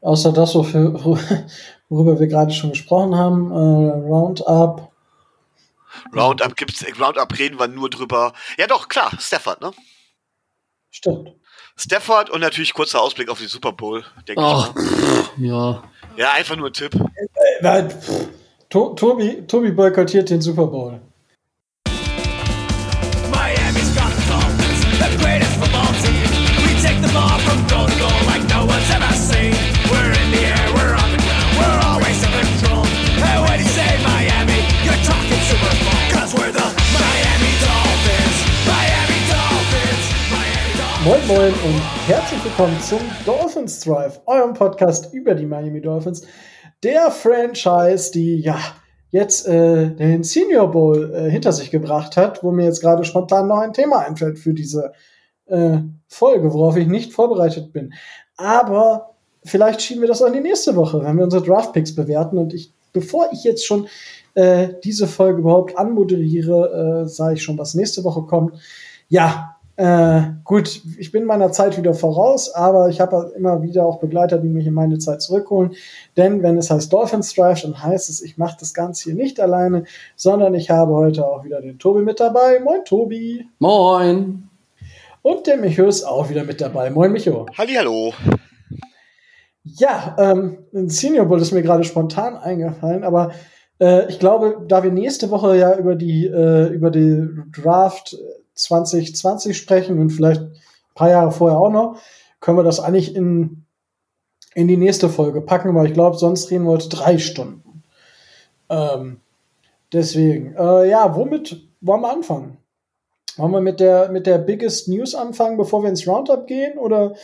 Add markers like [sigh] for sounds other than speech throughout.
außer das, worüber wir gerade schon gesprochen haben, äh, Roundup. Roundup gibt's, Roundup reden wir nur drüber. Ja doch, klar, Stafford, ne? Stimmt. Stafford und natürlich kurzer Ausblick auf die Super Bowl, denke Ach, ich. pff, ja. Ja, einfach nur ein Tipp. Äh, weil, pff, To- Tobi, Tobi boykottiert den Super Bowl. Moin Moin und herzlich willkommen zum Dolphins Drive, eurem Podcast über die Miami Dolphins. Der Franchise, die ja jetzt äh, den Senior Bowl äh, hinter sich gebracht hat, wo mir jetzt gerade spontan noch ein Thema einfällt für diese äh, Folge, worauf ich nicht vorbereitet bin. Aber vielleicht schieben wir das an die nächste Woche, wenn wir unsere Draft Picks bewerten. Und ich, bevor ich jetzt schon äh, diese Folge überhaupt anmoderiere, äh, sage ich schon, was nächste Woche kommt. Ja, äh, gut, ich bin meiner Zeit wieder voraus, aber ich habe immer wieder auch Begleiter, die mich in meine Zeit zurückholen. Denn wenn es heißt Dolphins Drive, dann heißt es, ich mache das Ganze hier nicht alleine, sondern ich habe heute auch wieder den Tobi mit dabei. Moin Tobi. Moin. Und der Micho ist auch wieder mit dabei. Moin Micho. Hallihallo. Ja, ähm, ein Senior Bowl ist mir gerade spontan eingefallen, aber äh, ich glaube, da wir nächste Woche ja über die, äh, über die Draft 2020 sprechen und vielleicht ein paar Jahre vorher auch noch, können wir das eigentlich in, in die nächste Folge packen, weil ich glaube, sonst reden wir heute drei Stunden. Ähm, deswegen, äh, ja, womit wollen wir anfangen? Wollen wir mit der, mit der Biggest News anfangen, bevor wir ins Roundup gehen? Oder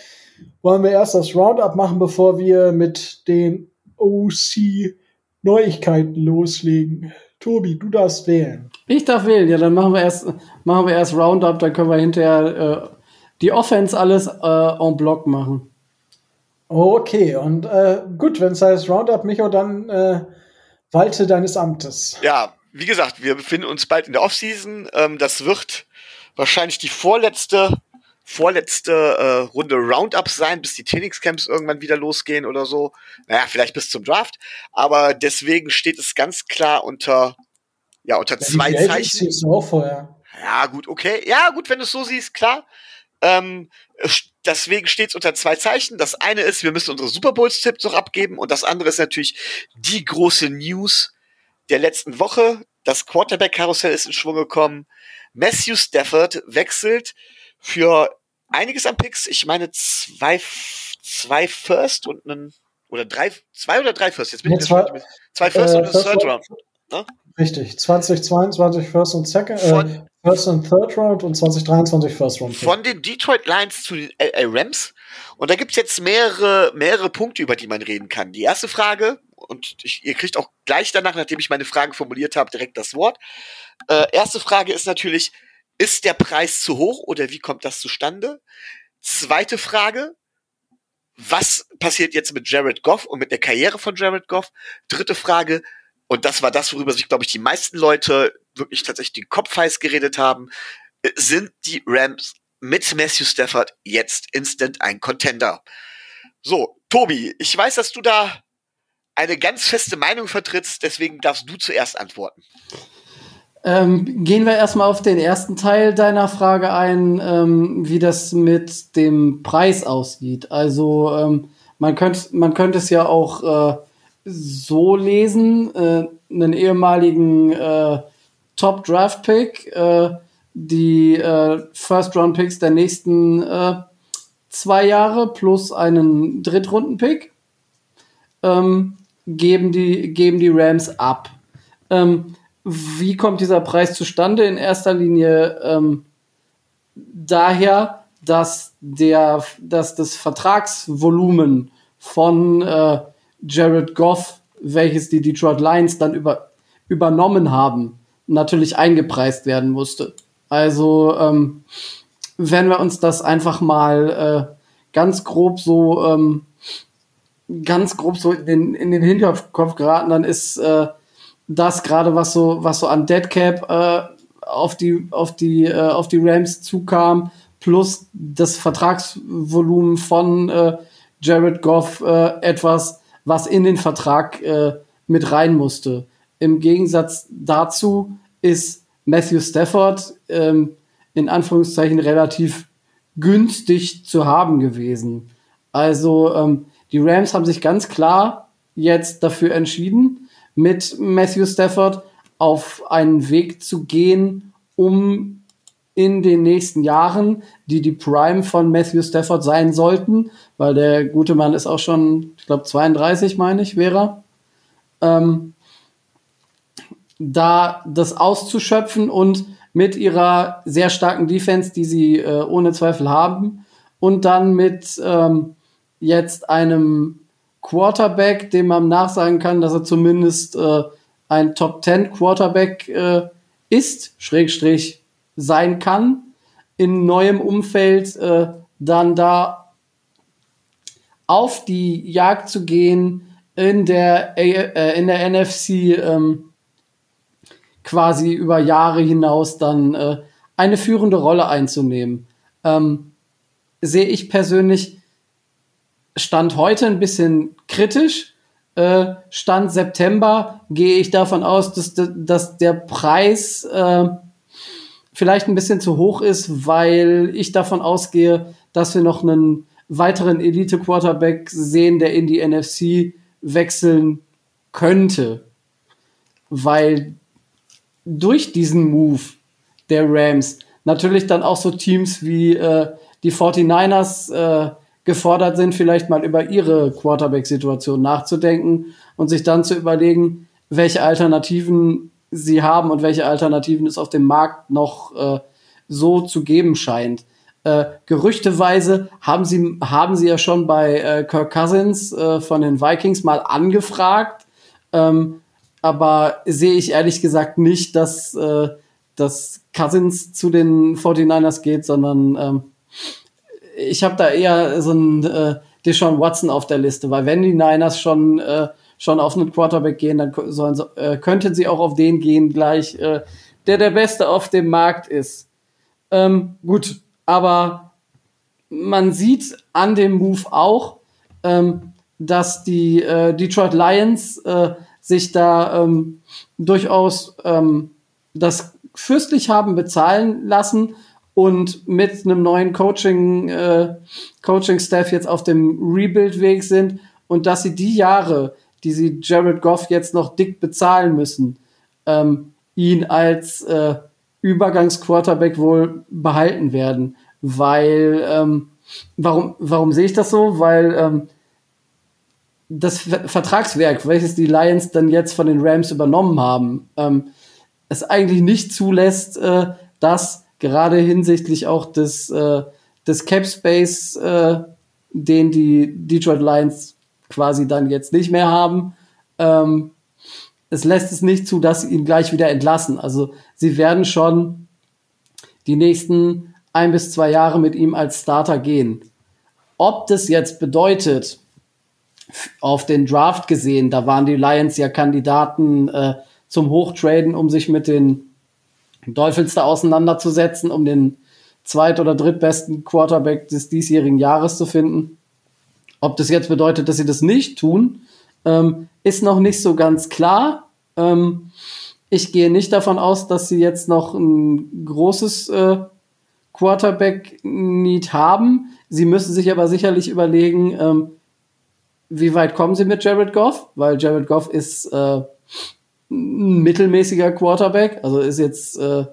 wollen wir erst das Roundup machen, bevor wir mit den OC-Neuigkeiten loslegen? Tobi, du darfst wählen. Ich darf wählen. Ja, dann machen wir erst, machen wir erst Roundup, dann können wir hinterher äh, die Offense alles äh, en bloc machen. Okay, und äh, gut, wenn es heißt Roundup, Micho, dann äh, walte deines Amtes. Ja, wie gesagt, wir befinden uns bald in der Offseason. Ähm, das wird wahrscheinlich die vorletzte, vorletzte äh, Runde Roundup sein, bis die Trainingscamps irgendwann wieder losgehen oder so. Naja, vielleicht bis zum Draft. Aber deswegen steht es ganz klar unter, ja, unter zwei Die Zeichen. ist auch vorher. Ja, gut, okay. Ja, gut, wenn du es so siehst, klar. Ähm, es- deswegen steht es unter zwei Zeichen. Das eine ist, wir müssen unsere Super Bowls-Tipps noch abgeben. Und das andere ist natürlich die große News der letzten Woche. Das Quarterback-Karussell ist in Schwung gekommen. Matthew Stafford wechselt für einiges an Picks. Ich meine zwei, zwei First und einen, oder drei, zwei oder drei First. Jetzt bin Nee, ich zwei- mehr- zwei First äh, und ein Third Round. Round. Richtig. 2022 First und Second, äh, Von- First und Third Round und 2023 First Round. von den Detroit Lions zu den LA Rams. Und da gibt's jetzt mehrere, mehrere Punkte, über die man reden kann. Die erste Frage, und ich, ihr kriegt auch gleich danach, nachdem ich meine Fragen formuliert habe, direkt das Wort. Äh, erste Frage ist natürlich, ist der Preis zu hoch oder wie kommt das zustande? Zweite Frage, was passiert jetzt mit Jared Goff und mit der Karriere von Jared Goff? Dritte Frage, und das war das, worüber sich, glaube ich, die meisten Leute wirklich tatsächlich den Kopf heiß geredet haben, äh, sind die Rams mit Matthew Stafford jetzt instant ein Contender. So, Tobi, ich weiß, dass du da eine ganz feste Meinung vertrittst, deswegen darfst du zuerst antworten. Ähm, gehen wir erstmal auf den ersten Teil deiner Frage ein, ähm, wie das mit dem Preis aussieht. Also ähm, man könnte man könnte es ja auch äh, so lesen, äh, einen ehemaligen äh, Top Draft Pick, äh, die äh, First Round Picks der nächsten äh, zwei Jahre plus einen Drittrunden Pick ähm, geben die geben die Rams ab. Ähm, wie kommt dieser Preis zustande? In erster Linie ähm, daher, dass, der, dass das Vertragsvolumen von äh, Jared Goff, welches die Detroit Lions dann über, übernommen haben, natürlich eingepreist werden musste. Also, ähm, wenn wir uns das einfach mal äh, ganz grob so ähm, ganz grob so in den, in den Hinterkopf geraten, dann ist äh, das gerade, was so, was so an Deadcap äh, auf die, auf die, äh, auf die Rams zukam, plus das Vertragsvolumen von äh, Jared Goff äh, etwas, was in den Vertrag äh, mit rein musste. Im Gegensatz dazu ist Matthew Stafford ähm, in Anführungszeichen relativ günstig zu haben gewesen. Also ähm, die Rams haben sich ganz klar jetzt dafür entschieden, mit Matthew Stafford auf einen Weg zu gehen, um in den nächsten Jahren, die die Prime von Matthew Stafford sein sollten, weil der gute Mann ist auch schon, ich glaube 32, meine ich, wäre ähm, da das auszuschöpfen und mit ihrer sehr starken Defense, die sie äh, ohne Zweifel haben, und dann mit ähm, jetzt einem Quarterback, dem man nachsagen kann, dass er zumindest äh, ein Top 10 Quarterback äh, ist, Schrägstrich sein kann, in neuem Umfeld äh, dann da auf die Jagd zu gehen, in der, äh, in der NFC ähm, quasi über Jahre hinaus dann äh, eine führende Rolle einzunehmen. Ähm, sehe ich persönlich Stand heute ein bisschen kritisch. Äh, Stand September gehe ich davon aus, dass, dass der Preis äh, vielleicht ein bisschen zu hoch ist, weil ich davon ausgehe, dass wir noch einen weiteren Elite-Quarterback sehen, der in die NFC wechseln könnte. Weil durch diesen Move der Rams natürlich dann auch so Teams wie äh, die 49ers äh, gefordert sind, vielleicht mal über ihre Quarterback-Situation nachzudenken und sich dann zu überlegen, welche Alternativen sie haben und welche Alternativen es auf dem Markt noch äh, so zu geben scheint. Äh, gerüchteweise haben sie, haben sie ja schon bei äh, Kirk Cousins äh, von den Vikings mal angefragt, ähm, aber sehe ich ehrlich gesagt nicht, dass, äh, dass Cousins zu den 49ers geht, sondern ähm, ich habe da eher so einen äh, Deshaun Watson auf der Liste, weil wenn die Niners schon äh, schon auf einen Quarterback gehen, dann sollen sie, äh, könnten sie auch auf den gehen gleich, äh, der der Beste auf dem Markt ist. Ähm, gut, aber man sieht an dem Move auch, ähm, dass die äh, Detroit Lions äh, sich da ähm, durchaus ähm, das fürstlich haben bezahlen lassen und mit einem neuen Coaching, äh, Coaching-Staff jetzt auf dem Rebuild-Weg sind und dass sie die Jahre, die sie Jared Goff jetzt noch dick bezahlen müssen, ähm, ihn als äh, Übergangsquarterback wohl behalten werden. Weil, ähm, warum, warum sehe ich das so? Weil ähm, das Vertragswerk, welches die Lions dann jetzt von den Rams übernommen haben, ähm, es eigentlich nicht zulässt, äh, dass gerade hinsichtlich auch des, äh, des Cap Space, äh, den die Detroit Lions quasi dann jetzt nicht mehr haben. Ähm, es lässt es nicht zu, dass sie ihn gleich wieder entlassen. Also sie werden schon die nächsten ein bis zwei Jahre mit ihm als Starter gehen. Ob das jetzt bedeutet, auf den Draft gesehen, da waren die Lions ja Kandidaten äh, zum Hochtraden, um sich mit den Dolphins da auseinanderzusetzen, um den zweit- oder drittbesten Quarterback des diesjährigen Jahres zu finden. Ob das jetzt bedeutet, dass sie das nicht tun, ähm, ist noch nicht so ganz klar. Ähm, ich gehe nicht davon aus, dass sie jetzt noch ein großes äh, Quarterback-Need haben. Sie müssen sich aber sicherlich überlegen, ähm, wie weit kommen sie mit Jared Goff? Weil Jared Goff ist äh, ein mittelmäßiger Quarterback, also ist jetzt äh,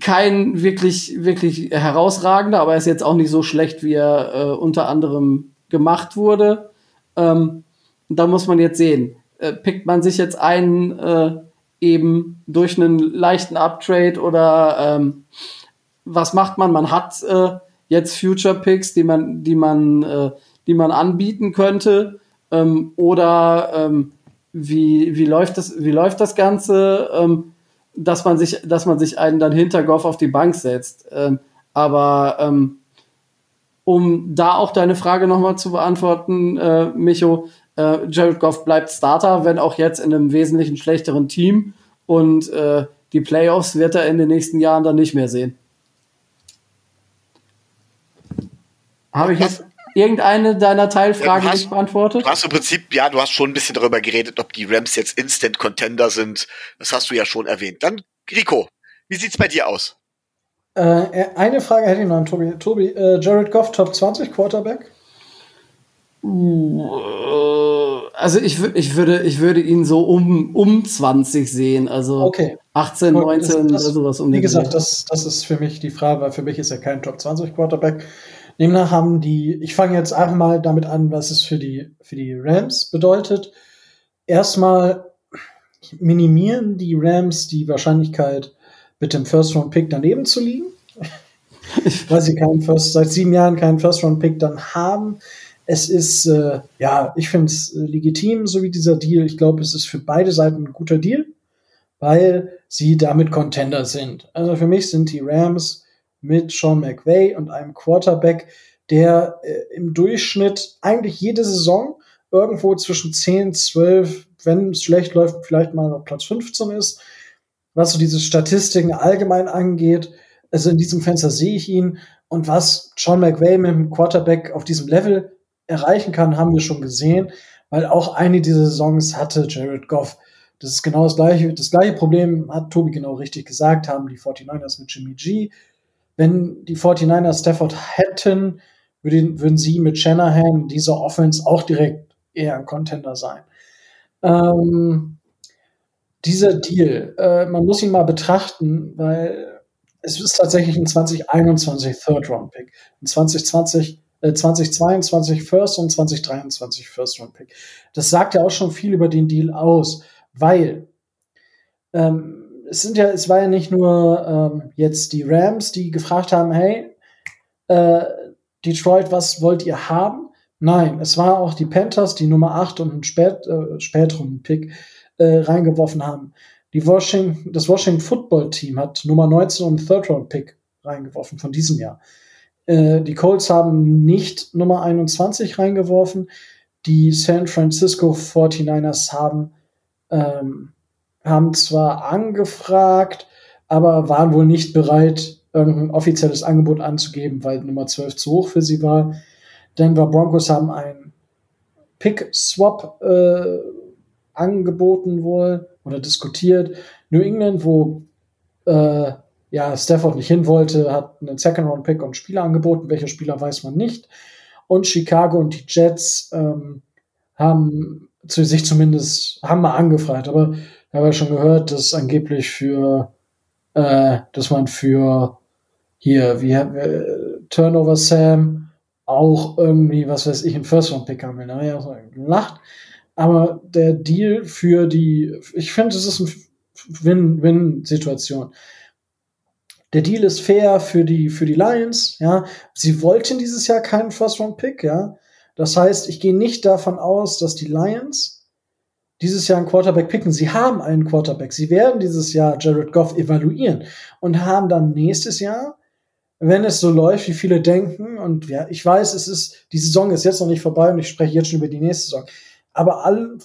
kein wirklich, wirklich herausragender, aber er ist jetzt auch nicht so schlecht, wie er äh, unter anderem gemacht wurde. Ähm, da muss man jetzt sehen. Äh, pickt man sich jetzt einen äh, eben durch einen leichten Uptrade oder ähm, was macht man? Man hat äh, jetzt Future Picks, die man, die man, äh, die man anbieten könnte. Ähm, oder ähm, wie, wie, läuft das, wie läuft das Ganze, ähm, dass, man sich, dass man sich einen dann hinter Goff auf die Bank setzt. Ähm, aber ähm, um da auch deine Frage nochmal zu beantworten, äh, Micho, äh, Jared Goff bleibt Starter, wenn auch jetzt in einem wesentlichen schlechteren Team und äh, die Playoffs wird er in den nächsten Jahren dann nicht mehr sehen. Habe ich, jetzt, irgendeine deiner Teilfragen Ja, hast- nicht beantwortet? Du hast im Prinzip, ja, du hast schon ein bisschen darüber geredet, ob die Rams jetzt Instant Contender sind. Das hast du ja schon erwähnt. Dann, Rico, wie sieht's bei dir aus? Äh, eine Frage hätte ich noch an Tobi. Tobi, äh, Jared Goff, Top 20 Quarterback? Also ich, ich, würde, ich würde ihn so um, um 20 sehen. Also Okay. 18, Gut, 19 das- das- oder sowas um Wie gesagt, das, das ist für mich die Frage, weil für mich ist er kein Top 20 Quarterback. Demnach haben die, ich fange jetzt einfach mal damit an, was es für die, für die Rams bedeutet. Erstmal minimieren die Rams die Wahrscheinlichkeit, mit dem First-Round-Pick daneben zu liegen. [laughs] weil sie keinen First, seit sieben Jahren keinen First-Round-Pick dann haben. Es ist, äh, ja, ich finde es äh, legitim, so wie dieser Deal. Ich glaube, es ist für beide Seiten ein guter Deal, weil sie damit Contender sind. Also für mich sind die Rams mit Sean McVay und einem Quarterback, der äh, im Durchschnitt eigentlich jede Saison irgendwo zwischen 10, 12, wenn es schlecht läuft, vielleicht mal auf Platz 15 ist. Was so diese Statistiken allgemein angeht, also in diesem Fenster sehe ich ihn. Und was Sean McVay mit dem Quarterback auf diesem Level erreichen kann, haben wir schon gesehen, weil auch eine dieser Saisons hatte Jared Goff. Das ist genau das gleiche, das gleiche Problem hat Tobi genau richtig gesagt, haben die 49ers mit Jimmy G. Wenn die 49ers Stafford hätten, würden, würden sie mit Shanahan dieser Offense auch direkt eher ein Contender sein. Ähm, dieser Deal, äh, man muss ihn mal betrachten, weil es ist tatsächlich ein 2021 Third Round Pick, ein 2020, äh, 2022 First und 2023 First Round Pick. Das sagt ja auch schon viel über den Deal aus, weil ähm, es sind ja, es war ja nicht nur ähm, jetzt die Rams, die gefragt haben, hey, äh, Detroit, was wollt ihr haben? Nein, es war auch die Panthers, die Nummer 8 und einen Spät, äh, späteren Pick äh, reingeworfen haben. Die Washington, das Washington Football Team hat Nummer 19 und einen Third Round Pick reingeworfen von diesem Jahr. Äh, die Colts haben nicht Nummer 21 reingeworfen. Die San Francisco 49ers haben, ähm, haben zwar angefragt, aber waren wohl nicht bereit, irgendein offizielles Angebot anzugeben, weil Nummer 12 zu hoch für sie war. Denver Broncos haben einen Pick-Swap äh, angeboten wohl oder diskutiert. New England, wo äh, ja, Stafford nicht hin wollte, hat einen Second-Round-Pick und Spieler angeboten. Welcher Spieler weiß man nicht. Und Chicago und die Jets ähm, haben zu sich zumindest haben mal angefragt, aber ich habe ja schon gehört, dass angeblich für äh, dass man für hier, wie äh, Turnover Sam auch irgendwie, was weiß ich, einen First Round Pick haben will. Da ja so gelacht. Aber der Deal für die, ich finde, es ist eine Win-Win-Situation. Der Deal ist fair für die, für die Lions, ja. Sie wollten dieses Jahr keinen First Round Pick, ja. Das heißt, ich gehe nicht davon aus, dass die Lions dieses Jahr einen Quarterback picken. Sie haben einen Quarterback. Sie werden dieses Jahr Jared Goff evaluieren und haben dann nächstes Jahr, wenn es so läuft, wie viele denken, und ja, ich weiß, es ist, die Saison ist jetzt noch nicht vorbei und ich spreche jetzt schon über die nächste Saison. Aber all,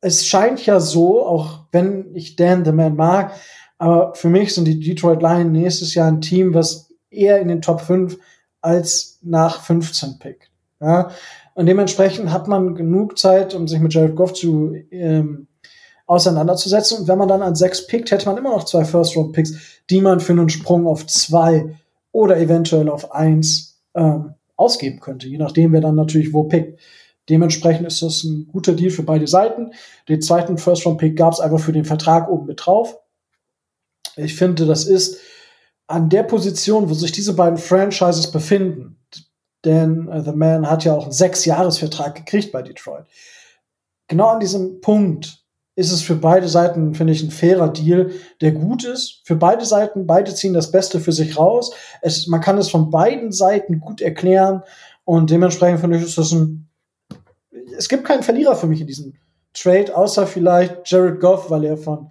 es scheint ja so, auch wenn ich Dan the Man mag, aber für mich sind die Detroit Lions nächstes Jahr ein Team, was eher in den Top 5 als nach 15 pickt. Ja? Und dementsprechend hat man genug Zeit, um sich mit Jared Goff zu ähm, auseinanderzusetzen. Und wenn man dann an sechs pickt, hätte man immer noch zwei First-Round-Picks, die man für einen Sprung auf zwei oder eventuell auf eins ähm, ausgeben könnte, je nachdem, wer dann natürlich wo pickt. Dementsprechend ist das ein guter Deal für beide Seiten. Den zweiten First-Round-Pick gab es einfach für den Vertrag oben mit drauf. Ich finde, das ist an der Position, wo sich diese beiden Franchises befinden, denn äh, The Man hat ja auch einen Sechs-Jahres-Vertrag gekriegt bei Detroit. Genau an diesem Punkt ist es für beide Seiten, finde ich, ein fairer Deal, der gut ist. Für beide Seiten, beide ziehen das Beste für sich raus. Es, man kann es von beiden Seiten gut erklären und dementsprechend finde ich, ist das ein. Es gibt keinen Verlierer für mich in diesem Trade, außer vielleicht Jared Goff, weil er von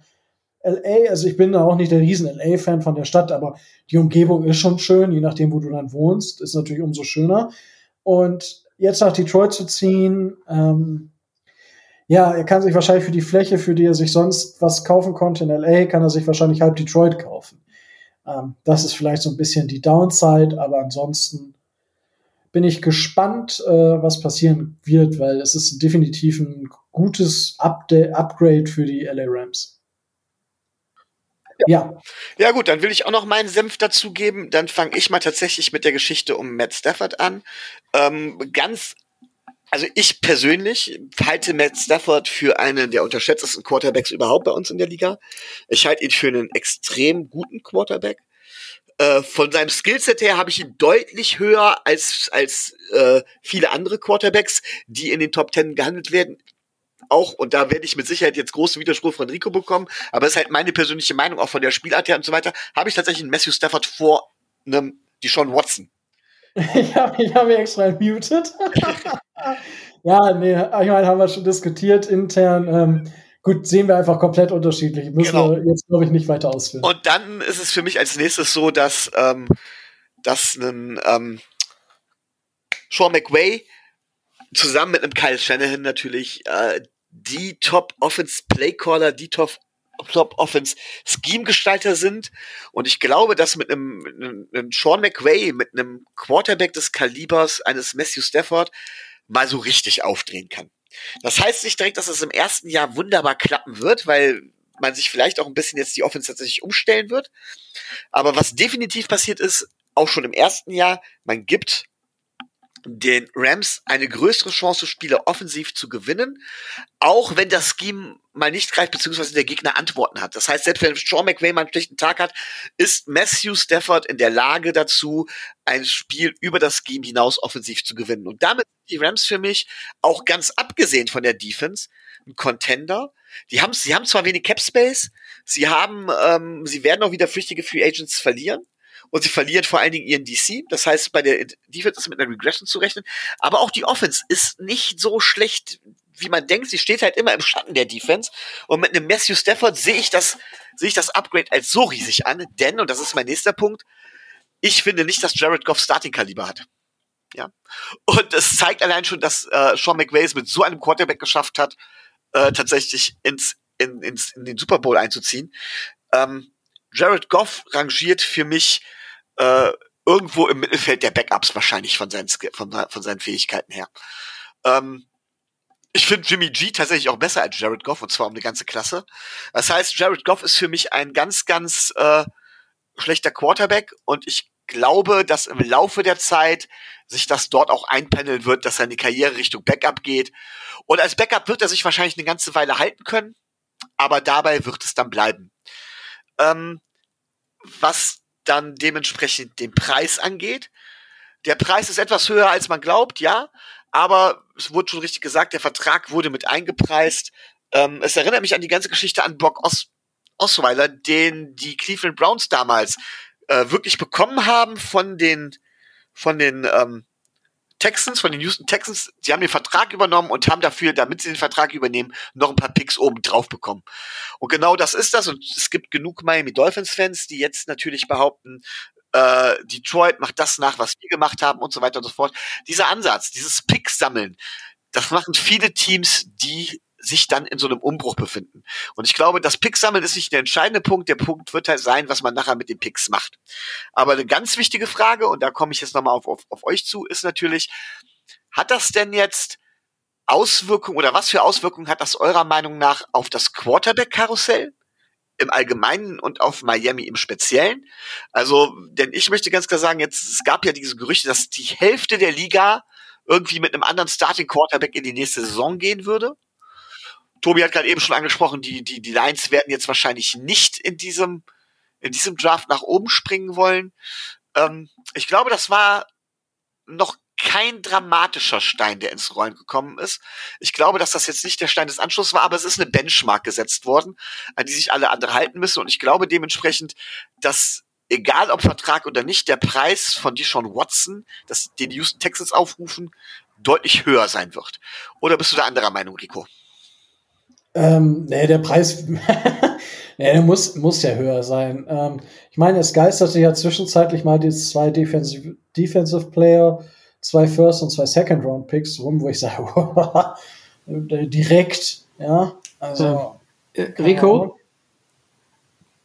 LA, also ich bin da auch nicht der riesen LA-Fan von der Stadt, aber die Umgebung ist schon schön, je nachdem, wo du dann wohnst, ist natürlich umso schöner. Und jetzt nach Detroit zu ziehen, ähm, ja, er kann sich wahrscheinlich für die Fläche, für die er sich sonst was kaufen konnte in LA, kann er sich wahrscheinlich halb Detroit kaufen. Ähm, das ist vielleicht so ein bisschen die Downside, aber ansonsten bin ich gespannt, äh, was passieren wird, weil es ist definitiv ein gutes Update, Upgrade für die LA Rams. Ja. Ja gut, dann will ich auch noch meinen Senf dazugeben. Dann fange ich mal tatsächlich mit der Geschichte um Matt Stafford an. Ähm, ganz also ich persönlich halte Matt Stafford für einen der unterschätztesten Quarterbacks überhaupt bei uns in der Liga. Ich halte ihn für einen extrem guten Quarterback. Äh, von seinem Skillset her habe ich ihn deutlich höher als, als äh, viele andere Quarterbacks, die in den Top Ten gehandelt werden. Auch, und da werde ich mit Sicherheit jetzt großen Widerspruch von Rico bekommen, aber es ist halt meine persönliche Meinung, auch von der Spielart her und so weiter, habe ich tatsächlich einen Matthew Stafford vor einem Deshaun Watson. ich [laughs] habe ich hab mich extra muted. [laughs] ja, nee, ich meine, haben wir schon diskutiert intern. Ähm, gut, sehen wir einfach komplett unterschiedlich. Müssen genau. wir jetzt, glaube ich, nicht weiter ausführen. Und dann ist es für mich als nächstes so, dass, ähm, dass ein ähm, Sean McWay zusammen mit einem Kyle Shanahan natürlich äh, die Top Offense Playcaller, die Top Top Offense Scheme Gestalter sind und ich glaube, dass mit einem, einem, Sean McVay mit einem Quarterback des Kalibers eines Matthew Stafford mal so richtig aufdrehen kann. Das heißt nicht direkt, dass es im ersten Jahr wunderbar klappen wird, weil man sich vielleicht auch ein bisschen jetzt die Offense tatsächlich umstellen wird. Aber was definitiv passiert ist, auch schon im ersten Jahr, man gibt den Rams eine größere Chance, Spiele offensiv zu gewinnen, auch wenn das Scheme mal nicht greift, beziehungsweise der Gegner Antworten hat. Das heißt, selbst wenn Sean McVay mal einen schlechten Tag hat, ist Matthew Stafford in der Lage dazu, ein Spiel über das Scheme hinaus offensiv zu gewinnen. Und damit die Rams für mich auch ganz abgesehen von der Defense ein Contender. Die haben, sie haben zwar wenig Cap Space, sie haben, ähm, sie werden auch wieder flüchtige Free Agents verlieren und sie verlieren vor allen Dingen ihren DC. Das heißt, bei der Defense ist mit einer Regression zu rechnen. Aber auch die Offense ist nicht so schlecht, wie man denkt. Sie steht halt immer im Schatten der Defense. Und mit einem Matthew Stafford sehe ich das, sehe ich das Upgrade als so riesig an. Denn, und das ist mein nächster Punkt, ich finde nicht, dass Jared Goff Starting-Kaliber hat. Ja. Und es zeigt allein schon, dass äh, Sean McVay es mit so einem Quarterback geschafft hat, äh, tatsächlich ins, in, ins, in den Super Bowl einzuziehen. Ähm, Jared Goff rangiert für mich äh, irgendwo im Mittelfeld der Backups wahrscheinlich von seinen, von, von seinen Fähigkeiten her. Ähm, ich finde Jimmy G tatsächlich auch besser als Jared Goff und zwar um eine ganze Klasse. Das heißt, Jared Goff ist für mich ein ganz, ganz äh, schlechter Quarterback und ich glaube, dass im Laufe der Zeit sich das dort auch einpendeln wird, dass seine Karriere Richtung Backup geht. Und als Backup wird er sich wahrscheinlich eine ganze Weile halten können, aber dabei wird es dann bleiben. Ähm, was dann dementsprechend den Preis angeht. Der Preis ist etwas höher, als man glaubt, ja, aber es wurde schon richtig gesagt, der Vertrag wurde mit eingepreist. Ähm, es erinnert mich an die ganze Geschichte an Brock Os Osweiler, den die Cleveland Browns damals äh, wirklich bekommen haben von den von den ähm, Texans, von den Houston Texans, sie haben den Vertrag übernommen und haben dafür, damit sie den Vertrag übernehmen, noch ein paar Picks oben drauf bekommen. Und genau das ist das. Und es gibt genug Miami Dolphins-Fans, die jetzt natürlich behaupten, äh, Detroit macht das nach, was wir gemacht haben und so weiter und so fort. Dieser Ansatz, dieses Picks sammeln, das machen viele Teams, die sich dann in so einem Umbruch befinden. Und ich glaube, das Pick sammeln ist nicht der entscheidende Punkt. Der Punkt wird halt sein, was man nachher mit den Picks macht. Aber eine ganz wichtige Frage, und da komme ich jetzt nochmal auf, auf, auf euch zu, ist natürlich, hat das denn jetzt Auswirkungen oder was für Auswirkungen hat das eurer Meinung nach auf das Quarterback-Karussell? im Allgemeinen und auf Miami im Speziellen. Also, denn ich möchte ganz klar sagen, jetzt, es gab ja diese Gerüchte, dass die Hälfte der Liga irgendwie mit einem anderen Starting Quarterback in die nächste Saison gehen würde. Tobi hat gerade eben schon angesprochen, die, die, die Lions werden jetzt wahrscheinlich nicht in diesem, in diesem Draft nach oben springen wollen. Ähm, ich glaube, das war noch kein dramatischer Stein, der ins Rollen gekommen ist. Ich glaube, dass das jetzt nicht der Stein des Anschlusses war, aber es ist eine Benchmark gesetzt worden, an die sich alle andere halten müssen. Und ich glaube dementsprechend, dass egal ob Vertrag oder nicht, der Preis von Deshaun Watson, das, den die Houston Texans aufrufen, deutlich höher sein wird. Oder bist du da anderer Meinung, Rico? Ähm, nee, der Preis, [laughs] nee, der muss, muss ja höher sein. Ähm, ich meine, es geisterte ja zwischenzeitlich mal die zwei Defensive, Defensive Player, zwei First und zwei Second Round Picks rum, wo ich sage, [laughs] direkt, ja. Also, äh, Rico,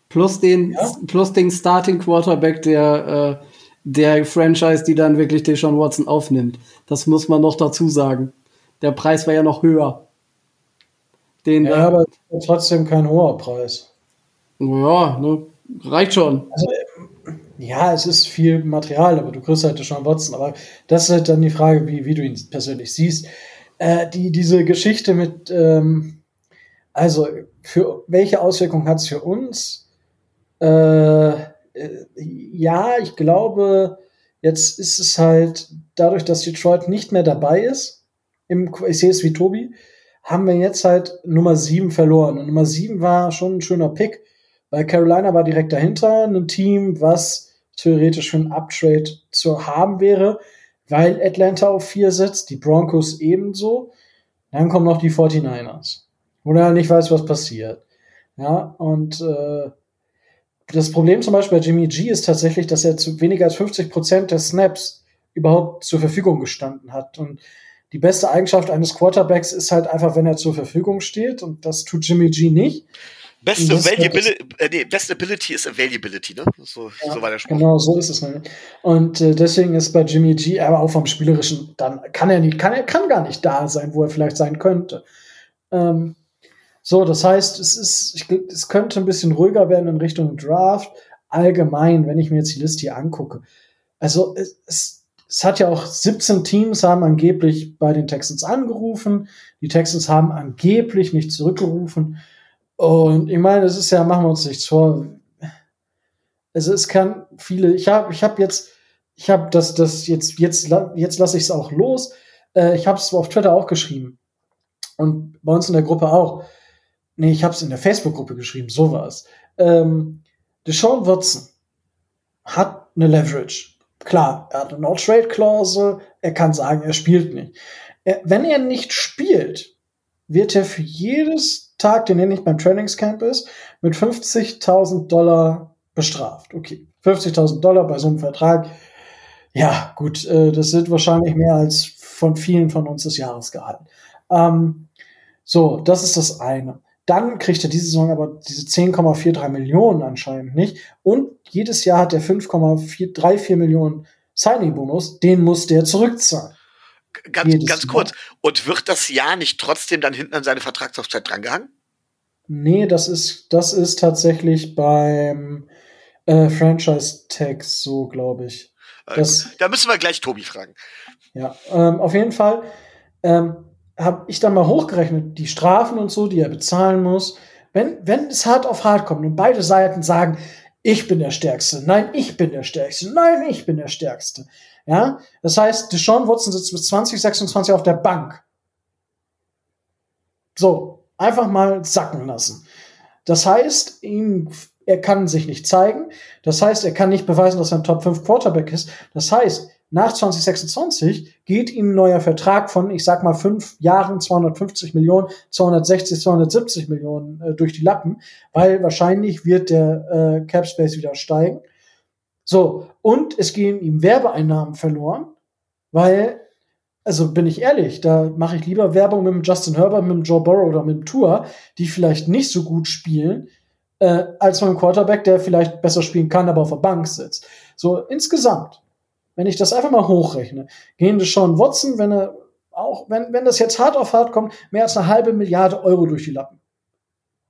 plus den, ja? plus den Starting Quarterback, der der Franchise, die dann wirklich Deshaun Watson aufnimmt. Das muss man noch dazu sagen. Der Preis war ja noch höher. Den ja, aber trotzdem kein hoher Preis. Ja, ne, reicht schon. Also, ja, es ist viel Material, aber du kriegst halt Deshaun Watson. Aber das ist halt dann die Frage, wie, wie du ihn persönlich siehst. Äh, die, diese Geschichte mit, ähm, also für welche Auswirkungen hat es für uns? Äh, äh, ja, ich glaube, jetzt ist es halt dadurch, dass Detroit nicht mehr dabei ist, im, ich sehe es wie Tobi, haben wir jetzt halt Nummer 7 verloren. Und Nummer 7 war schon ein schöner Pick, weil Carolina war direkt dahinter, ein Team, was theoretisch für ein Uptrade zu haben wäre, weil Atlanta auf 4 sitzt, die Broncos ebenso. Dann kommen noch die 49ers, wo du halt nicht weißt, was passiert. Ja, und äh, das Problem zum Beispiel bei Jimmy G ist tatsächlich, dass er zu weniger als 50 Prozent der Snaps überhaupt zur Verfügung gestanden hat. Und die beste Eigenschaft eines Quarterbacks ist halt einfach, wenn er zur Verfügung steht. Und das tut Jimmy G nicht. Beste, Availability, äh, nee, best Ability ist Availability, ne? So, ja, so war der Spruch. Genau, so ist es nämlich. Und äh, deswegen ist bei Jimmy G, aber auch vom Spielerischen, dann kann er nicht, kann er kann gar nicht da sein, wo er vielleicht sein könnte. Ähm, so, das heißt, es ist, ich, es könnte ein bisschen ruhiger werden in Richtung Draft. Allgemein, wenn ich mir jetzt die Liste hier angucke. Also es, es, es hat ja auch 17 Teams haben angeblich bei den Texans angerufen. Die Texans haben angeblich nicht zurückgerufen. Und ich meine, es ist ja, machen wir uns nichts vor. Also es kann viele, ich habe ich hab jetzt, ich habe das, das jetzt, jetzt, jetzt lasse ich es auch los. Äh, ich habe es auf Twitter auch geschrieben. Und bei uns in der Gruppe auch. Nee, ich habe es in der Facebook-Gruppe geschrieben, so war es. Ähm, Deshaun Watson hat eine Leverage. Klar, er hat eine No-Trade-Klausel, er kann sagen, er spielt nicht. Er, wenn er nicht spielt, wird er für jedes Tag, den er nicht beim Trainingscamp ist, mit 50.000 Dollar bestraft. Okay, 50.000 Dollar bei so einem Vertrag. Ja, gut, äh, das sind wahrscheinlich mehr als von vielen von uns das Jahresgehalt. Ähm, so, das ist das eine. Dann kriegt er diese Saison aber diese 10,43 Millionen anscheinend nicht. Und jedes Jahr hat er 5,34 Millionen Signing-Bonus. Den muss der zurückzahlen. Ganz, ganz kurz. Und wird das Jahr nicht trotzdem dann hinten an seine Vertragslaufzeit drangehangen? Nee, das ist, das ist tatsächlich beim äh, Franchise-Tag so, glaube ich. Äh, das, da müssen wir gleich Tobi fragen. Ja, ähm, auf jeden Fall ähm, habe ich dann mal hochgerechnet, die Strafen und so, die er bezahlen muss. Wenn, wenn es hart auf hart kommt und beide Seiten sagen, ich bin der Stärkste, nein, ich bin der Stärkste, nein, ich bin der Stärkste, ja, das heißt, Deshaun Watson sitzt bis 2026 auf der Bank. So, einfach mal sacken lassen. Das heißt, ihm, er kann sich nicht zeigen. Das heißt, er kann nicht beweisen, dass er ein Top 5 Quarterback ist. Das heißt, nach 2026 geht ihm ein neuer Vertrag von, ich sag mal, fünf Jahren 250 Millionen, 260, 270 Millionen äh, durch die Lappen, weil wahrscheinlich wird der äh, Cap Space wieder steigen. So, und es gehen ihm Werbeeinnahmen verloren, weil, also bin ich ehrlich, da mache ich lieber Werbung mit dem Justin Herbert, mit dem Joe Burrow oder mit dem Tour, die vielleicht nicht so gut spielen, äh, als mit einem Quarterback, der vielleicht besser spielen kann, aber auf der Bank sitzt. So, insgesamt, wenn ich das einfach mal hochrechne, gehen schon Watson, wenn er auch, wenn, wenn das jetzt hart auf hart kommt, mehr als eine halbe Milliarde Euro durch die Lappen.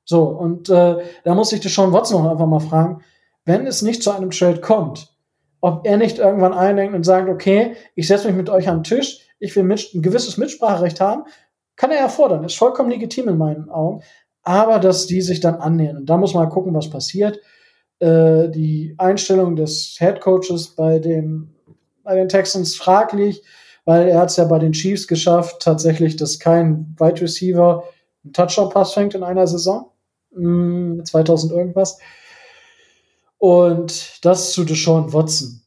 So, und äh, da muss ich schon Watson noch einfach mal fragen, wenn es nicht zu einem Trade kommt, ob er nicht irgendwann eindenkt und sagt, okay, ich setze mich mit euch an den Tisch, ich will mit, ein gewisses Mitspracherecht haben, kann er ja fordern, ist vollkommen legitim in meinen Augen, aber dass die sich dann annähern. Und da muss man gucken, was passiert. Äh, die Einstellung des Head Coaches bei den, bei den Texans fraglich, weil er hat es ja bei den Chiefs geschafft, tatsächlich, dass kein Wide Receiver einen Touchdown-Pass fängt in einer Saison. 2000 hm, irgendwas. Und das zu Deshaun Watson.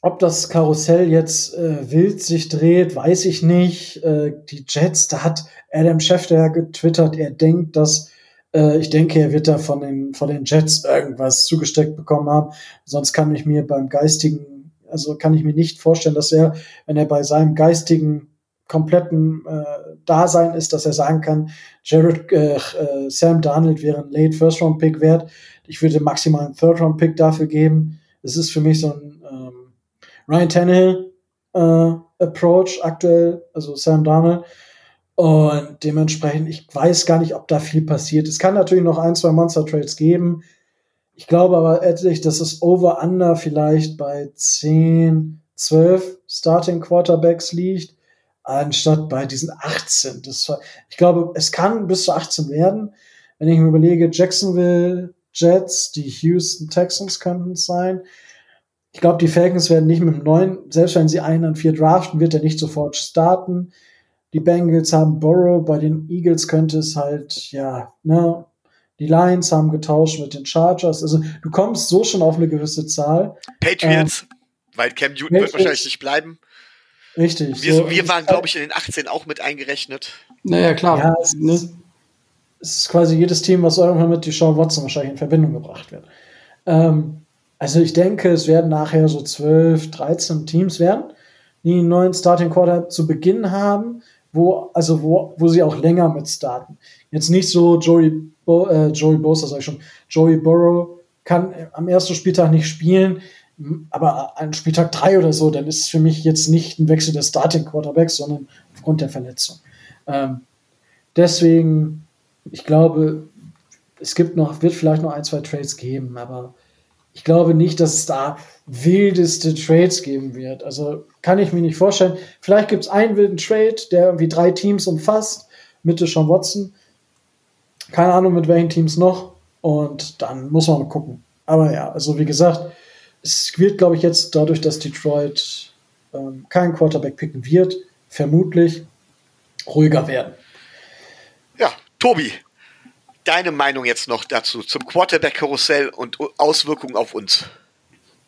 Ob das Karussell jetzt äh, wild sich dreht, weiß ich nicht. Äh, die Jets, da hat Adam Schefter getwittert, er denkt, dass äh, ich denke, er wird da von den, von den Jets irgendwas zugesteckt bekommen haben. Sonst kann ich mir beim geistigen, also kann ich mir nicht vorstellen, dass er, wenn er bei seinem geistigen kompletten äh, Dasein ist, dass er sagen kann, Jared, äh, äh, Sam Darnold wäre ein Late First Round Pick wert. Ich würde maximal einen Third Round Pick dafür geben. Es ist für mich so ein, ähm, Ryan Tannehill äh, Approach aktuell, also Sam Darnold. Und dementsprechend, ich weiß gar nicht, ob da viel passiert. Es kann natürlich noch ein, zwei Monster Trades geben. Ich glaube aber ehrlich, dass es Over-Under vielleicht bei 10, 12 Starting Quarterbacks liegt, anstatt bei diesen 18. Das ich glaube, es kann bis zu 18 werden. Wenn ich mir überlege, Jacksonville, Jets, die Houston Texans könnten es sein. Ich glaube, die Falcons werden nicht mit dem neuen, selbst wenn sie einen an vier draften, wird er nicht sofort starten. Die Bengals haben Burrow, bei den Eagles könnte es halt, ja, ne, die Lions haben getauscht mit den Chargers. Also du kommst so schon auf eine gewisse Zahl. Patriots, ähm, weil Cam Newton Patriots, wird wahrscheinlich nicht bleiben. Richtig. Wir, so, wir waren, glaube ich, in den 18 auch mit eingerechnet. Naja, klar. Ja, es, ne? es ist quasi jedes Team, was irgendwann mit die Sean Watson wahrscheinlich in Verbindung gebracht wird. Ähm, also ich denke, es werden nachher so 12, 13 Teams werden, die einen neuen Starting Quarter zu Beginn haben, wo, also wo, wo sie auch länger mit starten. Jetzt nicht so Joey, Bo, äh, Joey Bosa, sag ich schon, Joey Burrow kann am ersten Spieltag nicht spielen, aber an Spieltag 3 oder so, dann ist es für mich jetzt nicht ein Wechsel des Starting Quarterbacks, sondern aufgrund der Verletzung. Ähm, deswegen ich glaube, es gibt noch, wird vielleicht noch ein, zwei Trades geben, aber ich glaube nicht, dass es da wildeste Trades geben wird. Also kann ich mir nicht vorstellen. Vielleicht gibt es einen wilden Trade, der irgendwie drei Teams umfasst, Mitte schon Watson. Keine Ahnung, mit welchen Teams noch. Und dann muss man mal gucken. Aber ja, also wie gesagt, es wird, glaube ich, jetzt dadurch, dass Detroit ähm, keinen Quarterback picken wird, vermutlich ruhiger werden. Tobi, deine Meinung jetzt noch dazu, zum Quarterback-Karussell und Auswirkungen auf uns.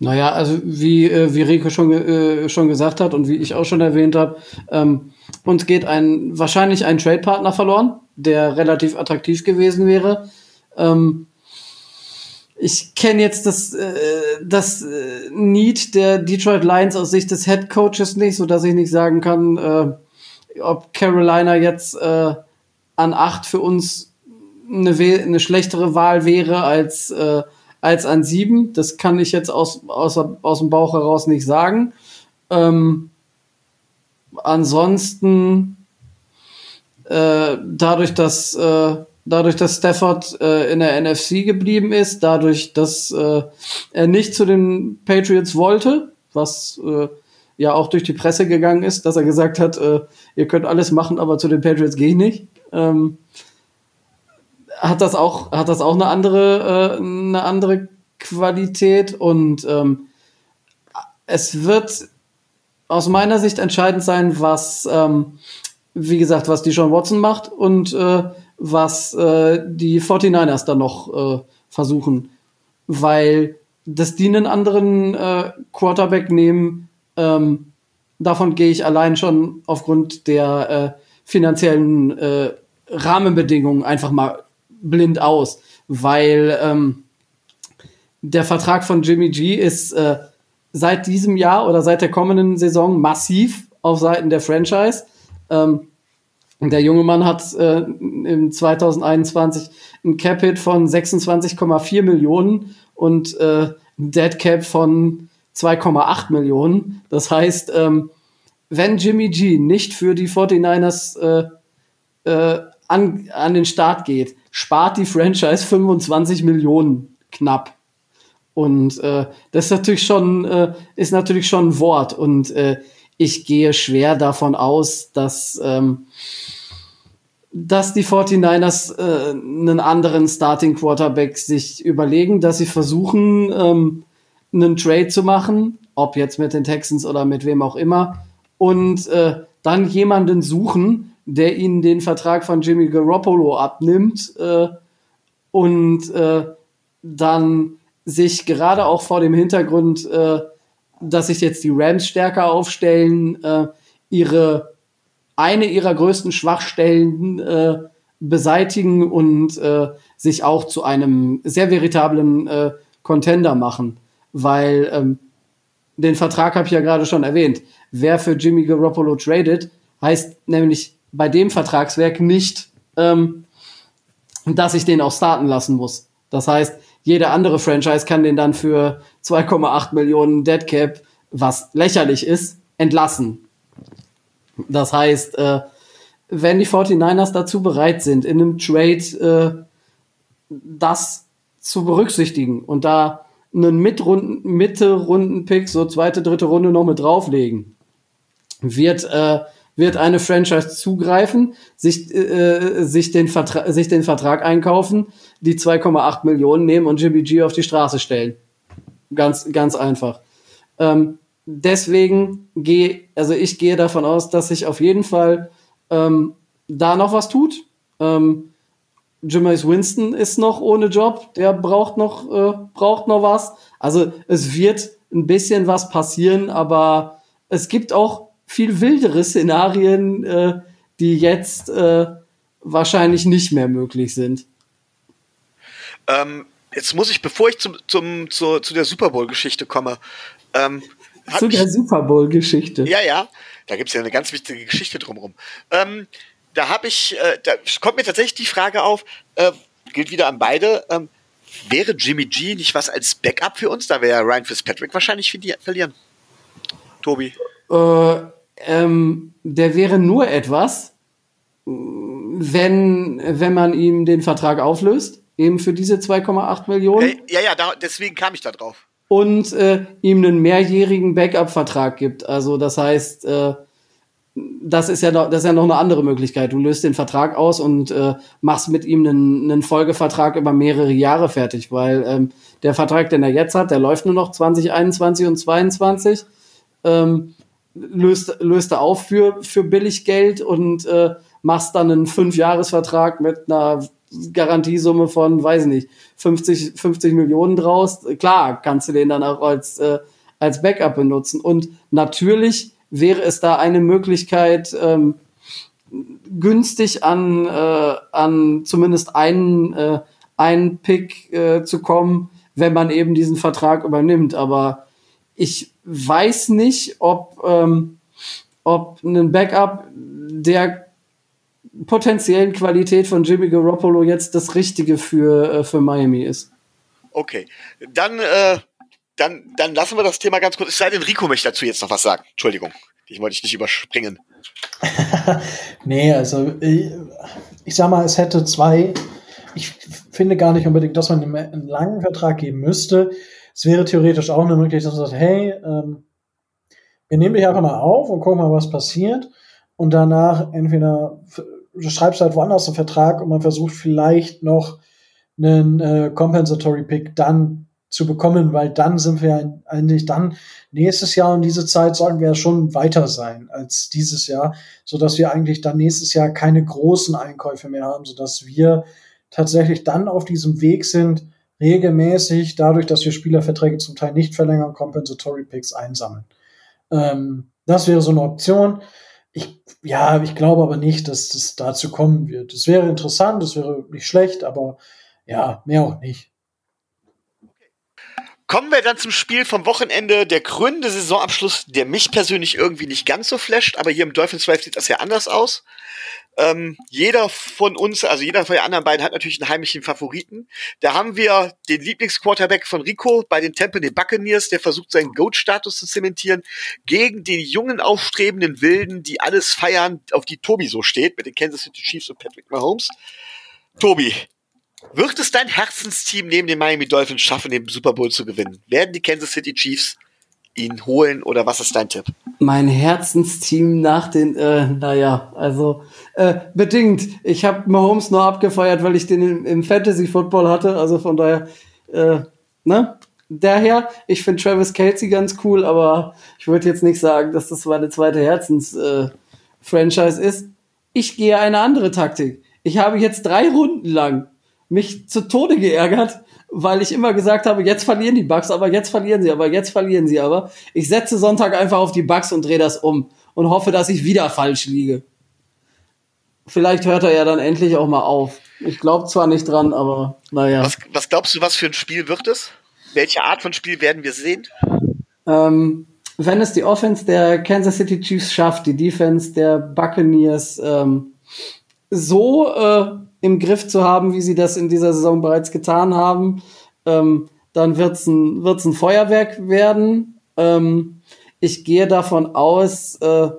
Naja, also wie, äh, wie Rico schon, äh, schon gesagt hat und wie ich auch schon erwähnt habe, ähm, uns geht ein wahrscheinlich ein Trade-Partner verloren, der relativ attraktiv gewesen wäre. Ähm, ich kenne jetzt das, äh, das äh, Need der Detroit Lions aus Sicht des Head Coaches nicht, so dass ich nicht sagen kann, äh, ob Carolina jetzt äh, an 8 für uns eine, eine schlechtere Wahl wäre als, äh, als an 7. Das kann ich jetzt aus, aus, aus dem Bauch heraus nicht sagen. Ähm, ansonsten, äh, dadurch, dass, äh, dadurch, dass Stafford äh, in der NFC geblieben ist, dadurch, dass äh, er nicht zu den Patriots wollte, was äh, ja auch durch die Presse gegangen ist, dass er gesagt hat, äh, ihr könnt alles machen, aber zu den Patriots gehe ich nicht ähm, hat das auch hat das auch eine andere äh, eine andere Qualität und ähm, es wird aus meiner Sicht entscheidend sein, was ähm, wie gesagt, was die John Watson macht und äh, was äh, die 49ers dann noch äh, versuchen, weil dass die einen anderen äh, Quarterback nehmen, ähm, davon gehe ich allein schon aufgrund der äh, finanziellen äh, Rahmenbedingungen einfach mal blind aus, weil ähm, der Vertrag von Jimmy G ist äh, seit diesem Jahr oder seit der kommenden Saison massiv auf Seiten der Franchise. Ähm, der junge Mann hat äh, im 2021 ein Cap-Hit von 26,4 Millionen und äh, ein Dead Cap von 2,8 Millionen. Das heißt, ähm, wenn Jimmy G nicht für die 49ers äh, äh, an, an den Start geht, spart die Franchise 25 Millionen knapp. Und äh, das ist natürlich schon, äh, ist natürlich schon ein Wort. Und äh, ich gehe schwer davon aus, dass, ähm, dass die 49ers äh, einen anderen Starting Quarterback sich überlegen, dass sie versuchen, ähm, einen Trade zu machen, ob jetzt mit den Texans oder mit wem auch immer, und äh, dann jemanden suchen, der ihnen den Vertrag von Jimmy Garoppolo abnimmt äh, und äh, dann sich gerade auch vor dem Hintergrund, äh, dass sich jetzt die Rams stärker aufstellen, äh, ihre eine ihrer größten Schwachstellen äh, beseitigen und äh, sich auch zu einem sehr veritablen äh, Contender machen, weil ähm, den Vertrag habe ich ja gerade schon erwähnt. Wer für Jimmy Garoppolo tradet, heißt nämlich bei dem Vertragswerk nicht, ähm, dass ich den auch starten lassen muss. Das heißt, jede andere Franchise kann den dann für 2,8 Millionen Dead Cap was lächerlich ist, entlassen. Das heißt, äh, wenn die 49ers dazu bereit sind, in einem Trade äh, das zu berücksichtigen und da einen Mitrunden, Mitte-Runden-Pick, so zweite, dritte Runde noch mit drauflegen, wird, äh, wird eine Franchise zugreifen, sich, äh, sich, den Vertra sich den Vertrag einkaufen, die 2,8 Millionen nehmen und Jimmy G auf die Straße stellen. Ganz, ganz einfach. Ähm, deswegen gehe, also ich gehe davon aus, dass sich auf jeden Fall ähm, da noch was tut. Ähm, Jameis Winston ist noch ohne Job, der braucht noch, äh, braucht noch was. Also es wird ein bisschen was passieren, aber es gibt auch viel wildere Szenarien, äh, die jetzt äh, wahrscheinlich nicht mehr möglich sind. Ähm, jetzt muss ich, bevor ich zum, zum, zu, zu der Super Bowl-Geschichte komme, ähm, zu der Super Bowl-Geschichte. Ja, ja, da gibt es ja eine ganz wichtige Geschichte drumherum. Ähm, da habe ich, äh, da kommt mir tatsächlich die Frage auf, äh, gilt wieder an beide, ähm, wäre Jimmy G nicht was als Backup für uns? Da wäre Ryan Fitzpatrick wahrscheinlich verlieren. Tobi. Äh, ähm, der wäre nur etwas, wenn, wenn man ihm den Vertrag auflöst, eben für diese 2,8 Millionen. Ja, ja, da, deswegen kam ich da drauf. Und äh, ihm einen mehrjährigen Backup-Vertrag gibt. Also das heißt, äh, das ist ja noch, das ist ja noch eine andere Möglichkeit. Du löst den Vertrag aus und äh, machst mit ihm einen, einen Folgevertrag über mehrere Jahre fertig, weil ähm, der Vertrag, den er jetzt hat, der läuft nur noch 2021 und 2022. Ähm, löst, löst er auf für, für billig Geld und äh, machst dann einen Fünfjahresvertrag mit einer Garantiesumme von, weiß nicht, 50, 50 Millionen draus. Klar, kannst du den dann auch als, äh, als Backup benutzen. Und natürlich wäre es da eine Möglichkeit, ähm, günstig an, äh, an zumindest einen, äh, einen Pick äh, zu kommen, wenn man eben diesen Vertrag übernimmt. Aber ich weiß nicht, ob, ähm, ob ein Backup der potenziellen Qualität von Jimmy Garoppolo jetzt das Richtige für, äh, für Miami ist. Okay, dann, äh, dann, dann lassen wir das Thema ganz kurz. Es sei denn, Rico möchte dazu jetzt noch was sagen. Entschuldigung, ich wollte dich nicht überspringen. [laughs] nee, also ich, ich sag mal, es hätte zwei. Ich finde gar nicht unbedingt, dass man ihm einen langen Vertrag geben müsste. Es wäre theoretisch auch eine Möglichkeit, dass man sagt, hey, ähm, wir nehmen dich einfach mal auf und gucken mal, was passiert. Und danach entweder du schreibst halt woanders einen Vertrag und man versucht vielleicht noch einen äh, Compensatory Pick dann zu bekommen, weil dann sind wir eigentlich dann nächstes Jahr und diese Zeit sollten wir ja schon weiter sein als dieses Jahr, so dass wir eigentlich dann nächstes Jahr keine großen Einkäufe mehr haben, so dass wir tatsächlich dann auf diesem Weg sind, regelmäßig, dadurch, dass wir Spielerverträge zum Teil nicht verlängern, Compensatory Picks einsammeln. Ähm, das wäre so eine Option. Ich, ja, ich glaube aber nicht, dass das dazu kommen wird. Es wäre interessant, es wäre nicht schlecht, aber ja, mehr auch nicht. Kommen wir dann zum Spiel vom Wochenende, der krönende Saisonabschluss, der mich persönlich irgendwie nicht ganz so flasht, aber hier im Dolphins Drive sieht das ja anders aus. Ähm, jeder von uns, also jeder von den anderen beiden hat natürlich einen heimlichen Favoriten. Da haben wir den Lieblingsquarterback von Rico bei den Tampa Bay Buccaneers, der versucht seinen Goat-Status zu zementieren, gegen die jungen, aufstrebenden Wilden, die alles feiern, auf die Tobi so steht, mit den Kansas City Chiefs und Patrick Mahomes. Tobi, wird es dein Herzensteam neben den Miami Dolphins schaffen, den Super Bowl zu gewinnen? Werden die Kansas City Chiefs ihn holen oder was ist dein Tipp? Mein Herzensteam nach den, äh, naja, also äh, bedingt. Ich habe Mahomes nur abgefeiert, weil ich den im, im Fantasy Football hatte, also von daher, äh, ne? Daher, ich finde Travis Kelsey ganz cool, aber ich würde jetzt nicht sagen, dass das meine zweite Herzens-Franchise äh, ist. Ich gehe eine andere Taktik. Ich habe jetzt drei Runden lang mich zu Tode geärgert, weil ich immer gesagt habe, jetzt verlieren die Bugs, aber jetzt verlieren sie, aber jetzt verlieren sie aber. Ich setze Sonntag einfach auf die Bugs und drehe das um und hoffe, dass ich wieder falsch liege. Vielleicht hört er ja dann endlich auch mal auf. Ich glaube zwar nicht dran, aber naja. Was, was glaubst du, was für ein Spiel wird es? Welche Art von Spiel werden wir sehen? Ähm, wenn es die Offense der Kansas City Chiefs schafft, die Defense der Buccaneers ähm, so äh, im Griff zu haben, wie sie das in dieser Saison bereits getan haben, ähm, dann wird's ein, wird's ein Feuerwerk werden. Ähm, ich gehe davon aus, äh,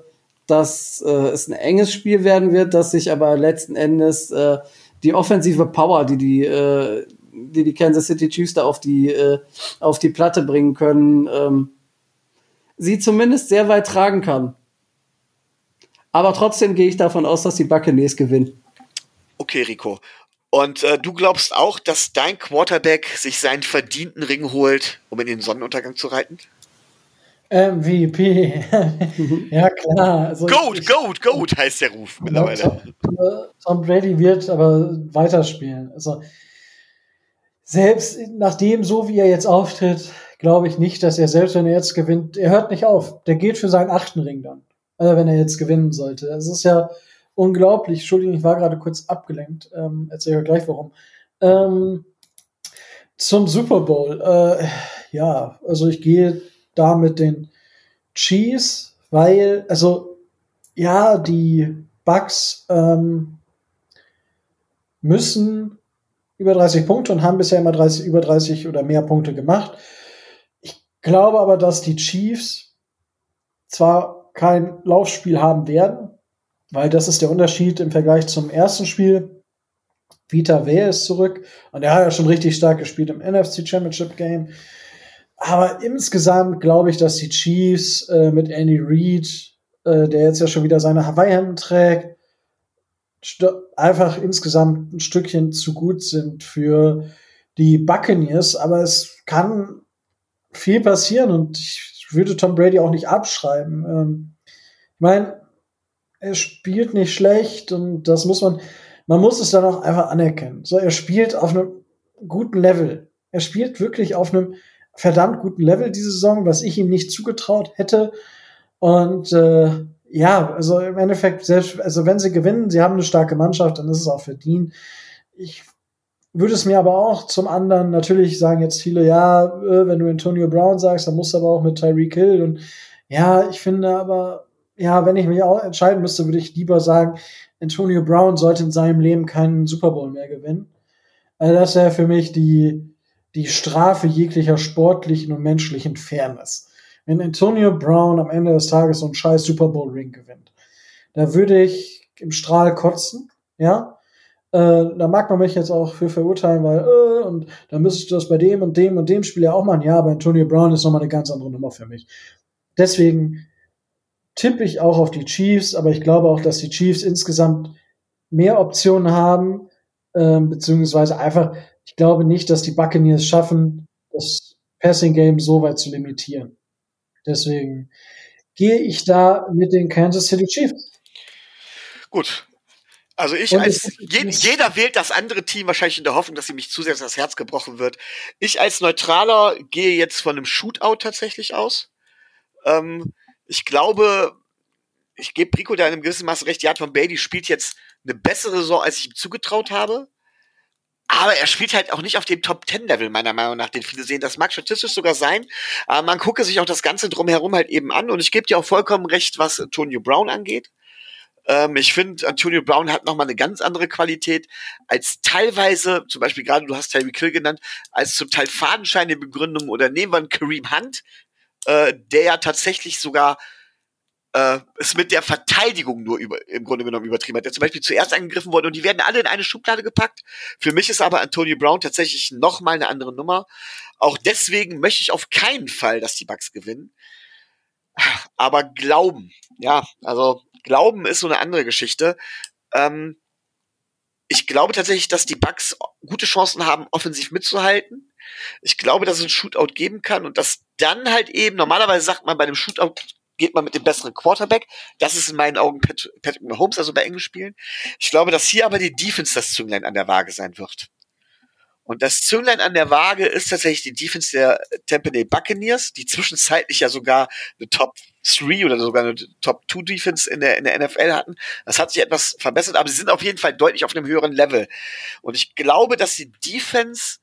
dass äh, es ein enges Spiel werden wird, dass sich aber letzten Endes äh, die offensive Power, die die, äh, die, die Kansas City Chiefs da auf die, äh, auf die Platte bringen können, ähm, sie zumindest sehr weit tragen kann. Aber trotzdem gehe ich davon aus, dass die Buccaneers gewinnen. Okay, Rico. Und äh, du glaubst auch, dass dein Quarterback sich seinen verdienten Ring holt, um in den Sonnenuntergang zu reiten? MVP. [laughs] ja, klar. Also Goat, ich, Goat, Goat heißt der Ruf mittlerweile. Tom, Tom Brady wird aber weiterspielen. Also selbst nachdem, so wie er jetzt auftritt, glaube ich nicht, dass er selbst, wenn er jetzt gewinnt, er hört nicht auf. Der geht für seinen achten Ring dann. Also wenn er jetzt gewinnen sollte. Es ist ja unglaublich. Entschuldigung, ich war gerade kurz abgelenkt. Ähm, erzähle ich gleich warum. Ähm, zum Super Bowl. Äh, ja, also ich gehe da mit den Chiefs, weil, also, ja, die Bucks ähm, müssen über 30 Punkte und haben bisher immer 30, über 30 oder mehr Punkte gemacht. Ich glaube aber, dass die Chiefs zwar kein Laufspiel haben werden, weil das ist der Unterschied im Vergleich zum ersten Spiel. Vita Wehr ist zurück und er hat ja schon richtig stark gespielt im NFC Championship Game. Aber insgesamt glaube ich, dass die Chiefs äh, mit Andy Reid, äh, der jetzt ja schon wieder seine Hawaii-Hemden trägt, einfach insgesamt ein Stückchen zu gut sind für die Buccaneers. Aber es kann viel passieren und ich würde Tom Brady auch nicht abschreiben. Ähm, ich meine, er spielt nicht schlecht und das muss man, man muss es dann auch einfach anerkennen. So, er spielt auf einem guten Level. Er spielt wirklich auf einem verdammt guten Level diese Saison, was ich ihm nicht zugetraut hätte. Und äh, ja, also im Endeffekt, selbst, also wenn sie gewinnen, sie haben eine starke Mannschaft, dann ist es auch verdient. Ich würde es mir aber auch zum anderen, natürlich sagen jetzt viele, ja, äh, wenn du Antonio Brown sagst, dann musst du aber auch mit Tyreek Hill und ja, ich finde aber, ja, wenn ich mich auch entscheiden müsste, würde ich lieber sagen, Antonio Brown sollte in seinem Leben keinen Super Bowl mehr gewinnen. Also das wäre für mich die, die Strafe jeglicher sportlichen und menschlichen Fairness. Wenn Antonio Brown am Ende des Tages so einen scheiß Super Bowl Ring gewinnt, da würde ich im Strahl kotzen, ja. Äh, da mag man mich jetzt auch für verurteilen, weil, äh, und da müsstest du das bei dem und dem und dem Spiel ja auch machen. Ja, aber Antonio Brown ist nochmal eine ganz andere Nummer für mich. Deswegen tippe ich auch auf die Chiefs, aber ich glaube auch, dass die Chiefs insgesamt mehr Optionen haben, äh, beziehungsweise einfach ich glaube nicht, dass die Buccaneers schaffen, das Passing Game so weit zu limitieren. Deswegen gehe ich da mit den Kansas City Chiefs. Gut. Also ich als je, jeder wählt das andere Team wahrscheinlich in der Hoffnung, dass sie mich zu sehr das Herz gebrochen wird. Ich als Neutraler gehe jetzt von einem Shootout tatsächlich aus. Ähm, ich glaube, ich gebe Rico da in einem gewissen Maße recht. Ja, Tom Brady spielt jetzt eine bessere Saison, als ich ihm zugetraut habe. Aber er spielt halt auch nicht auf dem Top Ten Level, meiner Meinung nach, den viele sehen. Das mag statistisch sogar sein. Aber man gucke sich auch das Ganze drumherum halt eben an. Und ich gebe dir auch vollkommen recht, was Antonio Brown angeht. Ähm, ich finde, Antonio Brown hat nochmal eine ganz andere Qualität als teilweise, zum Beispiel gerade, du hast Terry Kill genannt, als zum Teil Fadenscheine Begründung oder nehmen wir einen Kareem Hunt, äh, der ja tatsächlich sogar äh, es mit der Verteidigung nur über, im Grunde genommen übertrieben hat. Der zum Beispiel zuerst angegriffen wurde und die werden alle in eine Schublade gepackt. Für mich ist aber Antonio Brown tatsächlich noch mal eine andere Nummer. Auch deswegen möchte ich auf keinen Fall, dass die Bucks gewinnen. Aber glauben, ja, also glauben ist so eine andere Geschichte. Ähm, ich glaube tatsächlich, dass die Bucks gute Chancen haben, offensiv mitzuhalten. Ich glaube, dass es ein Shootout geben kann und dass dann halt eben, normalerweise sagt man bei einem Shootout geht man mit dem besseren Quarterback. Das ist in meinen Augen Pat Patrick Mahomes, also bei engen Spielen. Ich glaube, dass hier aber die Defense das Zünglein an der Waage sein wird. Und das Zünglein an der Waage ist tatsächlich die Defense der Tampa Bay Buccaneers, die zwischenzeitlich ja sogar eine Top 3 oder sogar eine Top 2 Defense in der, in der NFL hatten. Das hat sich etwas verbessert, aber sie sind auf jeden Fall deutlich auf einem höheren Level. Und ich glaube, dass die Defense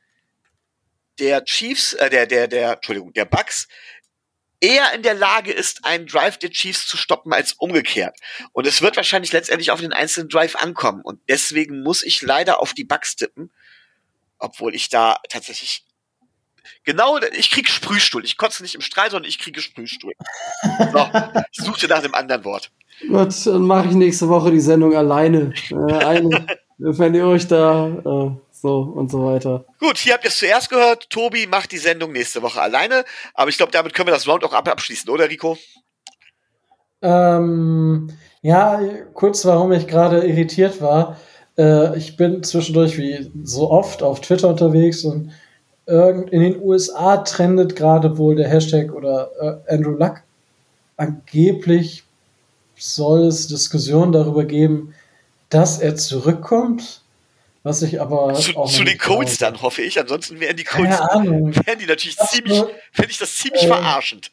der Chiefs, äh, der, der, der, Entschuldigung, der Bucks eher in der Lage ist, einen Drive der Chiefs zu stoppen als umgekehrt. Und es wird wahrscheinlich letztendlich auf den einzelnen Drive ankommen. Und deswegen muss ich leider auf die Bugs tippen, obwohl ich da tatsächlich Genau, ich krieg Sprühstuhl. Ich kotze nicht im Streit, sondern ich kriege Sprühstuhl. [laughs] So, ich suchte nach dem anderen Wort. Gut, dann mache ich nächste Woche die Sendung alleine. Äh, eine, [laughs] wenn ihr euch da äh, so und so weiter. Gut, hier habt ihr es zuerst gehört. Tobi macht die Sendung nächste Woche alleine. Aber ich glaube, damit können wir das Round auch ab abschließen, oder Rico? Ähm, ja, kurz, warum ich gerade irritiert war. Äh, ich bin zwischendurch wie so oft auf Twitter unterwegs und irgend in den USA trendet gerade wohl der Hashtag oder äh, Andrew Luck. Angeblich soll es Diskussionen darüber geben, dass er zurückkommt. Was ich aber Zu, zu den Colts dann, hoffe ich. Ansonsten wären die Colts, Keine Ahnung. [laughs] wären die natürlich Das ziemlich, fände ich das ziemlich äh, verarschend.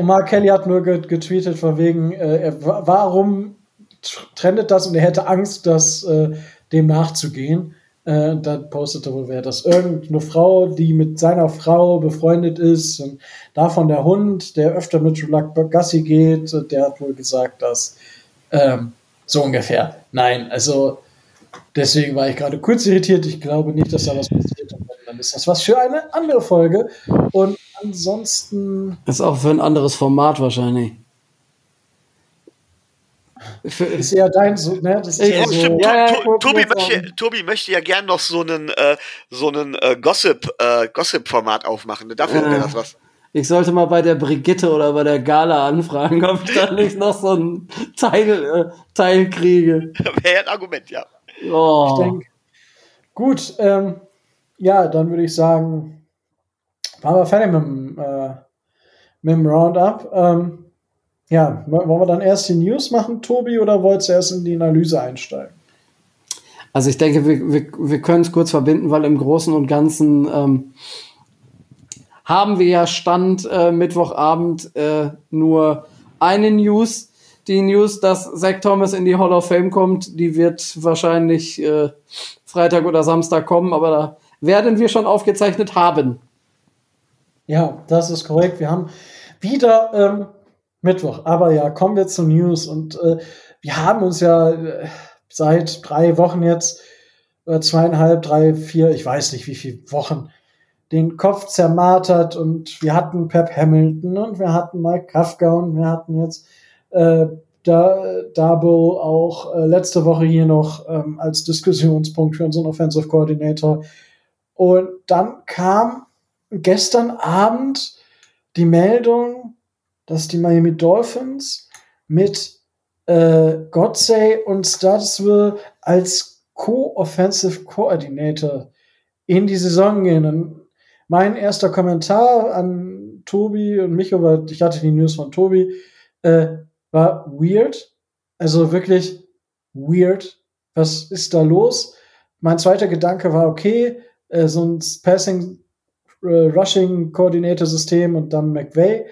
Mark Kelly hat nur get getweetet von wegen, äh, wa- warum tr- trendet das und er hätte Angst, das äh, dem nachzugehen. Äh, dann postete wohl wer das irgendeine Frau, die mit seiner Frau befreundet ist und davon der Hund, der öfter mit Julak Gassi geht, der hat wohl gesagt, dass ähm, so ungefähr. Nein, also deswegen war ich gerade kurz irritiert. Ich glaube nicht, dass da was passiert. Und dann ist das was für eine andere Folge. Und ansonsten Ist auch für ein anderes Format wahrscheinlich. Für, ist eher dein so, ne? Das ist ja Ja, so, stimmt. Ja, Tobi, möchte, Tobi möchte ja gern noch so einen, äh, so einen äh, Gossip, äh, Gossip-Format aufmachen. Dafür wäre das was. ich sollte mal bei der Brigitte oder bei der Gala anfragen, ob ich da [laughs] nicht noch so ein Teil, äh, Teil kriege. Wäre ja ein Argument, ja. Oh. Ich denke, gut, ähm, ja, dann würde ich sagen, waren wir fertig mit dem, äh, mit dem Roundup. Ähm, ja, wollen wir dann erst die News machen, Tobi, oder wolltest du erst in die Analyse einsteigen? Also ich denke, wir, wir, wir können es kurz verbinden, weil im Großen und Ganzen ähm, haben wir ja Stand äh, Mittwochabend äh, nur eine News. Die News, dass Zach Thomas in die Hall of Fame kommt, die wird wahrscheinlich äh, Freitag oder Samstag kommen, aber da werden wir schon aufgezeichnet haben. Ja, das ist korrekt. Wir haben wieder ähm, Mittwoch. Aber ja, kommen wir zu News. Und äh, wir haben uns ja äh, seit drei Wochen jetzt, äh, zweieinhalb, drei, vier, ich weiß nicht wie viele Wochen, den Kopf zermartert. Und wir hatten Pep Hamilton und wir hatten Mike Kafka und wir hatten jetzt äh, da, Dabo auch äh, letzte Woche hier noch ähm, als Diskussionspunkt für unseren Offensive Coordinator. Und dann kam gestern Abend die Meldung, dass die Miami Dolphins mit äh, Godsey und Studsville als Co-Offensive Coordinator in die Saison gehen. Und mein erster Kommentar an Tobi und mich, aber ich hatte die News von Tobi, äh, war weird. Also wirklich weird. Was ist da los? Mein zweiter Gedanke war, okay, äh, so ein Passing äh, Rushing Coordinator System und dann McVay.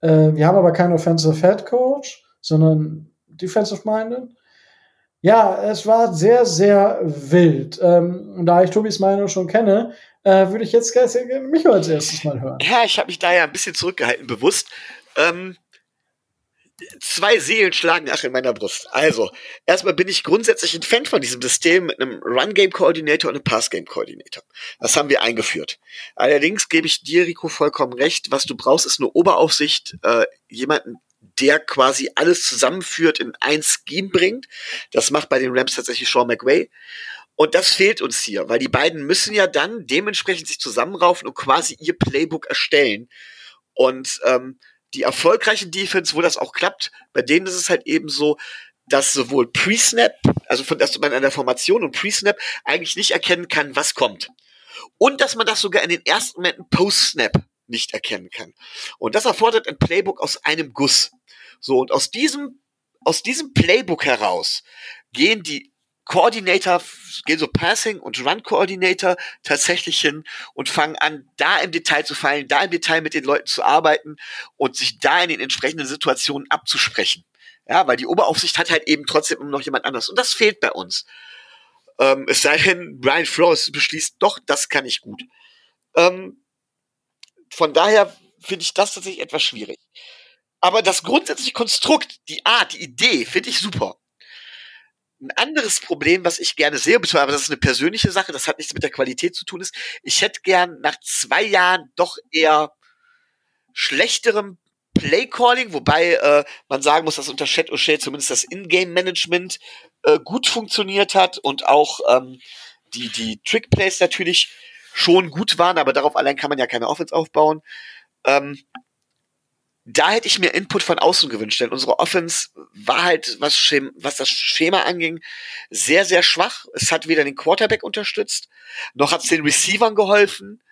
Äh, wir haben aber keinen Offensive Head Coach, sondern Defensive Minded. Ja, es war sehr, sehr wild. Ähm, und da ich Tobis Meinung schon kenne, äh, würde ich jetzt mich als erstes mal hören. Ja, ich habe mich da ja ein bisschen zurückgehalten, bewusst. Ähm, zwei Seelen schlagen ach in meiner Brust. Also, erstmal bin ich grundsätzlich ein Fan von diesem System mit einem Run-Game-Coordinator und einem Pass-Game-Coordinator. Das haben wir eingeführt. Allerdings gebe ich dir, Rico, vollkommen recht. Was du brauchst, ist eine Oberaufsicht, äh, jemanden, der quasi alles zusammenführt, in ein Scheme bringt. Das macht bei den Rams tatsächlich Sean McVay. Und das fehlt uns hier, weil die beiden müssen ja dann dementsprechend sich zusammenraufen und quasi ihr Playbook erstellen. Und ähm, die erfolgreichen Defense, wo das auch klappt, bei denen ist es halt eben so, dass sowohl Pre-Snap, also von, dass man an der Formation und Pre-Snap eigentlich nicht erkennen kann, was kommt. Und dass man das sogar in den ersten Momenten Post-Snap nicht erkennen kann. Und das erfordert ein Playbook aus einem Guss. So, und aus diesem, aus diesem Playbook heraus gehen die Coordinator, gehen so Passing und Run Coordinator tatsächlich hin und fangen an, da im Detail zu fallen, da im Detail mit den Leuten zu arbeiten und sich da in den entsprechenden Situationen abzusprechen. Ja, weil die Oberaufsicht hat halt eben trotzdem noch jemand anders. Und das fehlt bei uns. Ähm, es sei denn, Brian Flores beschließt, doch, das kann ich gut. Ähm, von daher finde ich das tatsächlich etwas schwierig. Aber das grundsätzliche Konstrukt, die Art, die Idee, finde ich super. Ein anderes Problem, was ich gerne sehe, aber das ist eine persönliche Sache, das hat nichts mit der Qualität zu tun, ist, ich hätte gern nach zwei Jahren doch eher schlechterem Playcalling, wobei äh, man sagen muss, dass unter Chat O'Shea zumindest das Ingame-Management äh, gut funktioniert hat und auch ähm, die, die Trick-Plays natürlich schon gut waren, aber darauf allein kann man ja keine Offense aufbauen. Ähm, da hätte ich mir Input von außen gewünscht, denn unsere Offense war halt, was, Schema, was das Schema anging, sehr, sehr schwach. Es hat weder den Quarterback unterstützt, noch hat es den Receivern geholfen.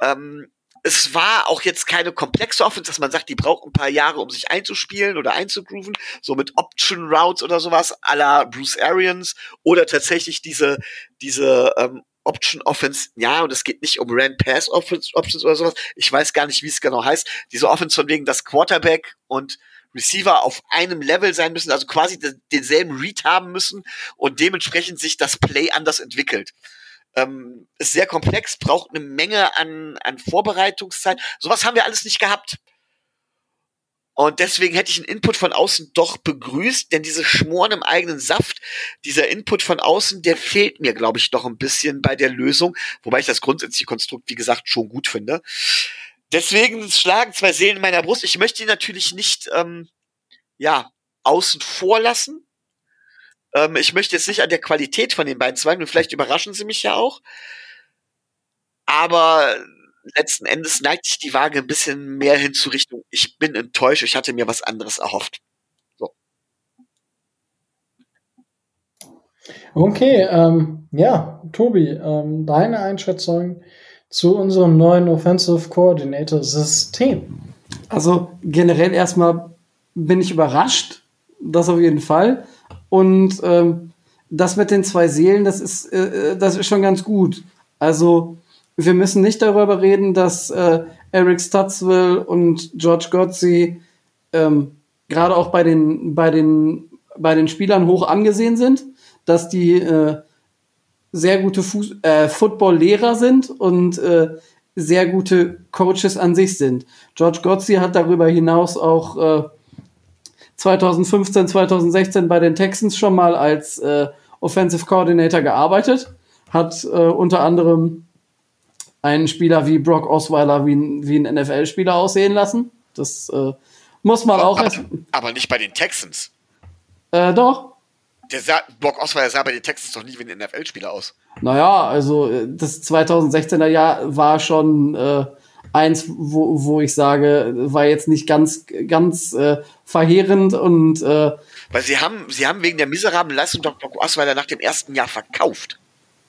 Ähm, es war auch jetzt keine komplexe Offense, dass man sagt, die braucht ein paar Jahre, um sich einzuspielen oder einzugrooven, so mit Option Routes oder sowas, à la Bruce Arians oder tatsächlich diese, diese ähm, Option Offense, ja, und es geht nicht um Rand Pass Options oder sowas. Ich weiß gar nicht, wie es genau heißt. Diese Offense von wegen, dass Quarterback und Receiver auf einem Level sein müssen, also quasi denselben Read haben müssen und dementsprechend sich das Play anders entwickelt. Ähm, ist sehr komplex, braucht eine Menge an, an Vorbereitungszeit. Sowas haben wir alles nicht gehabt. Und deswegen hätte ich einen Input von außen doch begrüßt, denn diese Schmoren im eigenen Saft, dieser Input von außen, der fehlt mir, glaube ich, doch ein bisschen bei der Lösung, wobei ich das grundsätzliche Konstrukt, wie gesagt, schon gut finde. Deswegen schlagen zwei Seelen in meiner Brust. Ich möchte ihn natürlich nicht, ähm, ja, außen vor lassen. Ähm, ich möchte jetzt nicht an der Qualität von den beiden zweifeln, vielleicht überraschen sie mich ja auch. Aber letzten Endes neigt sich die Waage ein bisschen mehr hin zu Richtung, ich bin enttäuscht, ich hatte mir was anderes erhofft. So. Okay, ähm, ja, Tobi, ähm, deine Einschätzung zu unserem neuen Offensive Coordinator System. Also generell erstmal bin ich überrascht, das auf jeden Fall. Und ähm, das mit den zwei Seelen, das ist, äh, das ist schon ganz gut. Also wir müssen nicht darüber reden, dass äh, Eric Stutzville und George Gotzi ähm, gerade auch bei den, bei, den, bei den Spielern hoch angesehen sind, dass die äh, sehr gute Fuß äh, Football-Lehrer sind und äh, sehr gute Coaches an sich sind. George Gotzi hat darüber hinaus auch äh, 2015, 2016 bei den Texans schon mal als äh, Offensive Coordinator gearbeitet, hat äh, unter anderem einen Spieler wie Brock Osweiler wie, wie ein NFL-Spieler aussehen lassen. Das äh, muss man auch aber. Aber nicht bei den Texans. Äh, doch. Der sah, Brock Osweiler sah bei den Texans doch nie wie ein NFL-Spieler aus. Naja, also äh, das 2016er Jahr war schon äh, eins, wo, wo ich sage, war jetzt nicht ganz, ganz äh, verheerend und äh, Weil sie haben, sie haben wegen der miserablen Leistung Brock Osweiler nach dem ersten Jahr verkauft.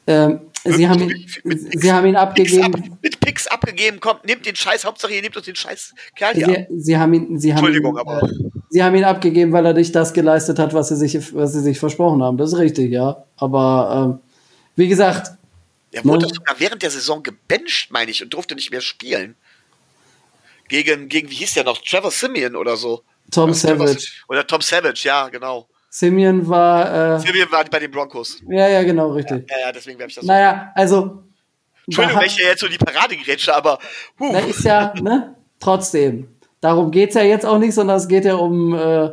Ähm, sie, haben ihn, sie haben ihn Picks abgegeben. ab, mit Picks abgegeben, kommt, nehmt den Scheiß, Hauptsache ihr nehmt uns den Scheiß Kerl hier ab. Sie, sie haben ihn, sie haben Entschuldigung, ihn, aber- äh, sie haben ihn abgegeben, weil er nicht das geleistet hat, was sie sich, was sie sich versprochen haben. Das ist richtig, ja. Aber ähm, wie gesagt, Er wurde Ne? sogar während der Saison gebencht, meine ich, und durfte nicht mehr spielen. Gegen, gegen, wie hieß der noch? Trevor Simeon oder so. Tom Savage. Oder Tom Savage, ja, genau. Simeon war, äh, Simeon war bei den Broncos. ja, ja, genau, richtig. Ja, ja, deswegen habe ich das so. Naja, also. Entschuldigung, da wenn hat- ich hier jetzt so die Parade gerätsche, aber huh, Da ist ja, ne, trotzdem. Darum geht's ja jetzt auch nicht, sondern es geht ja um äh,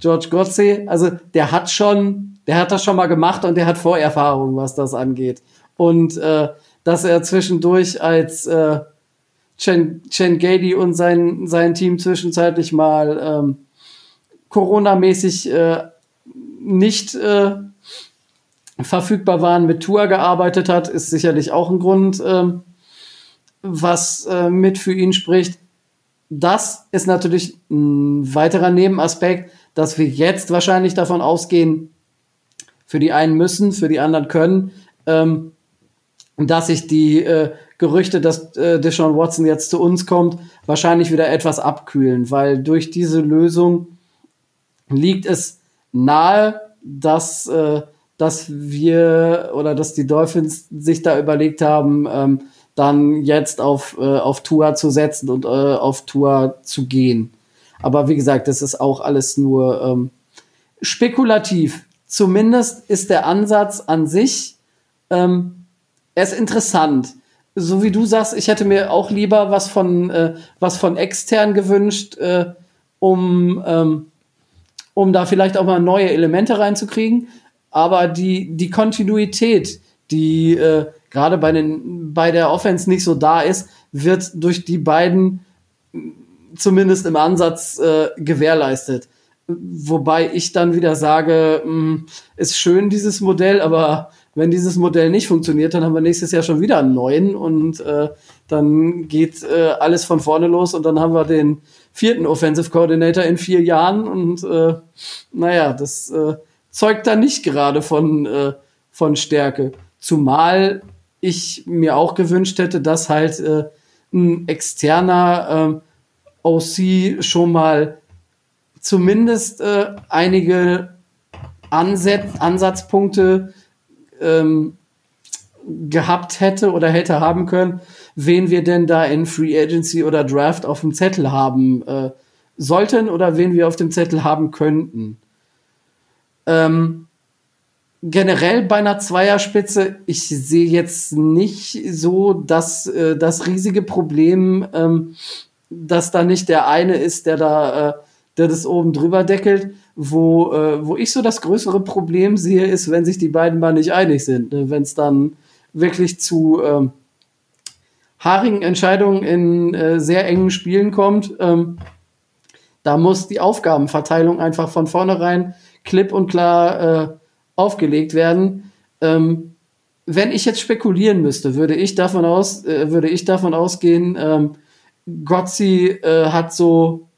George Gotze. Also der hat schon, der hat das schon mal gemacht und der hat Vorerfahrung, was das angeht. Und äh, dass er zwischendurch als äh, Chen, Chen Gady und sein, sein Team zwischenzeitlich mal ähm, Corona-mäßig äh, nicht äh, verfügbar waren, mit Tour gearbeitet hat, ist sicherlich auch ein Grund, ähm, was äh, mit für ihn spricht. Das ist natürlich ein weiterer Nebenaspekt, dass wir jetzt wahrscheinlich davon ausgehen, für die einen müssen, für die anderen können, ähm, dass sich die äh, Gerüchte, dass äh, Deshaun Watson jetzt zu uns kommt, wahrscheinlich wieder etwas abkühlen, weil durch diese Lösung liegt es nahe, dass, äh, dass wir oder dass die Dolphins sich da überlegt haben, ähm, dann jetzt auf, äh, auf Tour zu setzen und äh, auf Tour zu gehen. Aber wie gesagt, das ist auch alles nur ähm, spekulativ. Zumindest ist der Ansatz an sich ähm, er ist interessant. So wie du sagst, ich hätte mir auch lieber was von, äh, was von extern gewünscht, äh, um, ähm, um da vielleicht auch mal neue Elemente reinzukriegen. aber die, die Kontinuität, die äh, gerade bei, den, bei der Offense nicht so da ist, wird durch die beiden zumindest im Ansatz äh, gewährleistet. Wobei ich dann wieder sage, mh, hm, ist schön dieses Modell, aber wenn dieses Modell nicht funktioniert, dann haben wir nächstes Jahr schon wieder einen neuen und äh, dann geht äh, alles von vorne los und dann haben wir den vierten Offensive Coordinator in vier Jahren und äh, naja, das äh, zeugt dann nicht gerade von, äh, von Stärke. Zumal ich mir auch gewünscht hätte, dass halt äh, ein externer äh, OC schon mal zumindest äh, einige Anset Ansatzpunkte ähm, gehabt hätte oder hätte haben können, wen wir denn da in Free Agency oder Draft auf dem Zettel haben äh, sollten oder wen wir auf dem Zettel haben könnten. Ähm, generell bei einer Zweierspitze, ich sehe jetzt nicht so dass äh, das riesige Problem, ähm, dass da nicht der eine ist, der da, äh, der das oben drüber deckelt. Wo, äh, wo ich so das größere Problem sehe, ist, wenn sich die beiden mal nicht einig sind. Ne? Wenn es dann wirklich zu ähm, haarigen Entscheidungen in äh, sehr engen Spielen kommt, ähm, da muss die Aufgabenverteilung einfach von vornherein klipp und klar äh, aufgelegt werden. Ähm, wenn ich jetzt spekulieren müsste, würde ich davon aus, äh, würde ich davon ausgehen, ähm, Gotzi äh, hat so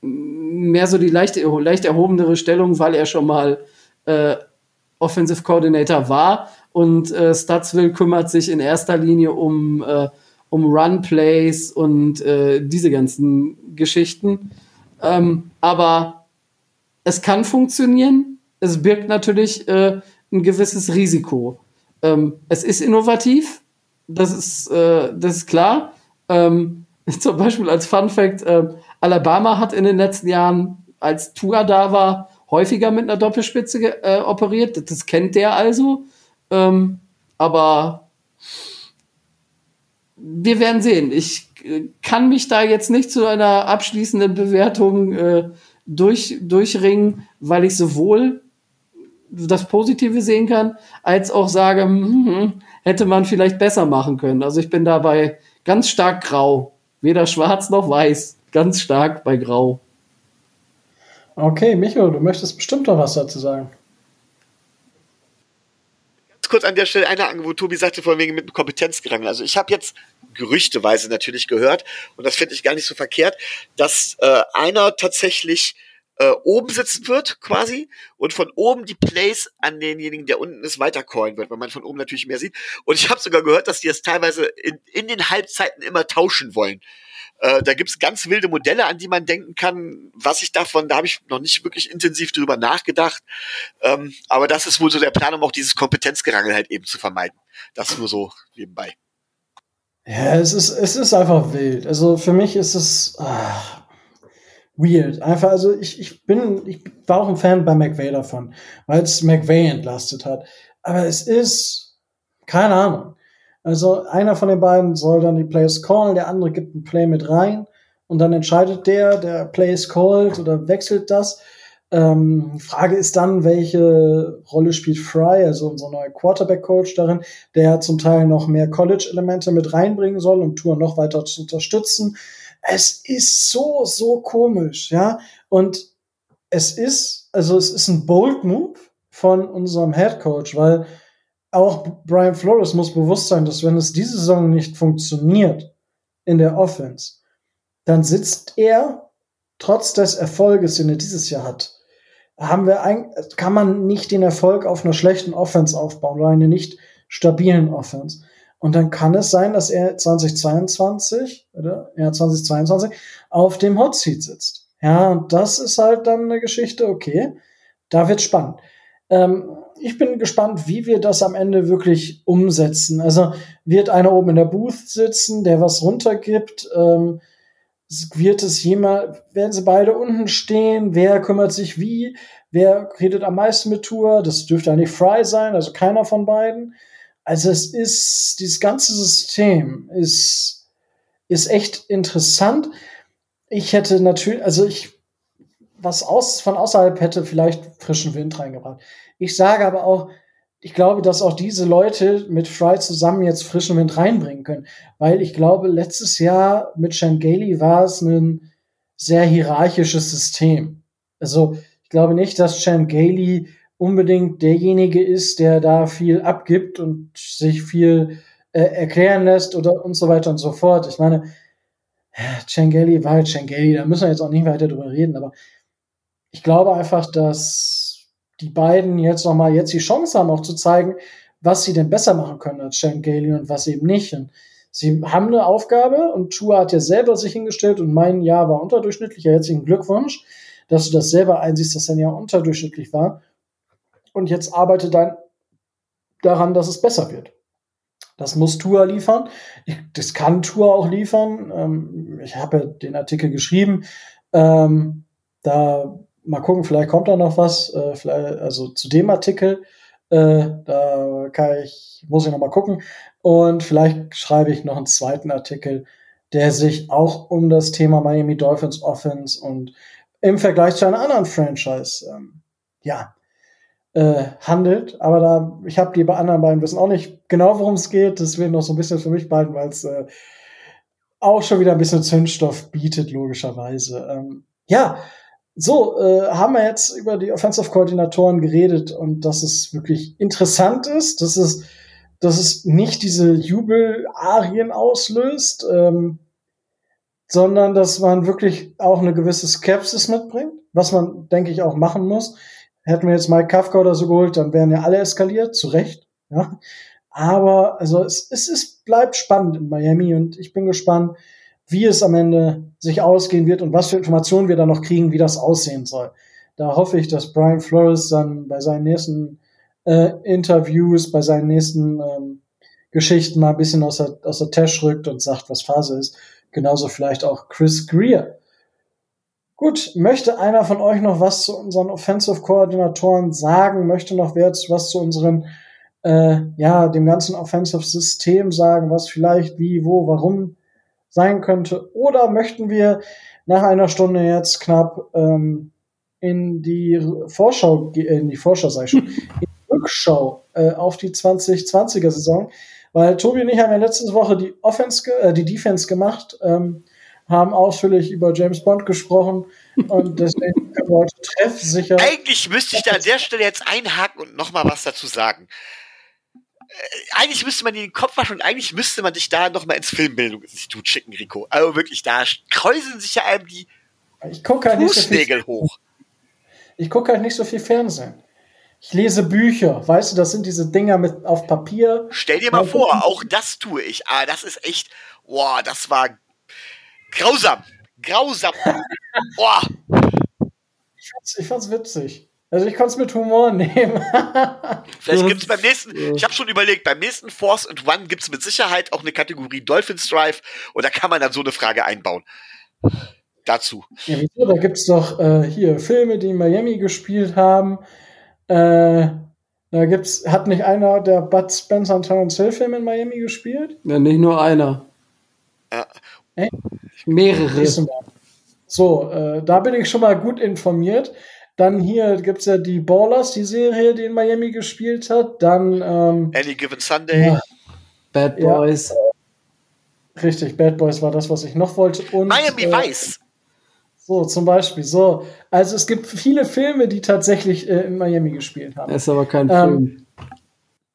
mehr so die leicht, leicht erhobenere Stellung, weil er schon mal äh, Offensive Coordinator war und äh, Stutzville kümmert sich in erster Linie um, äh, um Run Plays und äh, diese ganzen Geschichten. Ähm, aber es kann funktionieren es birgt natürlich äh, ein gewisses Risiko. Ähm, es ist innovativ, das ist, äh, das ist klar. Ähm, [laughs] zum Beispiel als Fun Fact, äh, Alabama hat in den letzten Jahren, als Tua da war, häufiger mit einer Doppelspitze äh, operiert. Das kennt der also. Ähm, aber wir werden sehen. Ich äh, kann mich da jetzt nicht zu einer abschließenden Bewertung äh, durch, durchringen, weil ich sowohl das Positive sehen kann, als auch sage, hm, hm, hätte man vielleicht besser machen können. Also ich bin dabei ganz stark grau. Weder schwarz noch weiß. Ganz stark bei grau. Okay, Michael, du möchtest bestimmt noch was dazu sagen. Ganz kurz an der Stelle eine Ange, wo Tobi sagte, von wegen mit Kompetenz gerangen. Also ich habe jetzt gerüchteweise natürlich gehört, und das finde ich gar nicht so verkehrt, dass äh, einer tatsächlich äh, oben sitzen wird, quasi, und von oben die Plays an denjenigen, der unten ist, weitercallen wird, weil man von oben natürlich mehr sieht. Und ich habe sogar gehört, dass die es teilweise in, in den Halbzeiten immer tauschen wollen. Äh, da gibt's ganz wilde Modelle, an die man denken kann. Was ich davon, da habe ich noch nicht wirklich intensiv drüber nachgedacht. Ähm, aber das ist wohl so der Plan, um auch dieses Kompetenzgerangel halt eben zu vermeiden. Das nur so nebenbei. Ja, es ist, es ist einfach wild. Also für mich ist es, ah, weird. Einfach, also ich, ich bin, ich war auch ein Fan bei McVay davon, weil es McVay entlastet hat. Aber es ist, keine Ahnung. Also einer von den beiden soll dann die Plays callen, der andere gibt ein Play mit rein und dann entscheidet der, der Plays called oder wechselt das. Ähm, Frage ist dann, welche Rolle spielt Fry, also unser neuer Quarterback-Coach darin, der zum Teil noch mehr College-Elemente mit reinbringen soll, um Tour noch weiter zu unterstützen. Es ist so, so komisch, ja. Und es ist, also es ist ein bold Move von unserem Head Coach, weil auch Brian Flores muss bewusst sein, dass wenn es diese Saison nicht funktioniert in der Offense, dann sitzt er trotz des Erfolges, den er dieses Jahr hat, haben wir ein, kann man nicht den Erfolg auf einer schlechten Offense aufbauen oder einer nicht stabilen Offense. Und dann kann es sein, dass er 2022 oder ja 2022 auf dem Hot Seat sitzt. Ja, und das ist halt dann eine Geschichte. Okay, da wird spannend. Ähm, ich bin gespannt, wie wir das am Ende wirklich umsetzen. Also wird einer oben in der Booth sitzen, der was runtergibt? Ähm, wird es jemand, werden sie beide unten stehen? Wer kümmert sich wie? Wer redet am meisten mit Tour? Das dürfte eigentlich Fry sein, also keiner von beiden. Also es ist, dieses ganze System ist, ist echt interessant. Ich hätte natürlich, also ich, was aus, von außerhalb hätte vielleicht frischen Wind reingebracht. Ich sage aber auch, ich glaube, dass auch diese Leute mit Fry zusammen jetzt frischen Wind reinbringen können. Weil ich glaube, letztes Jahr mit Shangeli war es ein sehr hierarchisches System. Also ich glaube nicht, dass Shangeli unbedingt derjenige ist, der da viel abgibt und sich viel äh, erklären lässt oder und so weiter und so fort. Ich meine, Chengeli war halt Chengeli, da müssen wir jetzt auch nicht weiter drüber reden, aber ich glaube einfach, dass die beiden jetzt nochmal jetzt die Chance haben, auch zu zeigen, was sie denn besser machen können als Chengeli und was eben nicht. Und sie haben eine Aufgabe und Chua hat ja selber sich hingestellt und mein Jahr war unterdurchschnittlich. Herzlichen Glückwunsch, dass du das selber einsiehst, dass dein Jahr unterdurchschnittlich war. Und jetzt arbeite dann daran, dass es besser wird. Das muss Tour liefern. Das kann Tour auch liefern. Ähm, ich habe den Artikel geschrieben. Ähm, da mal gucken, vielleicht kommt da noch was. Äh, vielleicht, also zu dem Artikel. Äh, da kann ich, muss ich noch mal gucken. Und vielleicht schreibe ich noch einen zweiten Artikel, der sich auch um das Thema Miami Dolphins Offense und im Vergleich zu einer anderen Franchise, ähm, ja, äh, handelt. Aber da, ich habe die anderen beiden wissen auch nicht genau, worum es geht. Das wird noch so ein bisschen für mich behalten, weil es äh, auch schon wieder ein bisschen Zündstoff bietet, logischerweise. Ähm, ja, so, äh, haben wir jetzt über die Offensive-Koordinatoren geredet und dass es wirklich interessant ist, dass es, dass es nicht diese Jubelarien auslöst, ähm, sondern dass man wirklich auch eine gewisse Skepsis mitbringt, was man, denke ich, auch machen muss. Hätten wir jetzt Mike Kafka oder so geholt, dann wären ja alle eskaliert, zu Recht. Ja. Aber also es, es ist, bleibt spannend in Miami und ich bin gespannt, wie es am Ende sich ausgehen wird und was für Informationen wir da noch kriegen, wie das aussehen soll. Da hoffe ich, dass Brian Flores dann bei seinen nächsten äh, Interviews, bei seinen nächsten ähm, Geschichten mal ein bisschen aus der, aus der Tasche rückt und sagt, was Phase ist. Genauso vielleicht auch Chris Greer. Gut, möchte einer von euch noch was zu unseren Offensive-Koordinatoren sagen? Möchte noch wer was zu unseren, äh, ja, dem ganzen Offensive-System sagen, was vielleicht wie, wo, warum sein könnte? Oder möchten wir nach einer Stunde jetzt knapp ähm, in die Vorschau, äh, in die Vorschau sei ich schon, [laughs] in die Rückschau äh, auf die 2020er Saison, weil Tobi und ich haben ja letzte Woche die Offense, äh, die Defense gemacht. Ähm, haben ausführlich über James Bond gesprochen [laughs] und deswegen können wir heute treffsicher. Eigentlich müsste ich da an der Stelle jetzt einhaken und nochmal was dazu sagen. Äh, eigentlich müsste man dir den Kopf waschen und eigentlich müsste man dich da nochmal ins Filmbildungsinstitut schicken, Rico. Also wirklich, da kräuseln sich ja einem die ich gucke halt Fußnägel nicht so viel, hoch. Ich gucke halt nicht so viel Fernsehen. Ich lese Bücher, weißt du, das sind diese Dinger mit auf Papier. Stell dir mal vor, auch das tue ich. Ah, das ist echt, boah, das war Grausam. Grausam. [laughs] Boah. Ich fand's, ich fand's witzig. Also ich konnte es mit Humor nehmen. [laughs] Vielleicht gibt es beim nächsten, ich habe schon überlegt, beim nächsten Force and One gibt es mit Sicherheit auch eine Kategorie Dolphins Drive und da kann man dann so eine Frage einbauen. Dazu. Ja, wieso? Da gibt es doch äh, hier Filme, die in Miami gespielt haben. Äh, da gibt's, hat nicht einer der Bud Spencer und Terence Hill Filme in Miami gespielt? Ja, nicht nur einer. Ja. Äh? Mehrere. So, äh, da bin ich schon mal gut informiert. Dann hier gibt's ja die Ballers, die Serie, die in Miami gespielt hat. Dann ähm, Any Given Sunday. Ja. Bad Ja. Boys. richtig, Bad Boys war das, was ich noch wollte. Und, Miami äh, Vice. So, zum Beispiel. So, also es gibt viele Filme, die tatsächlich äh, in Miami gespielt haben. Ist aber kein Ähm, Film.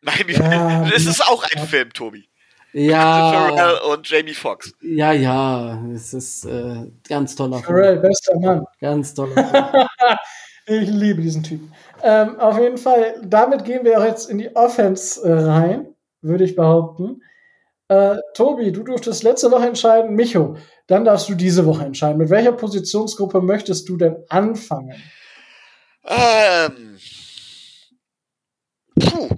Miami Ja. Das ist auch ein Film, Tobi. Ja, Pharrell und Jamie Foxx. ja, ja. Es ist äh, ganz toller Film. Pharrell, bester Mann. Ganz toller Film. [laughs] Ich liebe diesen Typen. Ähm, auf jeden Fall, damit gehen wir auch jetzt in die Offense äh, rein, würde ich behaupten. Äh, Tobi, du durftest letzte Woche entscheiden. Micho, dann darfst du diese Woche entscheiden. Mit welcher Positionsgruppe möchtest du denn anfangen? Ähm. Puh.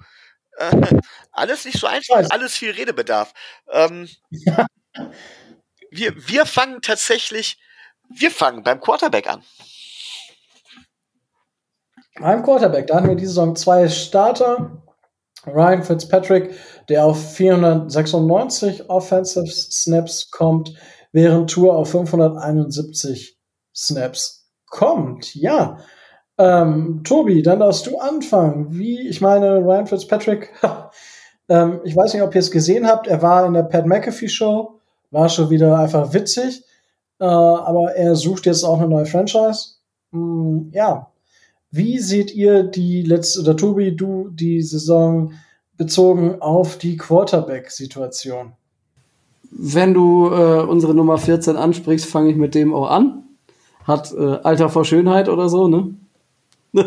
Äh, alles nicht so einfach, weiß. alles viel Redebedarf. Ähm, [laughs] wir, wir fangen tatsächlich, wir fangen beim Quarterback an. Beim Quarterback, da hatten wir diese Saison zwei Starter. Ryan Fitzpatrick, der auf 496 Offensive Snaps kommt, während Tour auf 571 Snaps kommt. Ja. Ähm, Tobi, dann darfst du anfangen. Wie, ich meine, Ryan Fitzpatrick, [laughs] ähm, ich weiß nicht, ob ihr es gesehen habt, er war in der Pat McAfee Show, war schon wieder einfach witzig, äh, aber er sucht jetzt auch eine neue Franchise. Mm, ja, wie seht ihr die letzte, oder Tobi, du, die Saison bezogen auf die Quarterback-Situation? Wenn du äh, unsere Nummer 14 ansprichst, fange ich mit dem auch an. Hat äh, Alter vor Schönheit oder so, ne? [laughs]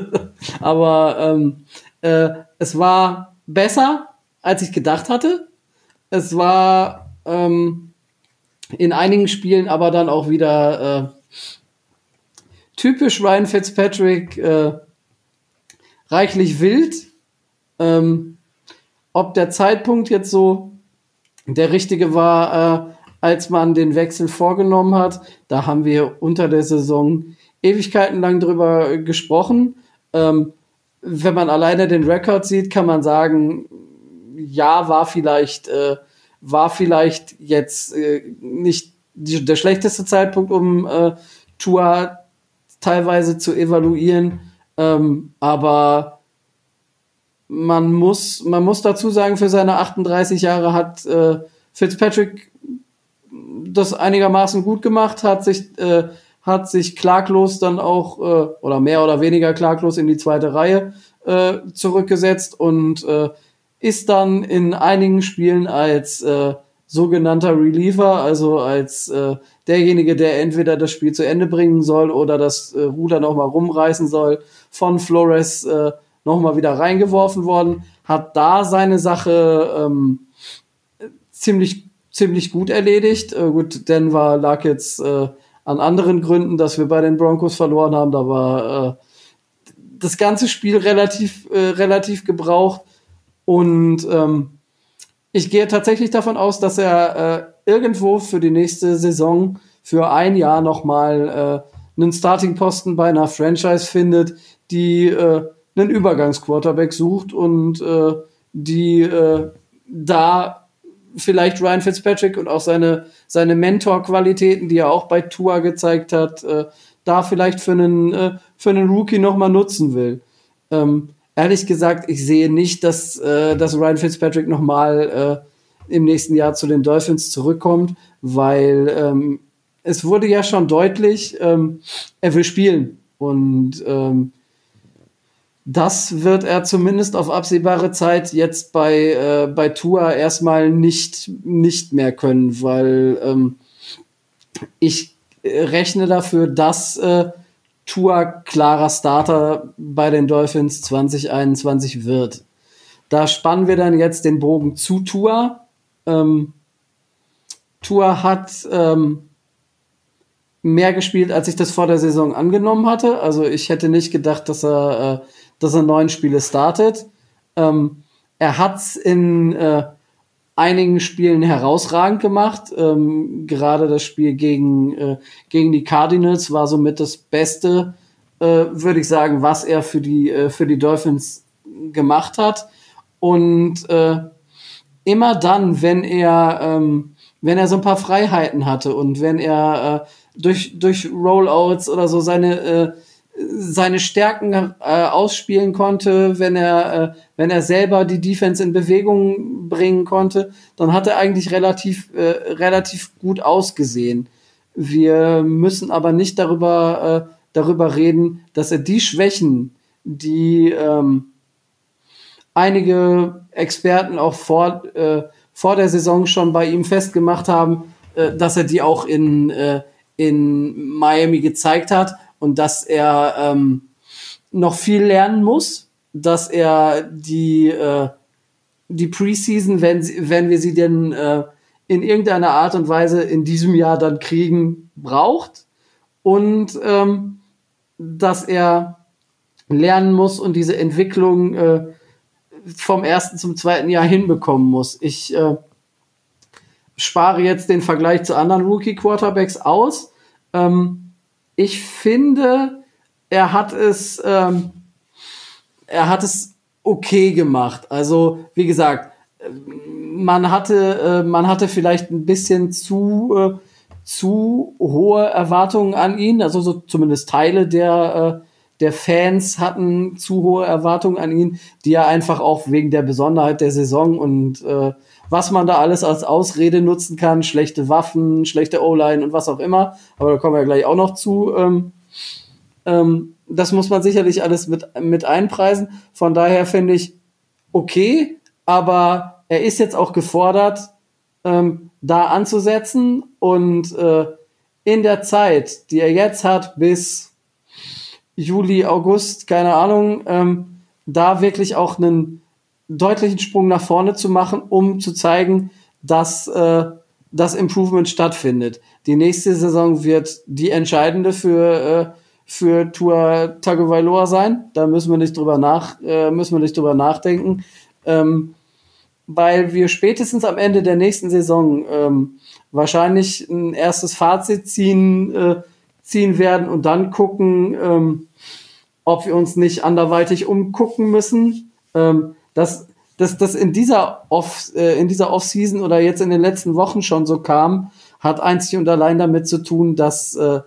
Aber ähm, äh, es war besser, als ich gedacht hatte. Es war ähm, in einigen Spielen aber dann auch wieder äh, typisch Ryan Fitzpatrick, äh, reichlich wild. Ähm, ob der Zeitpunkt jetzt so der richtige war, äh, als man den Wechsel vorgenommen hat, da haben wir unter der Saison Ewigkeiten lang drüber gesprochen. Ähm, wenn man alleine den Rekord sieht, kann man sagen, ja, war vielleicht, äh, war vielleicht jetzt äh, nicht die, der schlechteste Zeitpunkt, um äh, Tour teilweise zu evaluieren. Ähm, aber man muss, man muss dazu sagen, für seine 38 Jahre hat äh, Fitzpatrick das einigermaßen gut gemacht, hat sich, äh, hat sich klaglos dann auch, äh, oder mehr oder weniger klaglos in die zweite Reihe äh, zurückgesetzt und äh, ist dann in einigen Spielen als äh, sogenannter Reliever, also als äh, derjenige, der entweder das Spiel zu Ende bringen soll oder das äh, Ruder nochmal rumreißen soll, von Flores äh, nochmal wieder reingeworfen worden, hat da seine Sache ähm, ziemlich, ziemlich gut erledigt. Äh, gut, Denver lag jetzt äh, an anderen Gründen, dass wir bei den Broncos verloren haben. Da war äh, das ganze Spiel relativ, äh, relativ gebraucht. Und ähm, ich gehe tatsächlich davon aus, dass er äh, irgendwo für die nächste Saison für ein Jahr nochmal äh, einen Starting-Posten bei einer Franchise findet, die äh, einen Übergangsquarterback sucht und äh, die äh, da vielleicht Ryan Fitzpatrick und auch seine, seine Mentor-Qualitäten, die er auch bei Tua gezeigt hat, äh, da vielleicht für einen, äh, für einen Rookie nochmal nutzen will. Ähm, ehrlich gesagt, ich sehe nicht, dass, äh, dass Ryan Fitzpatrick nochmal äh, im nächsten Jahr zu den Dolphins zurückkommt, weil ähm, es wurde ja schon deutlich, ähm, er will spielen. Und ähm, das wird er zumindest auf absehbare Zeit jetzt bei, äh, bei Tua erstmal nicht, nicht mehr können, weil ähm, ich rechne dafür, dass äh, Tua klarer Starter bei den Dolphins 2021 wird. Da spannen wir dann jetzt den Bogen zu Tua. Ähm, Tua hat ähm, mehr gespielt, als ich das vor der Saison angenommen hatte. Also ich hätte nicht gedacht, dass er, äh, dass er neun Spiele startet. Ähm, er hat's in äh, einigen Spielen herausragend gemacht. Ähm, gerade das Spiel gegen, äh, gegen die Cardinals war somit das Beste, äh, würde ich sagen, was er für die, äh, für die Dolphins gemacht hat. Und äh, immer dann, wenn er, ähm, wenn er so ein paar Freiheiten hatte und wenn er äh, durch, durch Rollouts oder so seine äh, seine Stärken äh, ausspielen konnte, wenn er, äh, wenn er selber die Defense in Bewegung bringen konnte, dann hat er eigentlich relativ, äh, relativ gut ausgesehen. Wir müssen aber nicht darüber, äh, darüber reden, dass er die Schwächen, die ähm, einige Experten auch vor, äh, vor der Saison schon bei ihm festgemacht haben, äh, dass er die auch in, äh, in Miami gezeigt hat und dass er ähm, noch viel lernen muss, dass er die, äh, die Preseason, wenn, sie, wenn wir sie denn äh, in irgendeiner Art und Weise in diesem Jahr dann kriegen, braucht und ähm, dass er lernen muss und diese Entwicklung äh, vom ersten zum zweiten Jahr hinbekommen muss. Ich äh, spare jetzt den Vergleich zu anderen Rookie-Quarterbacks aus. Ähm, ich finde, er hat es, ähm, er hat es okay gemacht. Also, wie gesagt, man hatte, äh, man hatte vielleicht ein bisschen zu, äh, zu hohe Erwartungen an ihn, also so zumindest Teile der, äh, der Fans hatten zu hohe Erwartungen an ihn, die er einfach auch wegen der Besonderheit der Saison und äh, was man da alles als Ausrede nutzen kann, schlechte Waffen, schlechte O-Line und was auch immer, aber da kommen wir gleich auch noch zu. Ähm, ähm, das muss man sicherlich alles mit, mit einpreisen. Von daher finde ich okay, aber er ist jetzt auch gefordert, ähm, da anzusetzen und äh, in der Zeit, die er jetzt hat, bis Juli, August, keine Ahnung, ähm, da wirklich auch einen deutlichen Sprung nach vorne zu machen, um zu zeigen, dass äh, das Improvement stattfindet. Die nächste Saison wird die entscheidende für äh, für Tour Tagovailoa sein. Da müssen wir nicht drüber nach äh, müssen wir nicht drüber nachdenken, ähm, weil wir spätestens am Ende der nächsten Saison ähm, wahrscheinlich ein erstes Fazit ziehen äh, ziehen werden und dann gucken, ähm, ob wir uns nicht anderweitig umgucken müssen. Ähm, dass das, das in dieser Off, äh, in dieser Off-Season oder jetzt in den letzten Wochen schon so kam, hat einzig und allein damit zu tun, dass äh,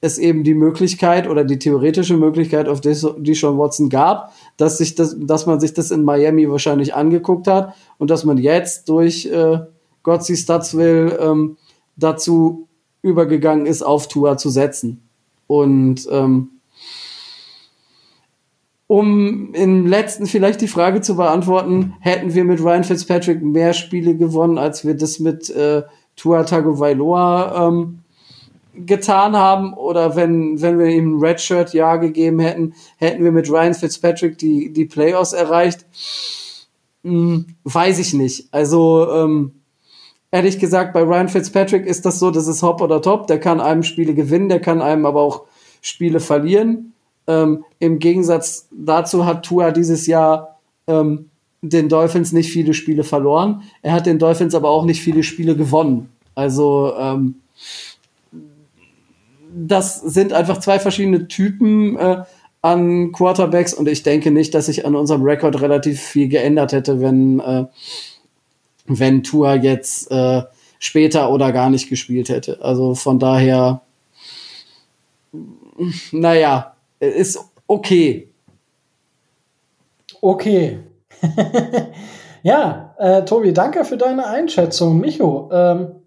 es eben die Möglichkeit oder die theoretische Möglichkeit auf die Sean Watson gab, dass sich das, dass man sich das in Miami wahrscheinlich angeguckt hat und dass man jetzt durch äh, Gotzi Stutzville ähm, dazu übergegangen ist, auf Tour zu setzen. Und ähm, um im letzten vielleicht die Frage zu beantworten, hätten wir mit Ryan Fitzpatrick mehr Spiele gewonnen, als wir das mit äh, Tua Tagovailoa ähm, getan haben oder wenn, wenn wir ihm ein Redshirt-Jahr gegeben hätten, hätten wir mit Ryan Fitzpatrick die, die Playoffs erreicht? Hm, weiß ich nicht. Also, ähm, ehrlich gesagt, bei Ryan Fitzpatrick ist das so, das ist Hop oder Top. Der kann einem Spiele gewinnen, der kann einem aber auch Spiele verlieren. Ähm, Im Gegensatz dazu hat Tua dieses Jahr ähm, den Dolphins nicht viele Spiele verloren. Er hat den Dolphins aber auch nicht viele Spiele gewonnen. Also, ähm, das sind einfach zwei verschiedene Typen äh, an Quarterbacks und ich denke nicht, dass sich an unserem Rekord relativ viel geändert hätte, wenn, äh, wenn Tua jetzt äh, später oder gar nicht gespielt hätte. Also von daher, naja, ist okay. Okay. [laughs] ja, äh, Tobi, danke für deine Einschätzung. Micho, ähm,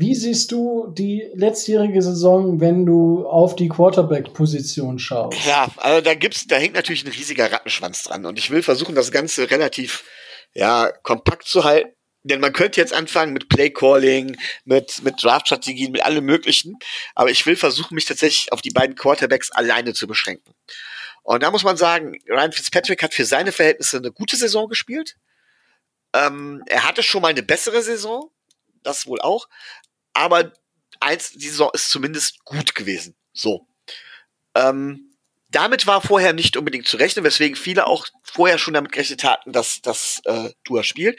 wie siehst du die letztjährige Saison, wenn du auf die Quarterback-Position schaust? Ja, also da gibt's, da hängt natürlich ein riesiger Rattenschwanz dran. Und ich will versuchen, das Ganze relativ ja, kompakt zu halten. Denn man könnte jetzt anfangen mit Playcalling, mit, mit Draft-Strategien, mit allem möglichen. Aber ich will versuchen, mich tatsächlich auf die beiden Quarterbacks alleine zu beschränken. Und da muss man sagen, Ryan Fitzpatrick hat für seine Verhältnisse eine gute Saison gespielt. Ähm, er hatte schon mal eine bessere Saison. Das wohl auch aber eins, die Saison ist zumindest gut gewesen. So. Ähm, damit war vorher nicht unbedingt zu rechnen, weswegen viele auch vorher schon damit gerechnet hatten, dass das äh, Dua spielt.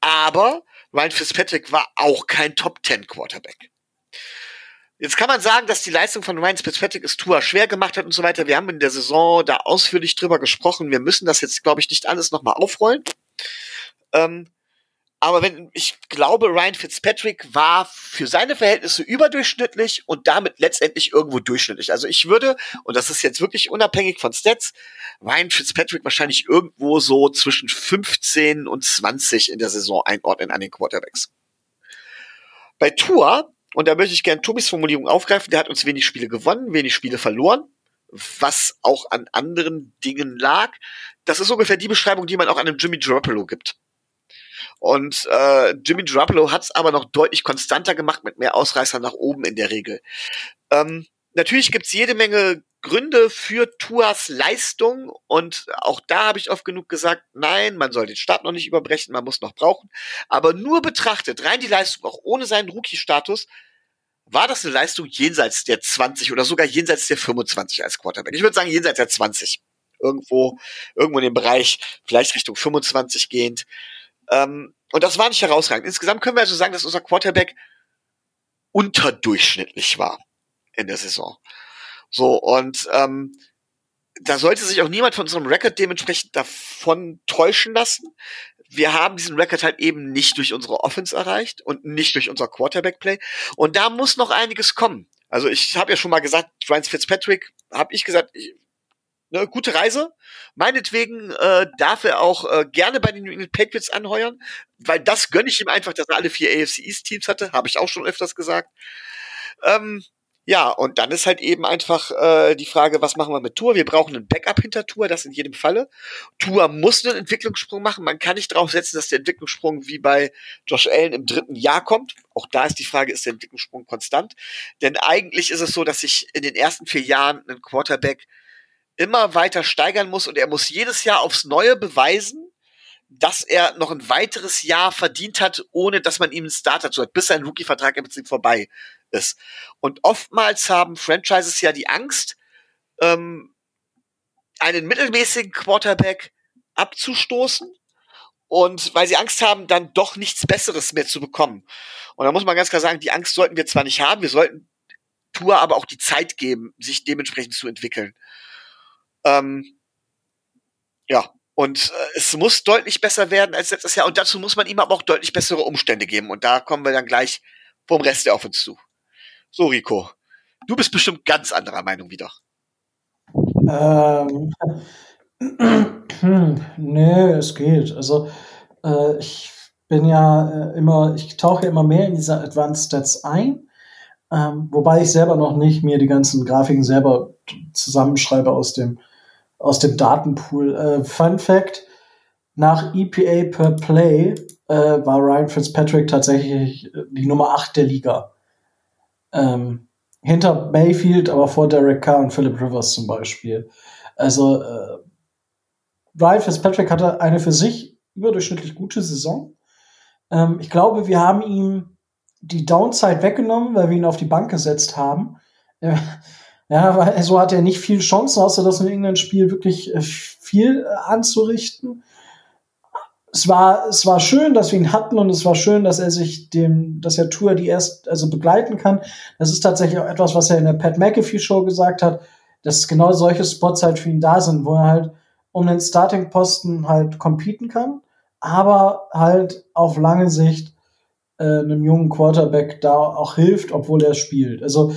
Aber Ryan Fitzpatrick war auch kein Top Ten Quarterback. Jetzt kann man sagen, dass die Leistung von Ryan Fitzpatrick es Tua schwer gemacht hat und so weiter. Wir haben in der Saison da ausführlich drüber gesprochen. Wir müssen das jetzt, glaube ich, nicht alles nochmal aufrollen. Ähm, aber wenn, ich glaube, Ryan Fitzpatrick war für seine Verhältnisse überdurchschnittlich und damit letztendlich irgendwo durchschnittlich. Also ich würde, und das ist jetzt wirklich unabhängig von Stats, Ryan Fitzpatrick wahrscheinlich irgendwo so zwischen 15 und 20 in der Saison einordnen an den Quarterbacks. Bei Tour, und da möchte ich gerne Tobis Formulierung aufgreifen, der hat uns wenig Spiele gewonnen, wenig Spiele verloren, was auch an anderen Dingen lag. Das ist ungefähr die Beschreibung, die man auch einem Jimmy Garoppolo gibt. Und äh, Jimmy Garoppolo hat es aber noch deutlich konstanter gemacht mit mehr Ausreißern nach oben in der Regel. Ähm, natürlich gibt's jede Menge Gründe für Tuas Leistung und auch da habe ich oft genug gesagt, nein, man soll den Start noch nicht überbrechen, man muss noch brauchen. Aber nur betrachtet, rein die Leistung, auch ohne seinen Rookie-Status, war das eine Leistung jenseits der 20 oder sogar jenseits der 25 als Quarterback. Ich würde sagen jenseits der 20. Irgendwo, irgendwo in dem Bereich, vielleicht Richtung 25 gehend. Ähm, und das war nicht herausragend. Insgesamt können wir also sagen, dass unser Quarterback unterdurchschnittlich war in der Saison. So, und ähm, da sollte sich auch niemand von unserem Rekord dementsprechend davon täuschen lassen. Wir haben diesen Rekord halt eben nicht durch unsere Offense erreicht und nicht durch unser Quarterback-Play. Und da muss noch einiges kommen. Also ich habe ja schon mal gesagt, Ryan Fitzpatrick, habe ich gesagt, ich, ne, gute Reise. Meinetwegen äh, darf er auch äh, gerne bei den New England Patriots anheuern, weil das gönne ich ihm einfach, dass er alle vier AFC East Teams hatte, habe ich auch schon öfters gesagt. Ähm, ja, und dann ist halt eben einfach äh, die Frage, was machen wir mit Tour? Wir brauchen einen Backup hinter Tour, das in jedem Falle. Tour muss einen Entwicklungssprung machen. Man kann nicht darauf setzen, dass der Entwicklungssprung wie bei Josh Allen im dritten Jahr kommt. Auch da ist die Frage, ist der Entwicklungssprung konstant? Denn eigentlich ist es so, dass sich in den ersten vier Jahren ein Quarterback immer weiter steigern muss und er muss jedes Jahr aufs Neue beweisen, dass er noch ein weiteres Jahr verdient hat, ohne dass man ihm einen Starter zu hat, bis sein Rookie-Vertrag im Prinzip vorbei ist. Und oftmals haben Franchises ja die Angst, ähm, einen mittelmäßigen Quarterback abzustoßen und weil sie Angst haben, dann doch nichts Besseres mehr zu bekommen. Und da muss man ganz klar sagen, die Angst sollten wir zwar nicht haben, wir sollten Tour aber auch die Zeit geben, sich dementsprechend zu entwickeln. Ähm, ja, und äh, es muss deutlich besser werden als letztes Jahr. Und dazu muss man ihm aber auch deutlich bessere Umstände geben. Und da kommen wir dann gleich vom Rest der uns zu. So, Rico, du bist bestimmt ganz anderer Meinung wieder. Ähm, [clears throat] nee, es geht. Also äh, ich bin ja äh, immer, ich tauche immer mehr in diese Advanced Stats ein, ähm, wobei ich selber noch nicht mir die ganzen Grafiken selber zusammenschreibe aus dem aus dem Datenpool. Äh, Fun Fact: Nach EPA per Play äh, war Ryan Fitzpatrick tatsächlich die Nummer 8 der Liga. Ähm, hinter Mayfield, aber vor Derek Carr und Philip Rivers zum Beispiel. Also äh, Ryan Fitzpatrick hatte eine für sich überdurchschnittlich gute Saison. Ähm, ich glaube, wir haben ihm die Downside weggenommen, weil wir ihn auf die Bank gesetzt haben. Äh, ja, weil so hat er nicht viel Chancen, außer das in irgendeinem Spiel wirklich äh, viel anzurichten es war, es war schön, dass wir ihn hatten und es war schön, dass er sich dem, dass er Tour die erst, also begleiten kann. Das ist tatsächlich auch etwas, was er in der Pat McAfee Show gesagt hat, dass genau solche Spots halt für ihn da sind, wo er halt um den Starting-Posten halt competen kann, aber halt auf lange Sicht äh, einem jungen Quarterback da auch hilft, obwohl er spielt. Also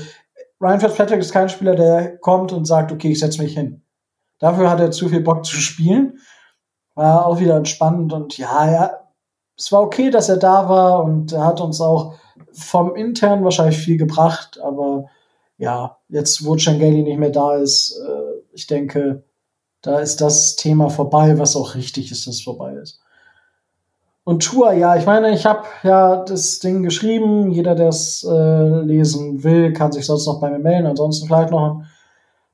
Ryan Fitzpatrick ist kein Spieler, der kommt und sagt, okay, ich setze mich hin. Dafür hat er zu viel Bock zu spielen war auch wieder entspannend und ja, ja, es war okay, dass er da war und er hat uns auch vom intern wahrscheinlich viel gebracht, aber ja, jetzt wo Changeli nicht mehr da ist, äh, ich denke, da ist das Thema vorbei, was auch richtig ist, dass es vorbei ist. Und Tour, ja, ich meine, ich habe ja das Ding geschrieben. Jeder, der es äh, lesen will, kann sich sonst noch bei mir melden. Ansonsten vielleicht noch ein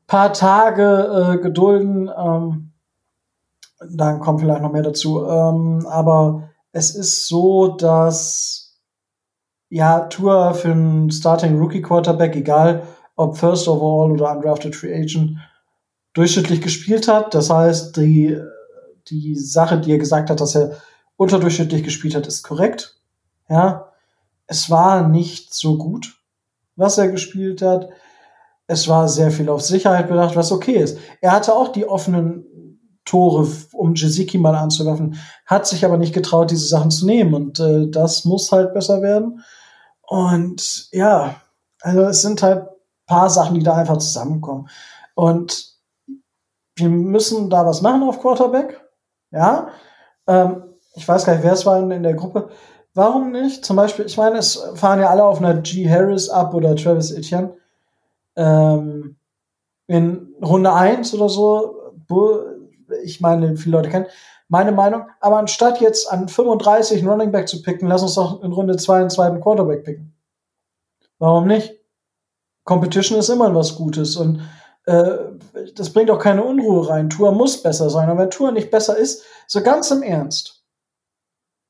paar Tage äh, gedulden. Ähm, dann kommt vielleicht noch mehr dazu. Ähm, aber es ist so, dass ja, Tour für einen Starting Rookie Quarterback, egal ob First Overall oder Undrafted Free Agent, durchschnittlich gespielt hat. Das heißt, die, die Sache, die er gesagt hat, dass er unterdurchschnittlich gespielt hat, ist korrekt. Ja, es war nicht so gut, was er gespielt hat. Es war sehr viel auf Sicherheit bedacht, was okay ist. Er hatte auch die offenen Tore, um Jaziki mal anzuwerfen, hat sich aber nicht getraut, diese Sachen zu nehmen. Und äh, das muss halt besser werden. Und ja, also es sind halt paar Sachen, die da einfach zusammenkommen. Und wir müssen da was machen auf Quarterback. Ja. Ähm, ich weiß gar nicht, wer es war in, in der Gruppe. Warum nicht? Zum Beispiel, ich meine, es fahren ja alle auf einer G. Harris ab oder Travis Etienne. Ähm, in Runde 1 oder so ich meine, viele Leute kennen, meine Meinung. Aber anstatt jetzt an 35 einen Running Back zu picken, lass uns doch in Runde 2 einen zweiten Quarterback picken. Warum nicht? Competition ist immer was Gutes und äh, das bringt auch keine Unruhe rein. Tour muss besser sein. Und wenn Tour nicht besser ist, so ganz im Ernst.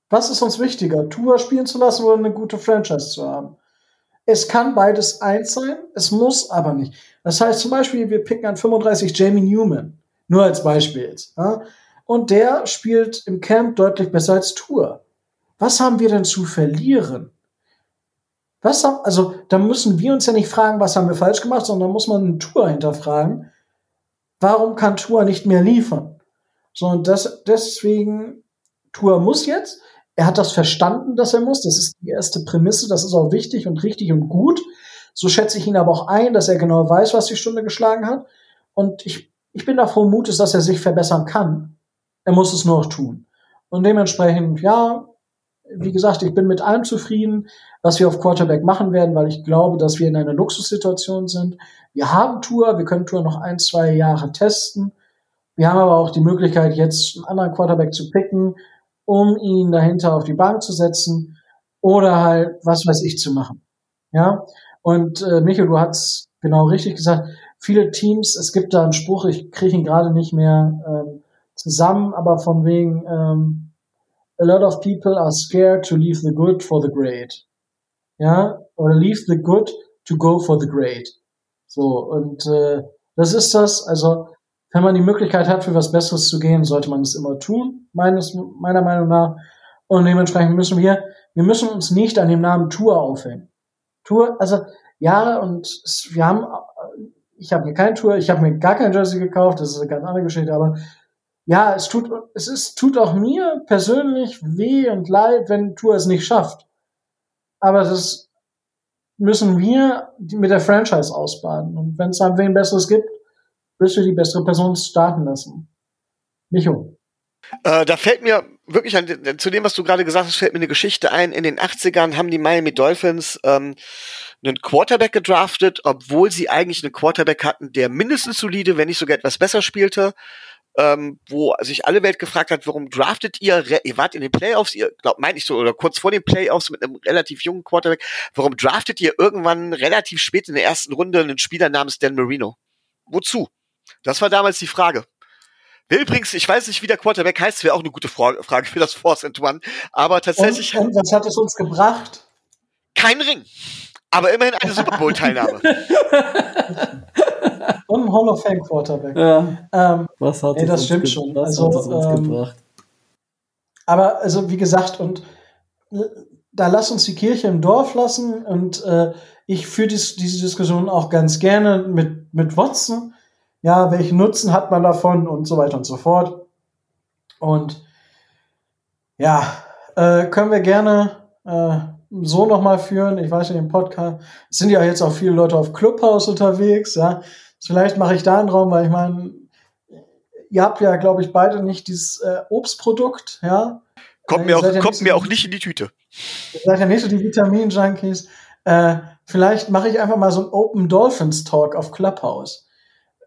Was ist uns wichtiger, Tour spielen zu lassen oder eine gute Franchise zu haben? Es kann beides eins sein, es muss aber nicht. Das heißt zum Beispiel, wir picken an 35 Jamie Newman. Nur als Beispiel. Ja? Und der spielt im Camp deutlich besser als Tour. Was haben wir denn zu verlieren? Was haben, also, da müssen wir uns ja nicht fragen, was haben wir falsch gemacht, sondern muss man Tour hinterfragen. Warum kann Tour nicht mehr liefern? So, und das, deswegen, Tour muss jetzt. Er hat das verstanden, dass er muss. Das ist die erste Prämisse. Das ist auch wichtig und richtig und gut. So schätze ich ihn aber auch ein, dass er genau weiß, was die Stunde geschlagen hat. Und ich ich bin da frohen Mutes, dass er sich verbessern kann. Er muss es nur noch tun. Und dementsprechend, ja, wie gesagt, ich bin mit allem zufrieden, was wir auf Quarterback machen werden, weil ich glaube, dass wir in einer Luxussituation sind. Wir haben Tour, wir können Tour noch ein, zwei Jahre testen. Wir haben aber auch die Möglichkeit, jetzt einen anderen Quarterback zu picken, um ihn dahinter auf die Bank zu setzen oder halt was weiß ich zu machen. Ja, und äh, Michael, du hast genau richtig gesagt, viele Teams, es gibt da einen Spruch, ich kriege ihn gerade nicht mehr ähm, zusammen, aber von wegen ähm, a lot of people are scared to leave the good for the great. Ja, oder leave the good to go for the great. So, und äh, das ist das, also wenn man die Möglichkeit hat, für was Besseres zu gehen, sollte man es immer tun, meines, meiner Meinung nach. Und dementsprechend müssen wir, wir müssen uns nicht an dem Namen Tour aufhängen. Tour, also ja, und wir haben, ich habe mir kein Tour, ich habe mir gar kein Jersey gekauft, das ist eine ganz andere Geschichte, aber ja, es tut, es ist, tut auch mir persönlich weh und leid, wenn Tour es nicht schafft. Aber das müssen wir mit der Franchise ausbaden. Und wenn es dann wen Besseres gibt, wirst du die bessere Person starten lassen. Micho. Äh, da fällt mir wirklich an, zu dem, was du gerade gesagt hast, fällt mir eine Geschichte ein. In den 80ern haben die Miami Dolphins ähm, einen Quarterback gedraftet, obwohl sie eigentlich einen Quarterback hatten, der mindestens solide, wenn nicht sogar etwas besser spielte. Ähm, wo sich alle Welt gefragt hat, warum draftet ihr, ihr wart in den Playoffs, ihr glaubt, meint ich so, oder kurz vor den Playoffs mit einem relativ jungen Quarterback, warum draftet ihr irgendwann relativ spät in der ersten Runde einen Spieler namens Dan Marino? Wozu? Das war damals die Frage. Übrigens, ich weiß nicht, wie der Quarterback heißt, wäre auch eine gute Frage für das Force and One. Aber tatsächlich. Und, und was hat es uns gebracht? Kein Ring. Aber immerhin eine Super Bowl-Teilnahme. [laughs] und ein Hall of Fame Quarterback. Ja. Ähm, Was hat ey, das uns stimmt schon. Was Also, hat es uns ähm, gebracht? Aber also wie gesagt, und äh, da lass uns die Kirche im Dorf lassen und äh, ich führe dies, diese Diskussion auch ganz gerne mit, mit Watson. Ja, welchen Nutzen hat man davon und so weiter und so fort. Und ja, äh, können wir gerne äh, so nochmal führen. Ich weiß nicht, im Podcast es sind ja jetzt auch viele Leute auf Clubhouse unterwegs. Ja, vielleicht mache ich da einen Raum, weil ich meine, ihr habt ja, glaube ich, beide nicht dieses äh, Obstprodukt, ja. Kommt Ihr mir auch, ja kommt nicht mir auch nicht in die Tüte. Ihr seid ja nicht so die Vitamin-Junkies. Äh, vielleicht mache ich einfach mal so einen Open Dolphins Talk auf Clubhouse.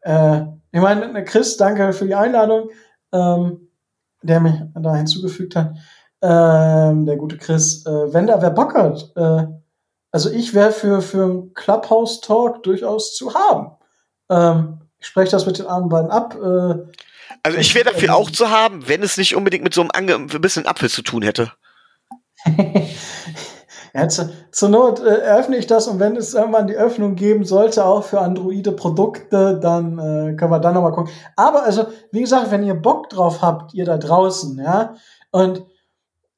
Äh, ich meine, Chris, danke für die Einladung, ähm, der mich da hinzugefügt hat. Ähm, der gute Chris, äh, wenn da wer Bock hat, äh, also ich wäre für, für einen Clubhouse Talk durchaus zu haben. Ähm, ich spreche das mit den anderen beiden ab. Äh, Also ich wäre dafür auch zu haben, wenn es nicht unbedingt mit so einem Ange ein bisschen Apfel zu tun hätte. [laughs] Ja, zu, zur Not äh, eröffne ich das und wenn es irgendwann die Öffnung geben sollte, auch für Androide-Produkte, dann äh, können wir dann nochmal gucken. Aber also, wie gesagt, wenn ihr Bock drauf habt, ihr da draußen, ja, und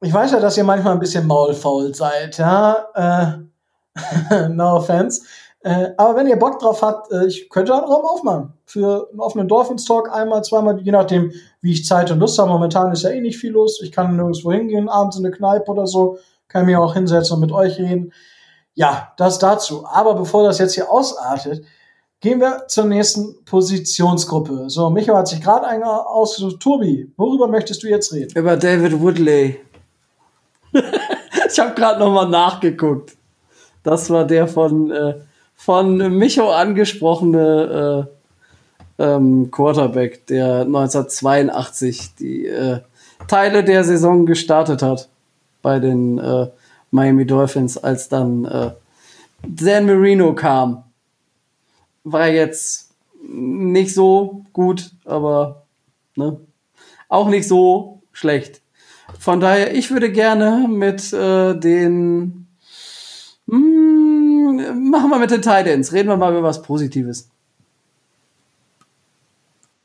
ich weiß ja, dass ihr manchmal ein bisschen maulfaul seid, ja, äh, [laughs] no offense. Äh, aber wenn ihr Bock drauf habt, äh, ich könnte einen Raum aufmachen. Für einen offenen Dolphins-Talk einmal, zweimal, je nachdem, wie ich Zeit und Lust habe. Momentan ist ja eh nicht viel los. Ich kann nirgendwo hingehen, abends in eine Kneipe oder so. Kann mich auch hinsetzen und mit euch reden. Ja, das dazu. Aber bevor das jetzt hier ausartet, gehen wir zur nächsten Positionsgruppe. So, Michael hat sich gerade eine ausgesucht. Tobi, worüber möchtest du jetzt reden? Über David Woodley. [laughs] ich habe gerade noch mal nachgeguckt. Das war der von, äh, von Micho angesprochene äh, ähm, Quarterback, der 1982 die äh, Teile der Saison gestartet hat bei den äh, Miami Dolphins, als dann äh, Dan Marino kam. War jetzt nicht so gut, aber ne, auch nicht so schlecht. Von daher, ich würde gerne mit äh, den mm, machen wir mit den Titans. Reden wir mal über was Positives.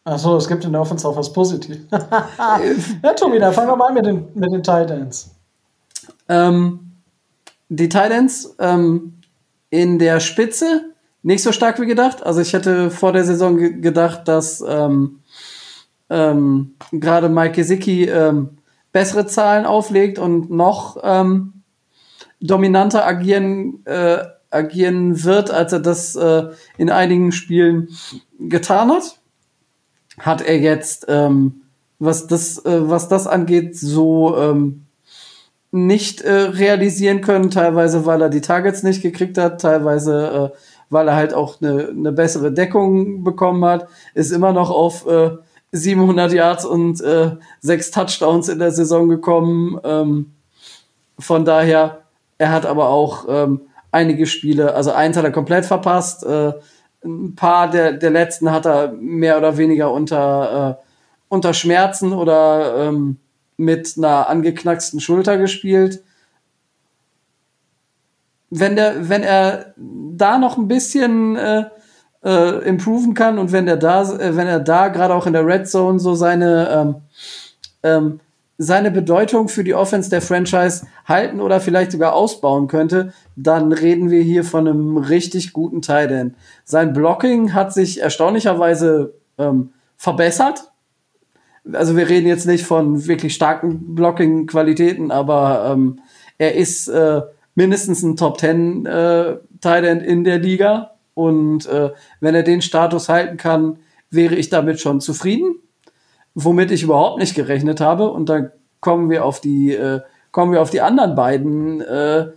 Achso, es gibt in der Offense auch was Positives. [laughs] [laughs] ja, Tobi, dann fangen wir mal an mit den, mit den Titans. Ähm, die Titans ähm, in der Spitze nicht so stark wie gedacht. Also ich hätte vor der Saison ge gedacht, dass ähm, ähm, gerade Mike Gesicki ähm, bessere Zahlen auflegt und noch ähm, dominanter agieren, äh, agieren wird, als er das äh, in einigen Spielen getan hat. hat er jetzt, ähm, was das, äh, was das angeht, so ähm, nicht äh, realisieren können, teilweise weil er die Targets nicht gekriegt hat, teilweise äh, weil er halt auch eine ne bessere Deckung bekommen hat, ist immer noch auf äh, 700 Yards und äh, sechs Touchdowns in der Saison gekommen. Ähm, von daher, er hat aber auch ähm, einige Spiele, also eins hat er komplett verpasst, äh, ein paar der, der letzten hat er mehr oder weniger unter, äh, unter Schmerzen oder ähm, mit einer angeknacksten Schulter gespielt. Wenn der, wenn er da noch ein bisschen äh, äh, improven kann und wenn er da, äh, wenn er da gerade auch in der Red Zone so seine ähm, ähm, seine Bedeutung für die Offense der Franchise halten oder vielleicht sogar ausbauen könnte, dann reden wir hier von einem richtig guten Tight End. Sein Blocking hat sich erstaunlicherweise ähm, verbessert. Also wir reden jetzt nicht von wirklich starken Blocking-Qualitäten, aber ähm, er ist äh, mindestens ein Top 10 äh, Tight End in der Liga. Und äh, wenn er den Status halten kann, wäre ich damit schon zufrieden womit ich überhaupt nicht gerechnet habe. Und dann kommen wir auf die, äh, kommen wir auf die anderen beiden äh,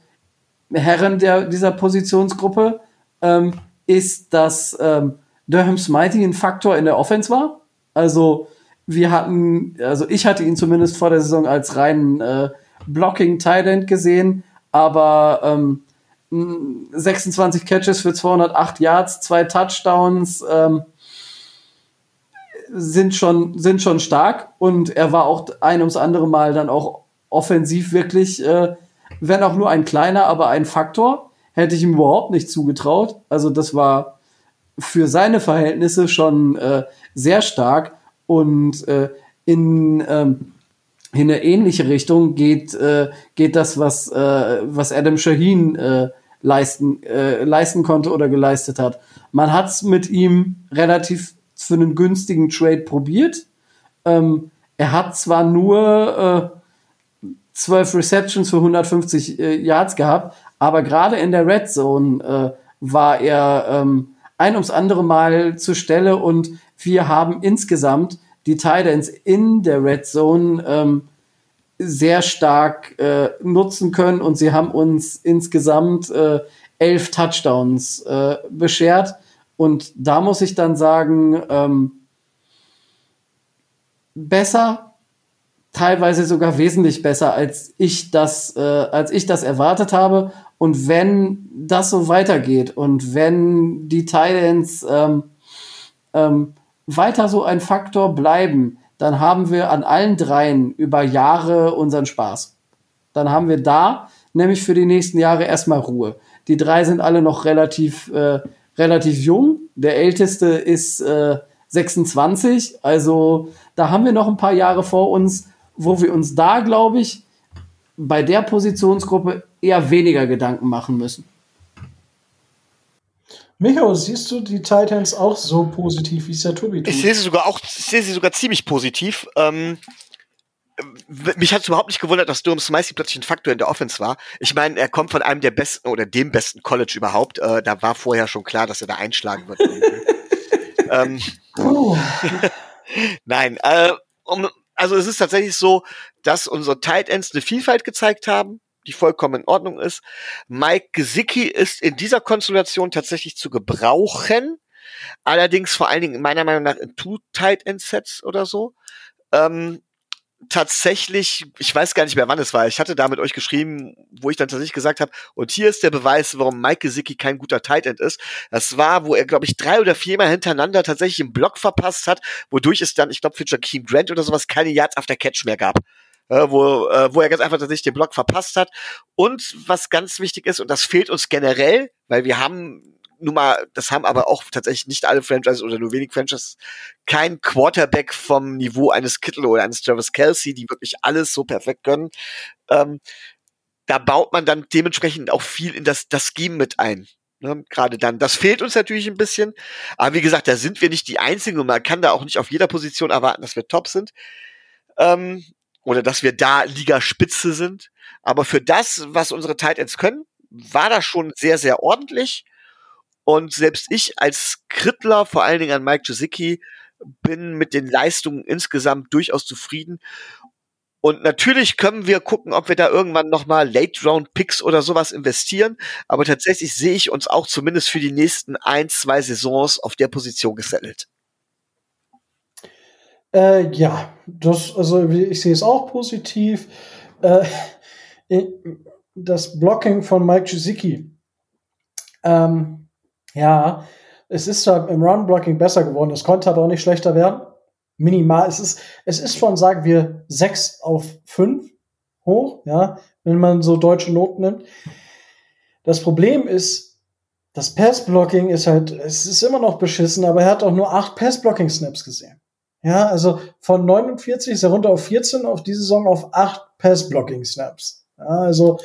Herren der, dieser Positionsgruppe, ähm, ist, dass ähm, Durham Smitey ein Faktor in der Offense war. Also wir hatten, also ich hatte ihn zumindest vor der Saison als reinen äh, Blocking End gesehen, aber ähm, 26 Catches für 208 Yards, zwei Touchdowns, ähm, sind schon, sind schon stark und er war auch ein ums andere Mal dann auch offensiv wirklich, äh, wenn auch nur ein kleiner, aber ein Faktor. Hätte ich ihm überhaupt nicht zugetraut. Also das war für seine Verhältnisse schon äh, sehr stark und äh, in, ähm, in eine ähnliche Richtung geht, äh, geht das, was, äh, was Adam Shaheen äh, leisten, äh, leisten konnte oder geleistet hat. Man hat es mit ihm relativ für einen günstigen Trade probiert. Ähm, er hat zwar nur äh, 12 Receptions für 150 äh, Yards gehabt, aber gerade in der Red Zone äh, war er ähm, ein ums andere Mal zur Stelle und wir haben insgesamt die Titans in der Red Zone ähm, sehr stark äh, nutzen können und sie haben uns insgesamt äh, elf Touchdowns äh, beschert. Und da muss ich dann sagen, ähm, besser, teilweise sogar wesentlich besser, als ich das, äh, als ich das erwartet habe. Und wenn das so weitergeht und wenn die Titans ähm, ähm, weiter so ein Faktor bleiben, dann haben wir an allen dreien über Jahre unseren Spaß. Dann haben wir da nämlich für die nächsten Jahre erstmal Ruhe. Die drei sind alle noch relativ äh, relativ jung. Der älteste ist äh, 26. Also da haben wir noch ein paar Jahre vor uns, wo wir uns da, glaube ich, bei der Positionsgruppe eher weniger Gedanken machen müssen. Micho, siehst du die Titans auch so positiv, wie es der Tobi tut? Ich sehe sie sogar auch, ich sehe sie sogar ziemlich positiv. Ähm, mich hat es überhaupt nicht gewundert, dass Durham Smythe plötzlich ein Faktor in der Offense war. Ich meine, er kommt von einem der besten oder dem besten College überhaupt. Äh, da war vorher schon klar, dass er da einschlagen wird. [laughs] ähm, Oh. [laughs] Nein, äh, um, also es ist tatsächlich so, dass unsere Tight Ends eine Vielfalt gezeigt haben, die vollkommen in Ordnung ist. Mike Gesicki ist in dieser Konstellation tatsächlich zu gebrauchen. Allerdings vor allen Dingen meiner Meinung nach in Two Tight End Sets oder so. Ähm, tatsächlich, ich weiß gar nicht mehr, wann es war. Ich hatte da mit euch geschrieben, wo ich dann tatsächlich gesagt habe, und hier ist der Beweis, warum Mike Gesicki kein guter Tight End ist. Das war, wo er, glaube ich, drei oder viermal hintereinander tatsächlich einen Block verpasst hat, wodurch es dann, ich glaube, für Jakeem Grant oder sowas keine Yards after Catch mehr gab. Äh, wo, äh, wo er ganz einfach tatsächlich den Block verpasst hat. Und was ganz wichtig ist, und das fehlt uns generell, weil wir haben nun mal, das haben aber auch tatsächlich nicht alle Franchises oder nur wenig Franchises, kein Quarterback vom Niveau eines Kittle oder eines Travis Kelsey, die wirklich alles so perfekt können. Ähm, da baut man dann dementsprechend auch viel in das, das Scheme mit ein. Ne, Gerade dann. Das fehlt uns natürlich ein bisschen. Aber wie gesagt, da sind wir nicht die Einzigen und man kann da auch nicht auf jeder Position erwarten, dass wir top sind. Ähm, oder dass wir da Ligaspitze sind. Aber für das, was unsere Tight Ends können, war das schon sehr, sehr ordentlich. Und selbst ich als Krittler, vor allen Dingen an Mike Gesicki, bin mit den Leistungen insgesamt durchaus zufrieden. Und natürlich können wir gucken, ob wir da irgendwann nochmal Late-Round-Picks oder sowas investieren. Aber tatsächlich sehe ich uns auch zumindest für die nächsten ein, zwei Saisons auf der Position gesettelt. Äh, ja, das, also ich sehe es auch positiv. Äh, [laughs] das Blocking von Mike Gesicki. Ähm, ja, es ist zwar im Run-Blocking besser geworden, es konnte aber auch nicht schlechter werden. Minimal, es ist, es ist schon, sagen wir, 6 auf 5 hoch, ja, wenn man so deutsche Noten nimmt. Das Problem ist, das Pass-Blocking ist halt, es ist immer noch beschissen, aber er hat auch nur 8 Pass-Blocking-Snaps gesehen. Ja, also von 49 ist er runter auf 14, auf die Saison auf 8 Pass-Blocking-Snaps. Ja, also,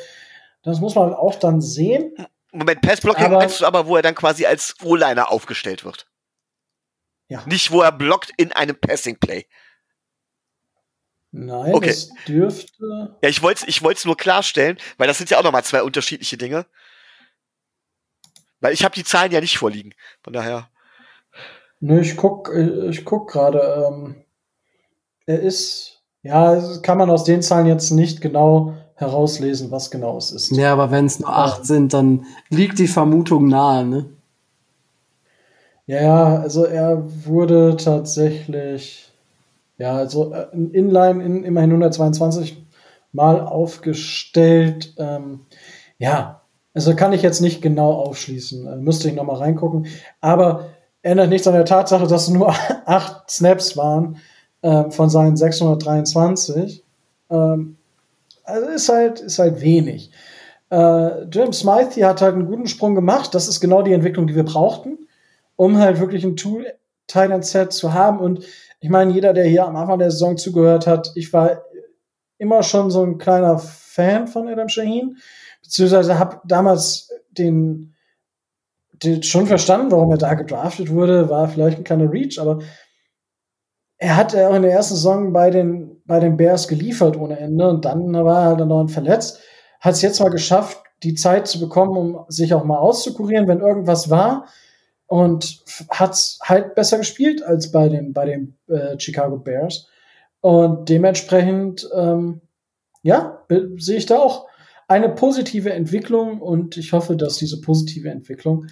das muss man auch dann sehen. Moment, Passblocking meinst du aber, wo er dann quasi als O-Liner aufgestellt wird. Ja. Nicht, wo er blockt in einem Passing-Play. Nein, Okay. das dürfte. Ja, ich wollte ich wollte es nur klarstellen, weil das sind ja auch nochmal zwei unterschiedliche Dinge. Weil ich habe die Zahlen ja nicht vorliegen. Von daher. Nö, ich guck, äh, ich guck gerade. Ähm, er ist, ja, kann man aus den Zahlen jetzt nicht genau herauslesen, was genau es ist. Ja, aber wenn es nur acht sind, dann liegt die Vermutung nahe, ne? Ja, ja, also er wurde tatsächlich, ja, also äh, in Inline in immerhin 122 Mal aufgestellt. Ähm, ja, also kann ich jetzt nicht genau aufschließen. Äh, müsste ich noch mal reingucken. Aber ändert nichts an der Tatsache, dass nur [laughs] acht Snaps waren ähm, von seinen 623. Ähm, also ist halt, ist halt wenig. Äh, Jim Smythe hat halt einen guten Sprung gemacht. Das ist genau die Entwicklung, die wir brauchten um halt wirklich ein Tool Titan Set zu haben. Und ich meine, jeder, der hier am Anfang der Saison zugehört hat, ich war immer schon so ein kleiner Fan von Adam Shaheen, beziehungsweise habe damals den schon verstanden, warum er da gedraftet wurde, war vielleicht ein kleiner Reach, aber er hat ja auch in der ersten Saison bei den, bei den Bears geliefert ohne Ende und dann war er halt dann dauernd verletzt. Hat es jetzt mal geschafft, die Zeit zu bekommen, um sich auch mal auszukurieren, wenn irgendwas war und hat's halt besser gespielt als bei den bei den äh, Chicago Bears und dementsprechend ähm, ja sehe ich da auch eine positive Entwicklung und ich hoffe, dass diese positive Entwicklung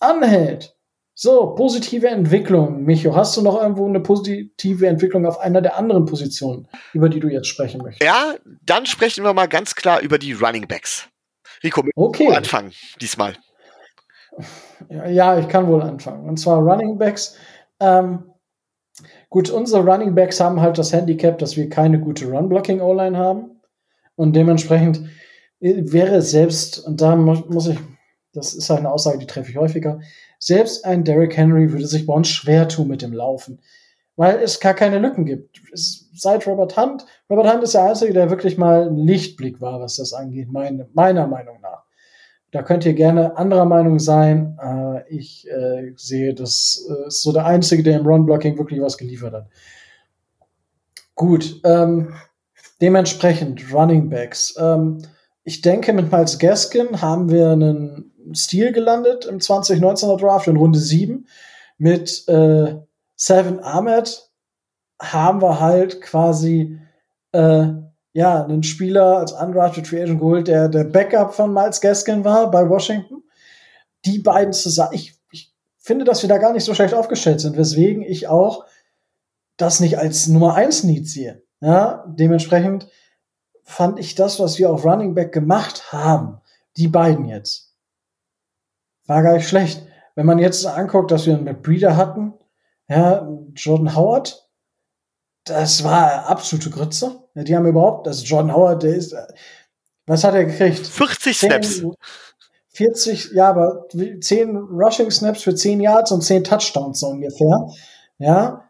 anhält. So, positive Entwicklung. Micho, hast du noch irgendwo eine positive Entwicklung auf einer der anderen Positionen, über die du jetzt sprechen möchtest? Ja, dann sprechen wir mal ganz klar über die Running Backs. Rico, Okay. anfangen diesmal. Ja, ich kann wohl anfangen. Und zwar Running Backs. Ähm, gut, unsere Running Backs haben halt das Handicap, dass wir keine gute Run-Blocking-O-Line haben. Und dementsprechend wäre es selbst, und da mu muss ich, das ist eine Aussage, die treffe ich häufiger, selbst ein Derrick Henry würde sich bei uns schwer tun mit dem Laufen. Weil es gar keine Lücken gibt. Es, seit Robert Hunt, Robert Hunt ist der Einzige, der wirklich mal ein Lichtblick war, was das angeht, meine, meiner Meinung nach. Da könnt ihr gerne anderer Meinung sein. Äh, ich äh, sehe, das äh, ist so der Einzige, der im Run-Blocking wirklich was geliefert hat. Gut, ähm, dementsprechend Running Backs. Ähm, ich denke, mit Miles Gaskin haben wir einen Stil gelandet im 2019er Draft in Runde 7. Mit äh, Seven Ahmed haben wir halt quasi äh, ja, einen Spieler als undrafted Free Agent geholt, der der Backup von Miles Gaskin war bei Washington. Die beiden zusammen, ich, ich finde, dass wir da gar nicht so schlecht aufgestellt sind, weswegen ich auch das nicht als Nummer 1 Need sehe. Ja, dementsprechend fand ich das, was wir auf Running Back gemacht haben, die beiden jetzt, war gar nicht schlecht. Wenn man jetzt anguckt, dass wir einen McBreeder hatten, ja, Jordan Howard, das war absolute Grütze. Ja, die haben überhaupt, also Jordan Howard, der ist, was hat er gekriegt? 40 Snaps. 40, ja, aber 10 Rushing Snaps für 10 Yards und 10 Touchdowns so ungefähr. Ja,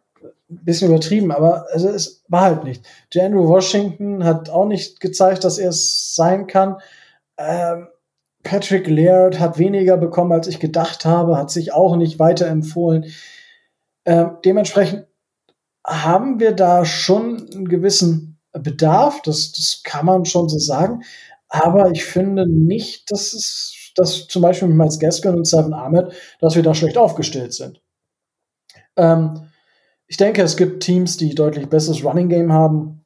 ein bisschen übertrieben, aber es war halt nicht. Der Andrew Washington hat auch nicht gezeigt, dass er es sein kann. Ähm, Patrick Laird hat weniger bekommen, als ich gedacht habe, hat sich auch nicht weiterempfohlen. Ähm, dementsprechend haben wir da schon einen gewissen Bedarf, das, das kann man schon so sagen. Aber ich finde nicht, dass es, dass zum Beispiel mit Miles Gaskin und Seven Ahmed, dass wir da schlecht aufgestellt sind. Ähm, ich denke, es gibt Teams, die deutlich besseres Running Game haben.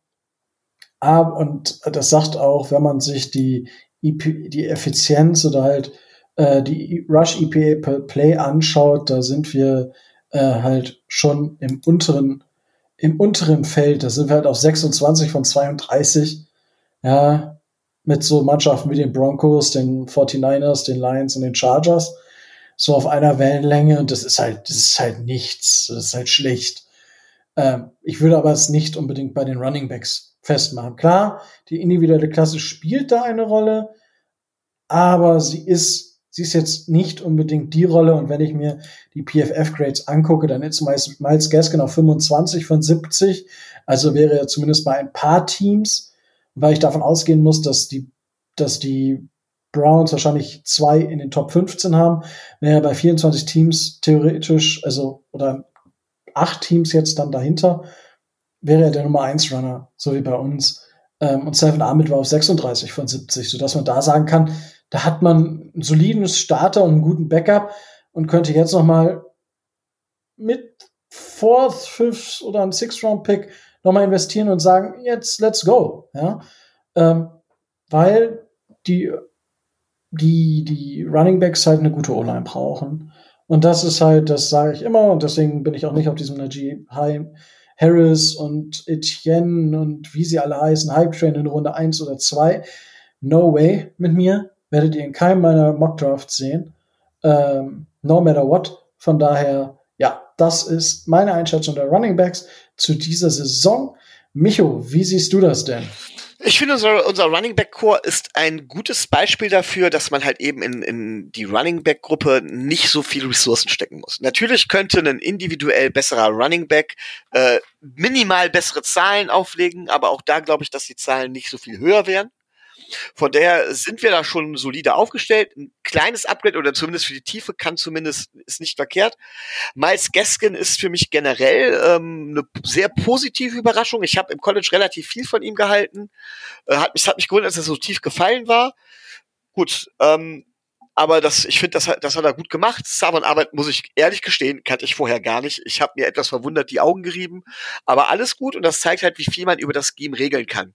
Aber, und das sagt auch, wenn man sich die, EP, die Effizienz oder halt äh, die Rush EPA per Play anschaut, da sind wir äh, halt schon im unteren, im unteren Feld. Da sind wir halt auf 26 von 32. Ja, mit so Mannschaften wie den Broncos, den 49ers, den Lions und den Chargers. So auf einer Wellenlänge. Und das ist halt, das ist halt nichts. Das ist halt schlecht. Ähm, ich würde aber es nicht unbedingt bei den Running Backs festmachen. Klar, die individuelle Klasse spielt da eine Rolle, aber sie ist, sie ist jetzt nicht unbedingt die Rolle. Und wenn ich mir die PFF-Grades angucke, dann ist meist Miles Gaskin auf 25 von 70. Also wäre er zumindest bei ein paar Teams, weil ich davon ausgehen muss, dass die, dass die Browns wahrscheinlich zwei in den Top 15 haben, wäre bei 24 Teams theoretisch, also, oder acht Teams jetzt dann dahinter, wäre er der Nummer 1 Runner, so wie bei uns. Ähm, und Seven Ahmed war auf 36 von 70, sodass man da sagen kann, da hat man einen soliden Starter und einen guten Backup und könnte jetzt noch mal mit Fourth, Fifth oder einem Sixth-Round-Pick noch mal investieren und sagen, jetzt let's go. Ja? Ähm, weil die, die, die Running Backs halt eine gute O-Line brauchen. Und das ist halt, das sage ich immer, und deswegen bin ich auch nicht auf diesem Najee Harris und Etienne und wie sie alle heißen, Hype Train in Runde 1 oder 2. No way mit mir. Werdet ihr in keinem meiner Mock Drafts sehen. Ähm, no matter what. Von daher, ja, das ist meine Einschätzung der Running Backs zu dieser Saison. Micho, wie siehst du das denn? Ich finde, unser, unser Running Back Core ist ein gutes Beispiel dafür, dass man halt eben in, in die Running Back Gruppe nicht so viel Ressourcen stecken muss. Natürlich könnte ein individuell besserer Running Back äh, minimal bessere Zahlen auflegen, aber auch da glaube ich, dass die Zahlen nicht so viel höher wären. Von daher sind wir da schon solide aufgestellt. Ein kleines Upgrade oder zumindest für die Tiefe kann zumindest, ist nicht verkehrt. Miles Gaskin ist für mich generell ähm, eine sehr positive Überraschung. Ich habe im College relativ viel von ihm gehalten. Äh, hat, mich, hat mich gewundert, dass er so tief gefallen war. Gut, ähm, aber das, ich finde, das, hat, das hat er gut gemacht. Savon Arbeit, muss ich ehrlich gestehen, kannte ich vorher gar nicht. Ich habe mir etwas verwundert die Augen gerieben. Aber alles gut und das zeigt halt, wie viel man über das Scheme regeln kann.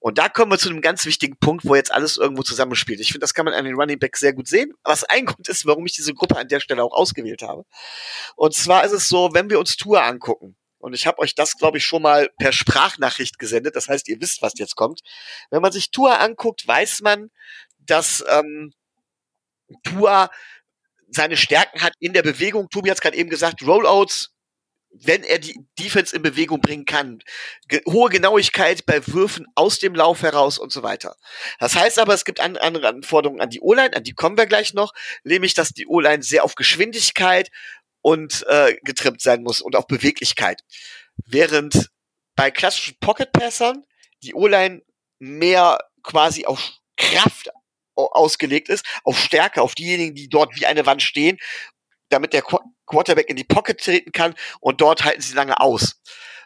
Und da kommen wir zu einem ganz wichtigen Punkt, wo jetzt alles irgendwo zusammenspielt. Ich finde, das kann man an den Running Back sehr gut sehen, was ein [laughs] Grund ist, warum ich diese Gruppe an der Stelle auch ausgewählt habe. Und zwar ist es so, wenn wir uns Tour angucken, und ich habe euch das, glaube ich, schon mal per Sprachnachricht gesendet, das heißt, ihr wisst, was jetzt kommt. Wenn man sich Tour anguckt, weiß man, dass ähm, Tour seine Stärken hat in der Bewegung. Tobi hat es gerade eben gesagt, Rollouts wenn er die Defense in Bewegung bringen kann. Ge hohe Genauigkeit bei Würfen aus dem Lauf heraus und so weiter. Das heißt aber, es gibt an andere Anforderungen an die O-Line, an die kommen wir gleich noch, nämlich, dass die O-Line sehr auf Geschwindigkeit und äh, getrimmt sein muss und auf Beweglichkeit. Während bei klassischen Pocket-Passern die O-Line mehr quasi auf Kraft ausgelegt ist, auf Stärke, auf diejenigen, die dort wie eine Wand stehen damit der Quarterback in die Pocket treten kann und dort halten sie lange aus.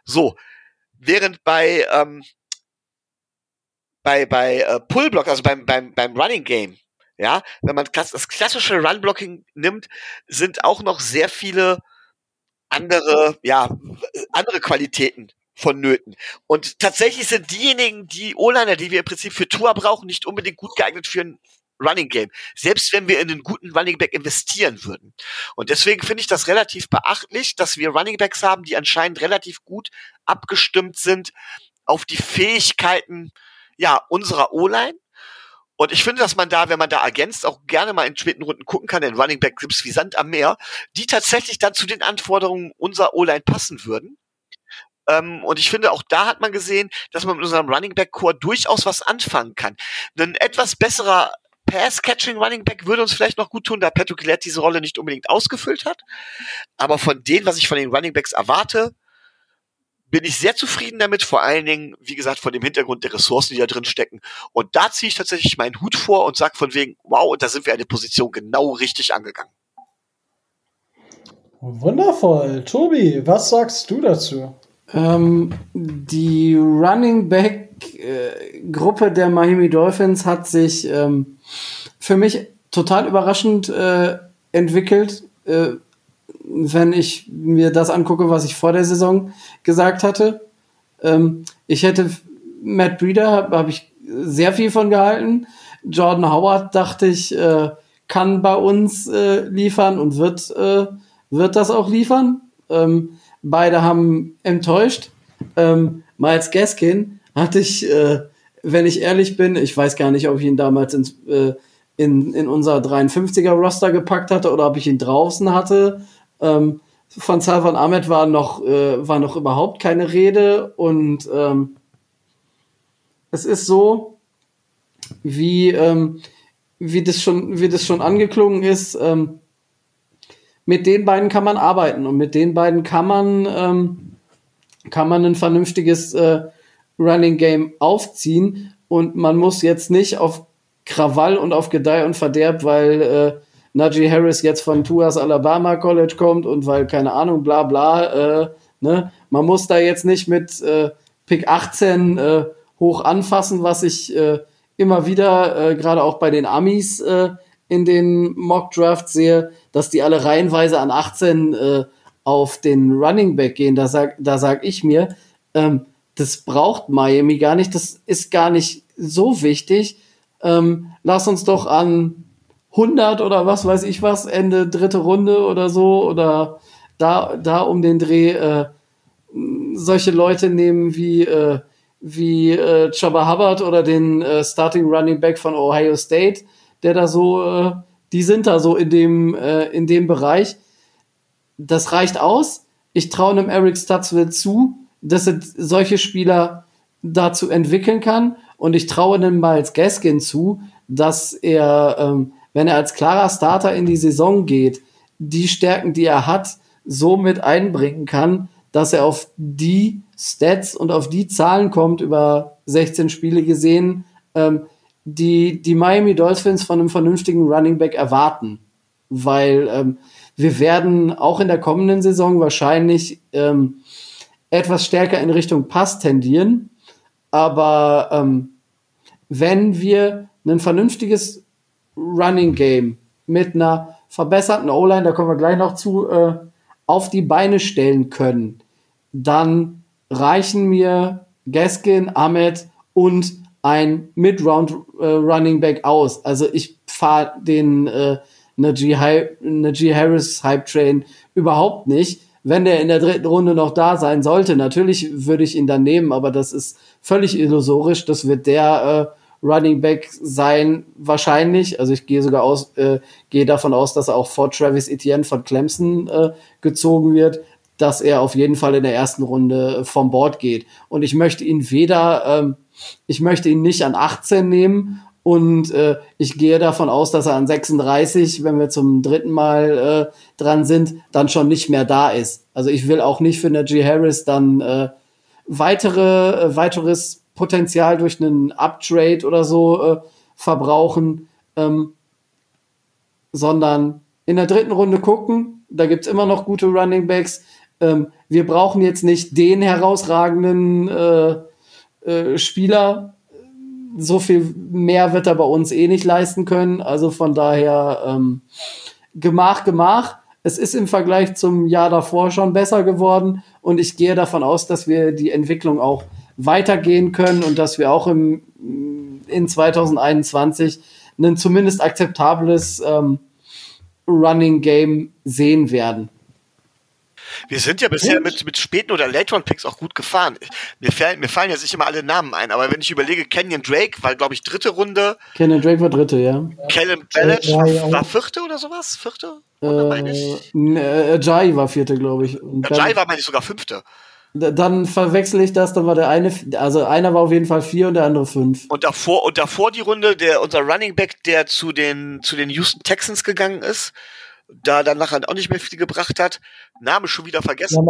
So, während bei ähm, bei bei äh, Pullblock, also beim beim beim Running Game, ja, wenn man das klassische Run Blocking nimmt, sind auch noch sehr viele andere ja andere Qualitäten vonnöten. Und tatsächlich sind diejenigen, die O-Liner, die wir im Prinzip für Tour brauchen, nicht unbedingt gut geeignet für ein Running Game. Selbst wenn wir in einen guten Running Back investieren würden. Und deswegen finde ich das relativ beachtlich, dass wir Running Backs haben, die anscheinend relativ gut abgestimmt sind auf die Fähigkeiten, ja, unserer O-Line. Und ich finde, dass man da, wenn man da ergänzt, auch gerne mal in späten Runden gucken kann, denn Running Back gibt's wie Sand am Meer, die tatsächlich dann zu den Anforderungen unserer O-Line passen würden. Ähm, und ich finde, auch da hat man gesehen, dass man mit unserem Running Back Core durchaus was anfangen kann. Ein etwas besserer Pass-Catching Running Back würde uns vielleicht noch gut tun, da Petro Gillette diese Rolle nicht unbedingt ausgefüllt hat. Aber von dem, was ich von den Running Backs erwarte, bin ich sehr zufrieden damit, vor allen Dingen, wie gesagt, von dem Hintergrund der Ressourcen, die da drin stecken. Und da ziehe ich tatsächlich meinen Hut vor und sage von wegen, wow, und da sind wir eine Position genau richtig angegangen. Wundervoll. Tobi, was sagst du dazu? Ähm, die Running Back äh, Gruppe der Miami Dolphins hat sich ähm, für mich total überraschend äh, entwickelt. Äh, wenn ich mir das angucke, was ich vor der Saison gesagt hatte. Ähm, ich hätte Matt Breeder, habe hab ich sehr viel von gehalten. Jordan Howard dachte ich, äh, kann bei uns äh, liefern und wird, äh, wird das auch liefern. Ähm, beide haben enttäuscht. Ähm, Miles Gaskin hatte ich, äh, wenn ich ehrlich bin, ich weiß gar nicht, ob ich ihn damals ins, äh, in, in unser 53er Roster gepackt hatte oder ob ich ihn draußen hatte. Ähm, von Salvan Ahmed war noch, äh, war noch überhaupt keine Rede und ähm, es ist so, wie, ähm, wie, das schon, wie das schon angeklungen ist, ähm, mit den beiden kann man arbeiten und mit den beiden kann man, ähm, kann man ein vernünftiges äh, Running Game aufziehen und man muss jetzt nicht auf Krawall und auf Gedeih und Verderb, weil äh, Najee Harris jetzt von Tuas Alabama College kommt und weil, keine Ahnung, bla bla, äh, ne? Man muss da jetzt nicht mit äh, Pick 18 äh, hoch anfassen, was ich äh, immer wieder, äh, gerade auch bei den Amis äh, in den Mock Drafts sehe, dass die alle reihenweise an 18 äh, auf den Running Back gehen. Da sag, da sag ich mir, ähm, das braucht Miami gar nicht, das ist gar nicht so wichtig. Ähm, lass uns doch an 100 oder was weiß ich was, Ende dritte Runde oder so oder da, da um den Dreh äh, solche Leute nehmen wie, äh, wie äh, Chubba Hubbard oder den äh, Starting Running Back von Ohio State, der da so, äh, die sind da so in dem, äh, in dem Bereich. Das reicht aus. Ich traue einem Eric Stutzville zu, dass er solche Spieler dazu entwickeln kann. Und ich traue einem Miles Gaskin zu, dass er, ähm, wenn er als klarer Starter in die Saison geht, die Stärken, die er hat, so mit einbringen kann, dass er auf die Stats und auf die Zahlen kommt, über 16 Spiele gesehen, ähm, die die Miami Dolphins von einem vernünftigen Running Back erwarten. Weil ähm, wir werden auch in der kommenden Saison wahrscheinlich ähm, etwas stärker in Richtung Pass tendieren. Aber ähm, wenn wir ein vernünftiges Running Game mit einer verbesserten O-Line, da kommen wir gleich noch zu, äh, auf die Beine stellen können, dann reichen mir Gaskin, Ahmed und ein Mid-Round äh, Running Back aus. Also ich fahre den äh, Najee, Najee Harris Hype Train überhaupt nicht. Wenn der in der dritten Runde noch da sein sollte, natürlich würde ich ihn dann nehmen, aber das ist völlig illusorisch. Das wird der äh, Running Back sein, wahrscheinlich. Also ich gehe sogar aus, äh, gehe davon aus, dass er auch vor Travis Etienne von Clemson äh, gezogen wird dass er auf jeden Fall in der ersten Runde vom Board geht. Und ich möchte ihn weder, ähm, ich möchte ihn nicht an 18 nehmen und äh, ich gehe davon aus, dass er an 36, wenn wir zum dritten Mal äh, dran sind, dann schon nicht mehr da ist. Also ich will auch nicht für Najee Harris dann äh, weitere, äh, weiteres Potenzial durch einen Uptrade oder so äh, verbrauchen, ähm, sondern in der dritten Runde gucken. Da gibt's immer noch gute Running Backs ähm, wir brauchen jetzt nicht den herausragenden äh, äh, Spieler. So viel mehr wird er bei uns eh nicht leisten können. Also von daher ähm, Gemach, Gemach. Es ist im Vergleich zum Jahr davor schon besser geworden und ich gehe davon aus, dass wir die Entwicklung auch weitergehen können und dass wir auch im, in 2021 ein zumindest akzeptables ähm, Running Game sehen werden. Wir sind ja bisher mit, mit späten oder Late Picks auch gut gefahren. Mir fallen, mir fallen jetzt nicht immer alle Namen ein, aber wenn ich überlege, Kenyon Drake war, glaube ich, dritte Runde. Kenyon Drake war dritte, ja. Callum Ballage war, war, vierte oder sowas? Vierte? Oder äh, Jai war vierte, glaube ich. Jai war, meine ich, sogar fünfte. Dann verwechsel ich das, dann war der eine, also einer war auf jeden Fall vier und der andere fünf. Und davor, und davor die Runde, der, unser Running Back, der zu den, zu den Houston Texans gegangen ist, da dann nachher auch nicht mehr viel gebracht hat. Name schon wieder vergessen.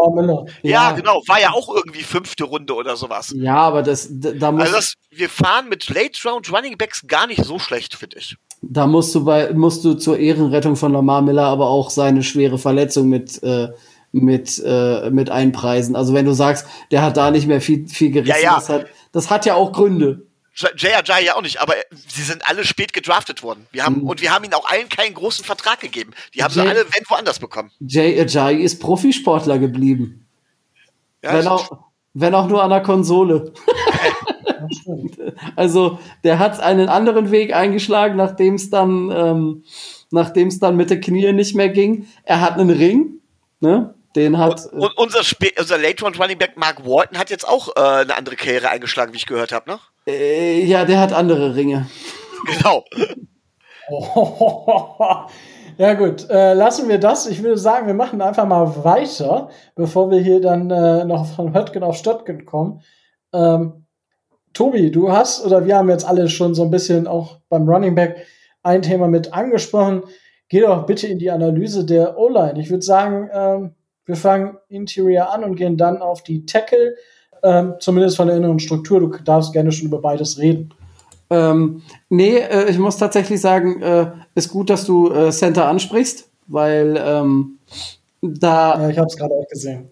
Ja, ja, genau. War ja auch irgendwie fünfte Runde oder sowas. Ja, aber das, da muss. Also das, wir fahren mit Late Round Running Backs gar nicht so schlecht, finde ich. Da musst du bei, musst du zur Ehrenrettung von Lamar Miller aber auch seine schwere Verletzung mit, äh, mit, äh, mit einpreisen. Also wenn du sagst, der hat da nicht mehr viel, viel gerissen, ja, ja. Das, hat, das hat ja auch Gründe. Jay Ajay ja auch nicht, aber sie sind alle spät gedraftet worden. Wir haben, Mhm. und wir haben ihnen auch allen keinen großen Vertrag gegeben. Die haben sie alle wenn woanders bekommen. Jay Ajayi ist Profisportler geblieben. Ja, wenn, auch, wenn auch nur an der Konsole. [laughs] Also der hat einen anderen Weg eingeschlagen, nachdem es dann, ähm, nachdem es dann mit der Knie nicht mehr ging. Er hat einen Ring, ne? Den hat. und, und unser, Sp unser Late Round Running Back Mark Walton hat jetzt auch äh, eine andere Karriere eingeschlagen, wie ich gehört habe, ne? Äh, ja, der hat andere Ringe. [laughs] Genau. [laughs] Ja gut, äh, lassen wir das. Ich würde sagen, wir machen einfach mal weiter, bevor wir hier dann äh, noch von Höttgen auf Stöttgen kommen. Ähm, Tobi, du hast, oder wir haben jetzt alle schon so ein bisschen auch beim Running Back ein Thema mit angesprochen. Geh doch bitte in die Analyse der O-Line. Ich würde sagen, ähm, wir fangen Interior an und gehen dann auf die Tackle, ähm, zumindest von der inneren Struktur. Du darfst gerne schon über beides reden. Ähm, nee, äh, ich muss tatsächlich sagen, äh, ist gut, dass du äh, Center ansprichst, weil ähm, da Ja, ich habe es gerade auch gesehen.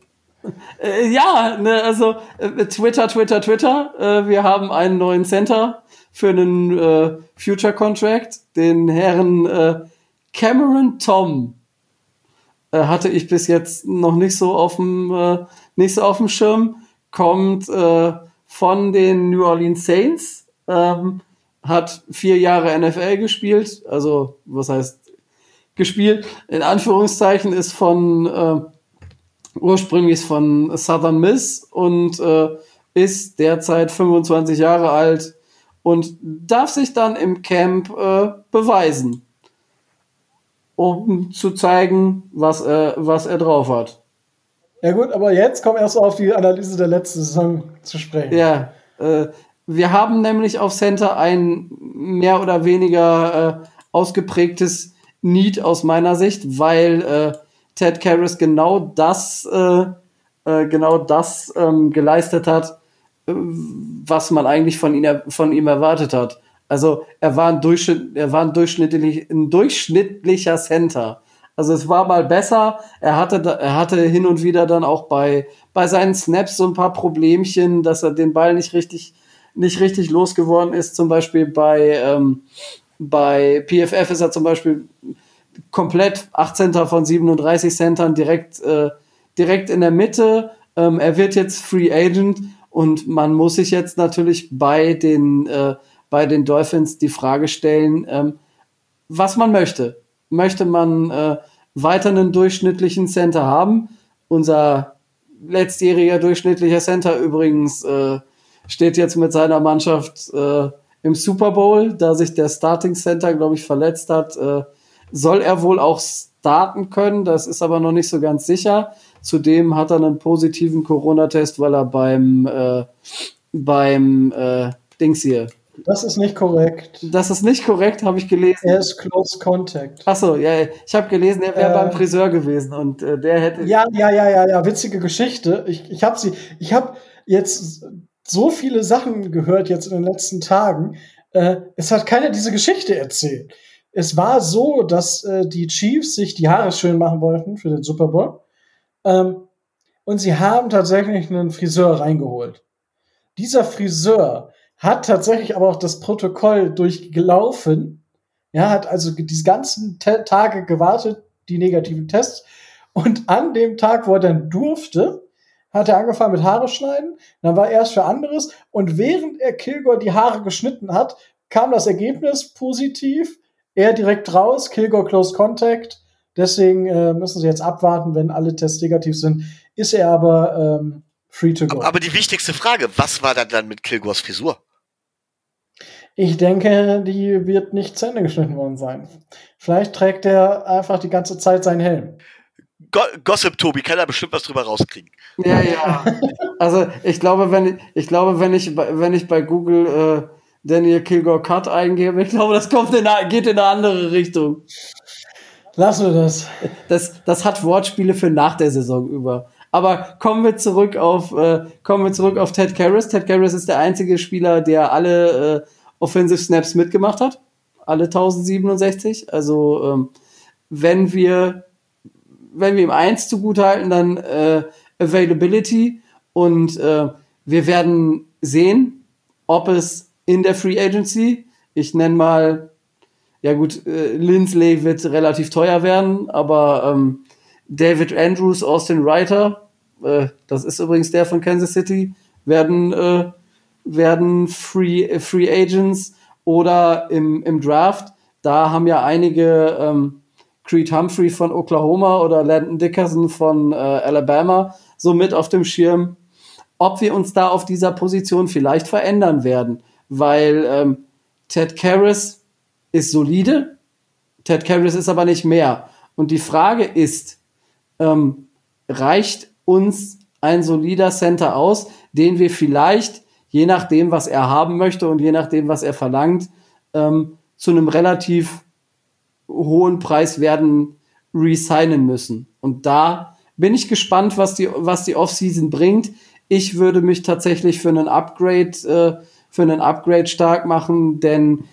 Äh, ja, ne, also äh, Twitter, Twitter, Twitter. Äh, wir haben einen neuen Center für einen Future Contract. Den Herrn Cameron Tom hatte ich bis jetzt noch nicht so auf dem nicht so auf dem Schirm. Kommt äh, von den New Orleans Saints. Ähm, hat vier Jahre NFL gespielt. Also was heißt gespielt? In Anführungszeichen ist von äh, ursprünglich von Southern Miss und äh, ist derzeit 25 Jahre alt und darf sich dann im Camp äh, beweisen, um zu zeigen, was er, was er drauf hat. Ja gut, aber jetzt kommen erst auf die Analyse der letzten Saison zu sprechen. Ja, äh, wir haben nämlich auf Center ein mehr oder weniger äh, ausgeprägtes Need aus meiner Sicht, weil äh, Ted Karras genau das, äh, äh, genau das ähm, geleistet hat, äh, was man eigentlich von, ihn, von ihm erwartet hat. Also er war ein, Durchschnitt, er war ein, durchschnittlich, ein durchschnittlicher Center. Also es war mal besser. Er hatte, er hatte hin und wieder dann auch bei, bei seinen Snaps so ein paar Problemchen, dass er den Ball nicht richtig, nicht richtig losgeworden ist. Zum Beispiel bei, ähm, bei PFF ist er zum Beispiel komplett 18. von 37 Centern direkt, äh, direkt in der Mitte. Ähm, er wird jetzt Free Agent und man muss sich jetzt natürlich bei den, äh, bei den Dolphins die Frage stellen, ähm, was man möchte. Möchte man äh, weiter einen durchschnittlichen Center haben? Unser letztjähriger durchschnittlicher Center übrigens äh, steht jetzt mit seiner Mannschaft äh, im Super Bowl, da sich der Starting Center, glaube ich, verletzt hat. Äh, soll er wohl auch starten können, das ist aber noch nicht so ganz sicher. Zudem hat er einen positiven Corona-Test, weil er beim, äh, beim äh, Dings hier. Das ist nicht korrekt. Das ist nicht korrekt, habe ich gelesen. Er ist Close Contact. Achso, ja, ich habe gelesen, er wäre Äh, beim Friseur gewesen und äh, der hätte. Ja, ja, ja, ja, ja, witzige Geschichte. Ich, ich habe sie, ich habe jetzt so viele Sachen gehört jetzt in den letzten Tagen. Äh, es hat keiner diese Geschichte erzählt. Es war so, dass äh, die Chiefs sich die Haare schön machen wollten für den Super Bowl. Ähm, und sie haben tatsächlich einen Friseur reingeholt. Dieser Friseur hat tatsächlich aber auch das Protokoll durchgelaufen. Ja, hat also diese ganzen Te Tage gewartet, die negativen Tests. Und an dem Tag, wo er dann durfte, hat er angefangen mit Haare schneiden. Dann war er erst für anderes. Und während er Kilgore die Haare geschnitten hat, kam das Ergebnis positiv. Er direkt raus, Kilgore Close Contact. Deswegen äh, müssen sie jetzt abwarten, wenn alle Tests negativ sind. Ist er aber ähm, free to go. Aber die wichtigste Frage, was war da dann mit Kilgores Frisur? Ich denke, die wird nicht zu Ende geschnitten worden sein. Vielleicht trägt er einfach die ganze Zeit seinen Helm. Go Gossip Tobi kann da bestimmt was drüber rauskriegen. Ja, ja. Also ich glaube, wenn ich, ich glaube, wenn ich, bei- wenn ich bei Google äh, Daniel Kilgore Cut eingebe, ich glaube, das kommt in eine, geht in eine andere Richtung. Lassen wir das. Das, das hat Wortspiele für nach der Saison über. Aber kommen wir zurück auf, äh, kommen wir zurück auf Ted Karras. Ted Karras ist der einzige Spieler, der alle äh, Offensive Snaps mitgemacht hat. Alle 1067. Also, ähm, wenn wir, wenn wir ihm eins zugutehalten, dann äh, Availability. Und äh, wir werden sehen, ob es in der Free Agency. Ich nenne mal, ja gut, äh, Lindsley wird relativ teuer werden, aber ähm, David Andrews, Austin Reiter, äh, das ist übrigens der von Kansas City, werden, äh, werden Free, Free Agents oder im, im Draft. Da haben ja einige ähm, Creed Humphrey von Oklahoma oder Landon Dickerson von äh, Alabama so mit auf dem Schirm, ob wir uns da auf dieser Position vielleicht verändern werden, weil ähm, Ted Karras ist solide, Ted Karras ist aber nicht mehr. Und die Frage ist, ähm, reicht uns ein solider Center aus, den wir vielleicht, je nachdem, was er haben möchte und je nachdem, was er verlangt, ähm, zu einem relativ hohen Preis werden resignen müssen. Und da bin ich gespannt, was die, was die Offseason bringt. Ich würde mich tatsächlich für einen Upgrade, äh, für einen Upgrade stark machen, denn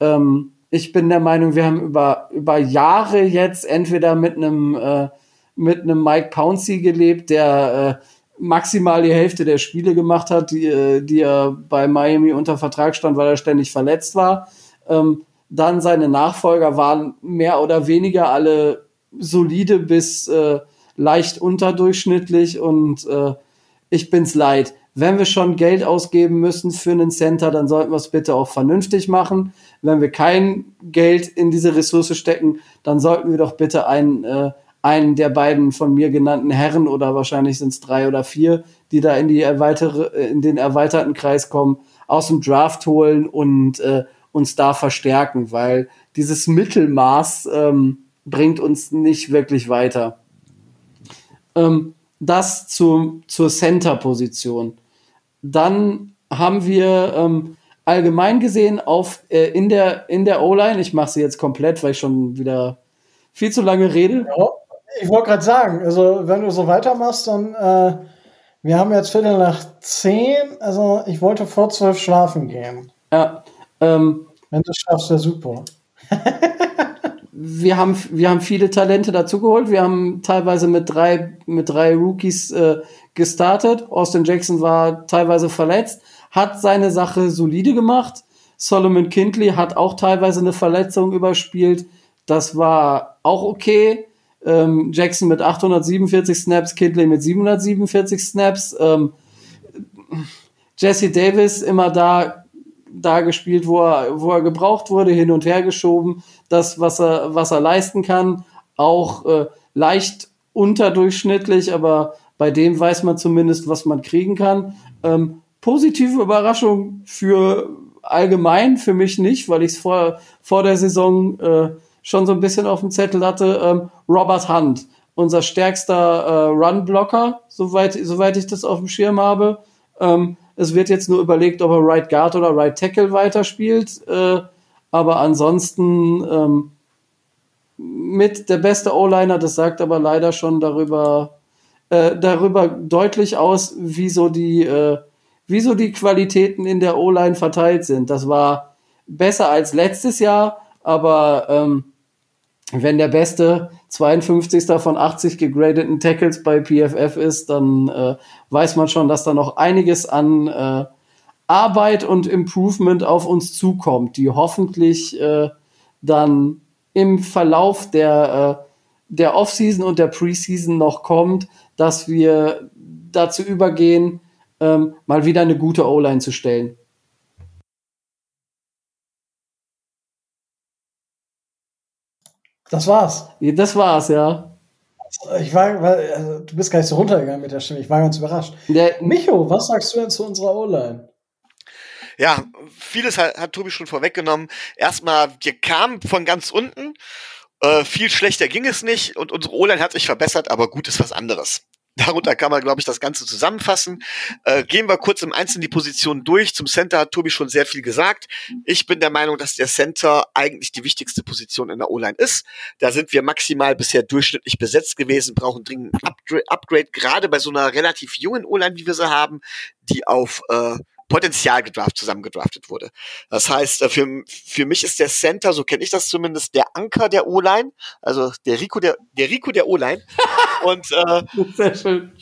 ähm, ich bin der Meinung, wir haben über, über Jahre jetzt entweder mit einem äh, mit einem Mike Pouncey gelebt, der äh, maximal die Hälfte der Spiele gemacht hat, die, äh, die er bei Miami unter Vertrag stand, weil er ständig verletzt war. Ähm, dann seine Nachfolger waren mehr oder weniger alle solide bis äh, leicht unterdurchschnittlich und äh, ich bin's leid. Wenn wir schon Geld ausgeben müssen für einen Center, dann sollten wir es bitte auch vernünftig machen. Wenn wir kein Geld in diese Ressource stecken, dann sollten wir doch bitte einen äh, einen der beiden von mir genannten Herren oder wahrscheinlich sind es drei oder vier, die da in die erweitere, in den erweiterten Kreis kommen, aus dem Draft holen und äh, uns da verstärken, weil dieses Mittelmaß ähm, bringt uns nicht wirklich weiter. Ähm, das zu, zur Center-Position. Dann haben wir ähm, allgemein gesehen auf äh, in der in der O-Line, ich mache sie jetzt komplett, weil ich schon wieder viel zu lange rede. Ja. Ich wollte gerade sagen, also wenn du so weitermachst, dann äh, wir haben jetzt Viertel nach zehn, also ich wollte vor zwölf schlafen gehen. Ja. Ähm, wenn du schaffst, wäre super. wir haben, wir haben viele Talente dazugeholt. Wir haben teilweise mit drei, mit drei Rookies äh, gestartet. Austin Jackson war teilweise verletzt, hat seine Sache solide gemacht. Solomon Kindley hat auch teilweise eine Verletzung überspielt. Das war auch okay ähm, Jackson mit 847 Snaps, Kidley mit 747 Snaps, ähm, Jesse Davis immer da, da gespielt, wo er, wo er gebraucht wurde, hin und her geschoben, das, was er, was er leisten kann, auch äh, leicht unterdurchschnittlich, aber bei dem weiß man zumindest, was man kriegen kann. Ähm, positive Überraschung für allgemein, für mich nicht, weil ich es vor, vor der Saison äh, schon so ein bisschen auf dem Zettel hatte, ähm, Robert Hunt, unser stärkster äh, Run-Blocker, soweit, soweit ich das auf dem Schirm habe. Ähm, es wird jetzt nur überlegt, ob er Right Guard oder Right Tackle weiterspielt. Äh, aber ansonsten ähm, mit der beste O-Liner, das sagt aber leider schon darüber, äh, darüber deutlich aus, wie so die, äh, wie die Qualitäten in der O-Line verteilt sind. Das war besser als letztes Jahr, aber ähm, wenn der beste 52. von 80 gegradeten Tackles bei PFF ist, dann äh, weiß man schon, dass da noch einiges an äh, Arbeit und Improvement auf uns zukommt, die hoffentlich äh, dann im Verlauf der, äh, der Offseason und der Preseason noch kommt, dass wir dazu übergehen, ähm, mal wieder eine gute O-Line zu stellen. Das war's. Das war's, ja. Ich war, also, du bist gar nicht so runtergegangen mit der Stimme. Ich war ganz überrascht. Der, Micho, was sagst du denn zu unserer O-Line? Ja, vieles hat, hat Tobi schon vorweggenommen. Erstmal, wir kamen von ganz unten. Äh, viel schlechter ging es nicht und unsere O-Line hat sich verbessert, aber gut ist was anderes. Darunter kann man, glaube ich, das Ganze zusammenfassen. Äh, gehen wir kurz im Einzelnen die Positionen durch. Zum Center hat Tobi schon sehr viel gesagt. Ich bin der Meinung, dass der Center eigentlich die wichtigste Position in der O-Line ist. Da sind wir maximal bisher durchschnittlich besetzt gewesen, brauchen dringend ein Upgrade, Upgrade gerade bei so einer relativ jungen O-Line, wie wir sie haben, die auf äh, Potenzial gedraft, zusammengedraftet wurde. Das heißt, äh, für, für mich ist der Center, so kenne ich das zumindest, der Anker der O-Line, also der Rico der, der Rico der O-Line. Und äh, [laughs] Sehr schön.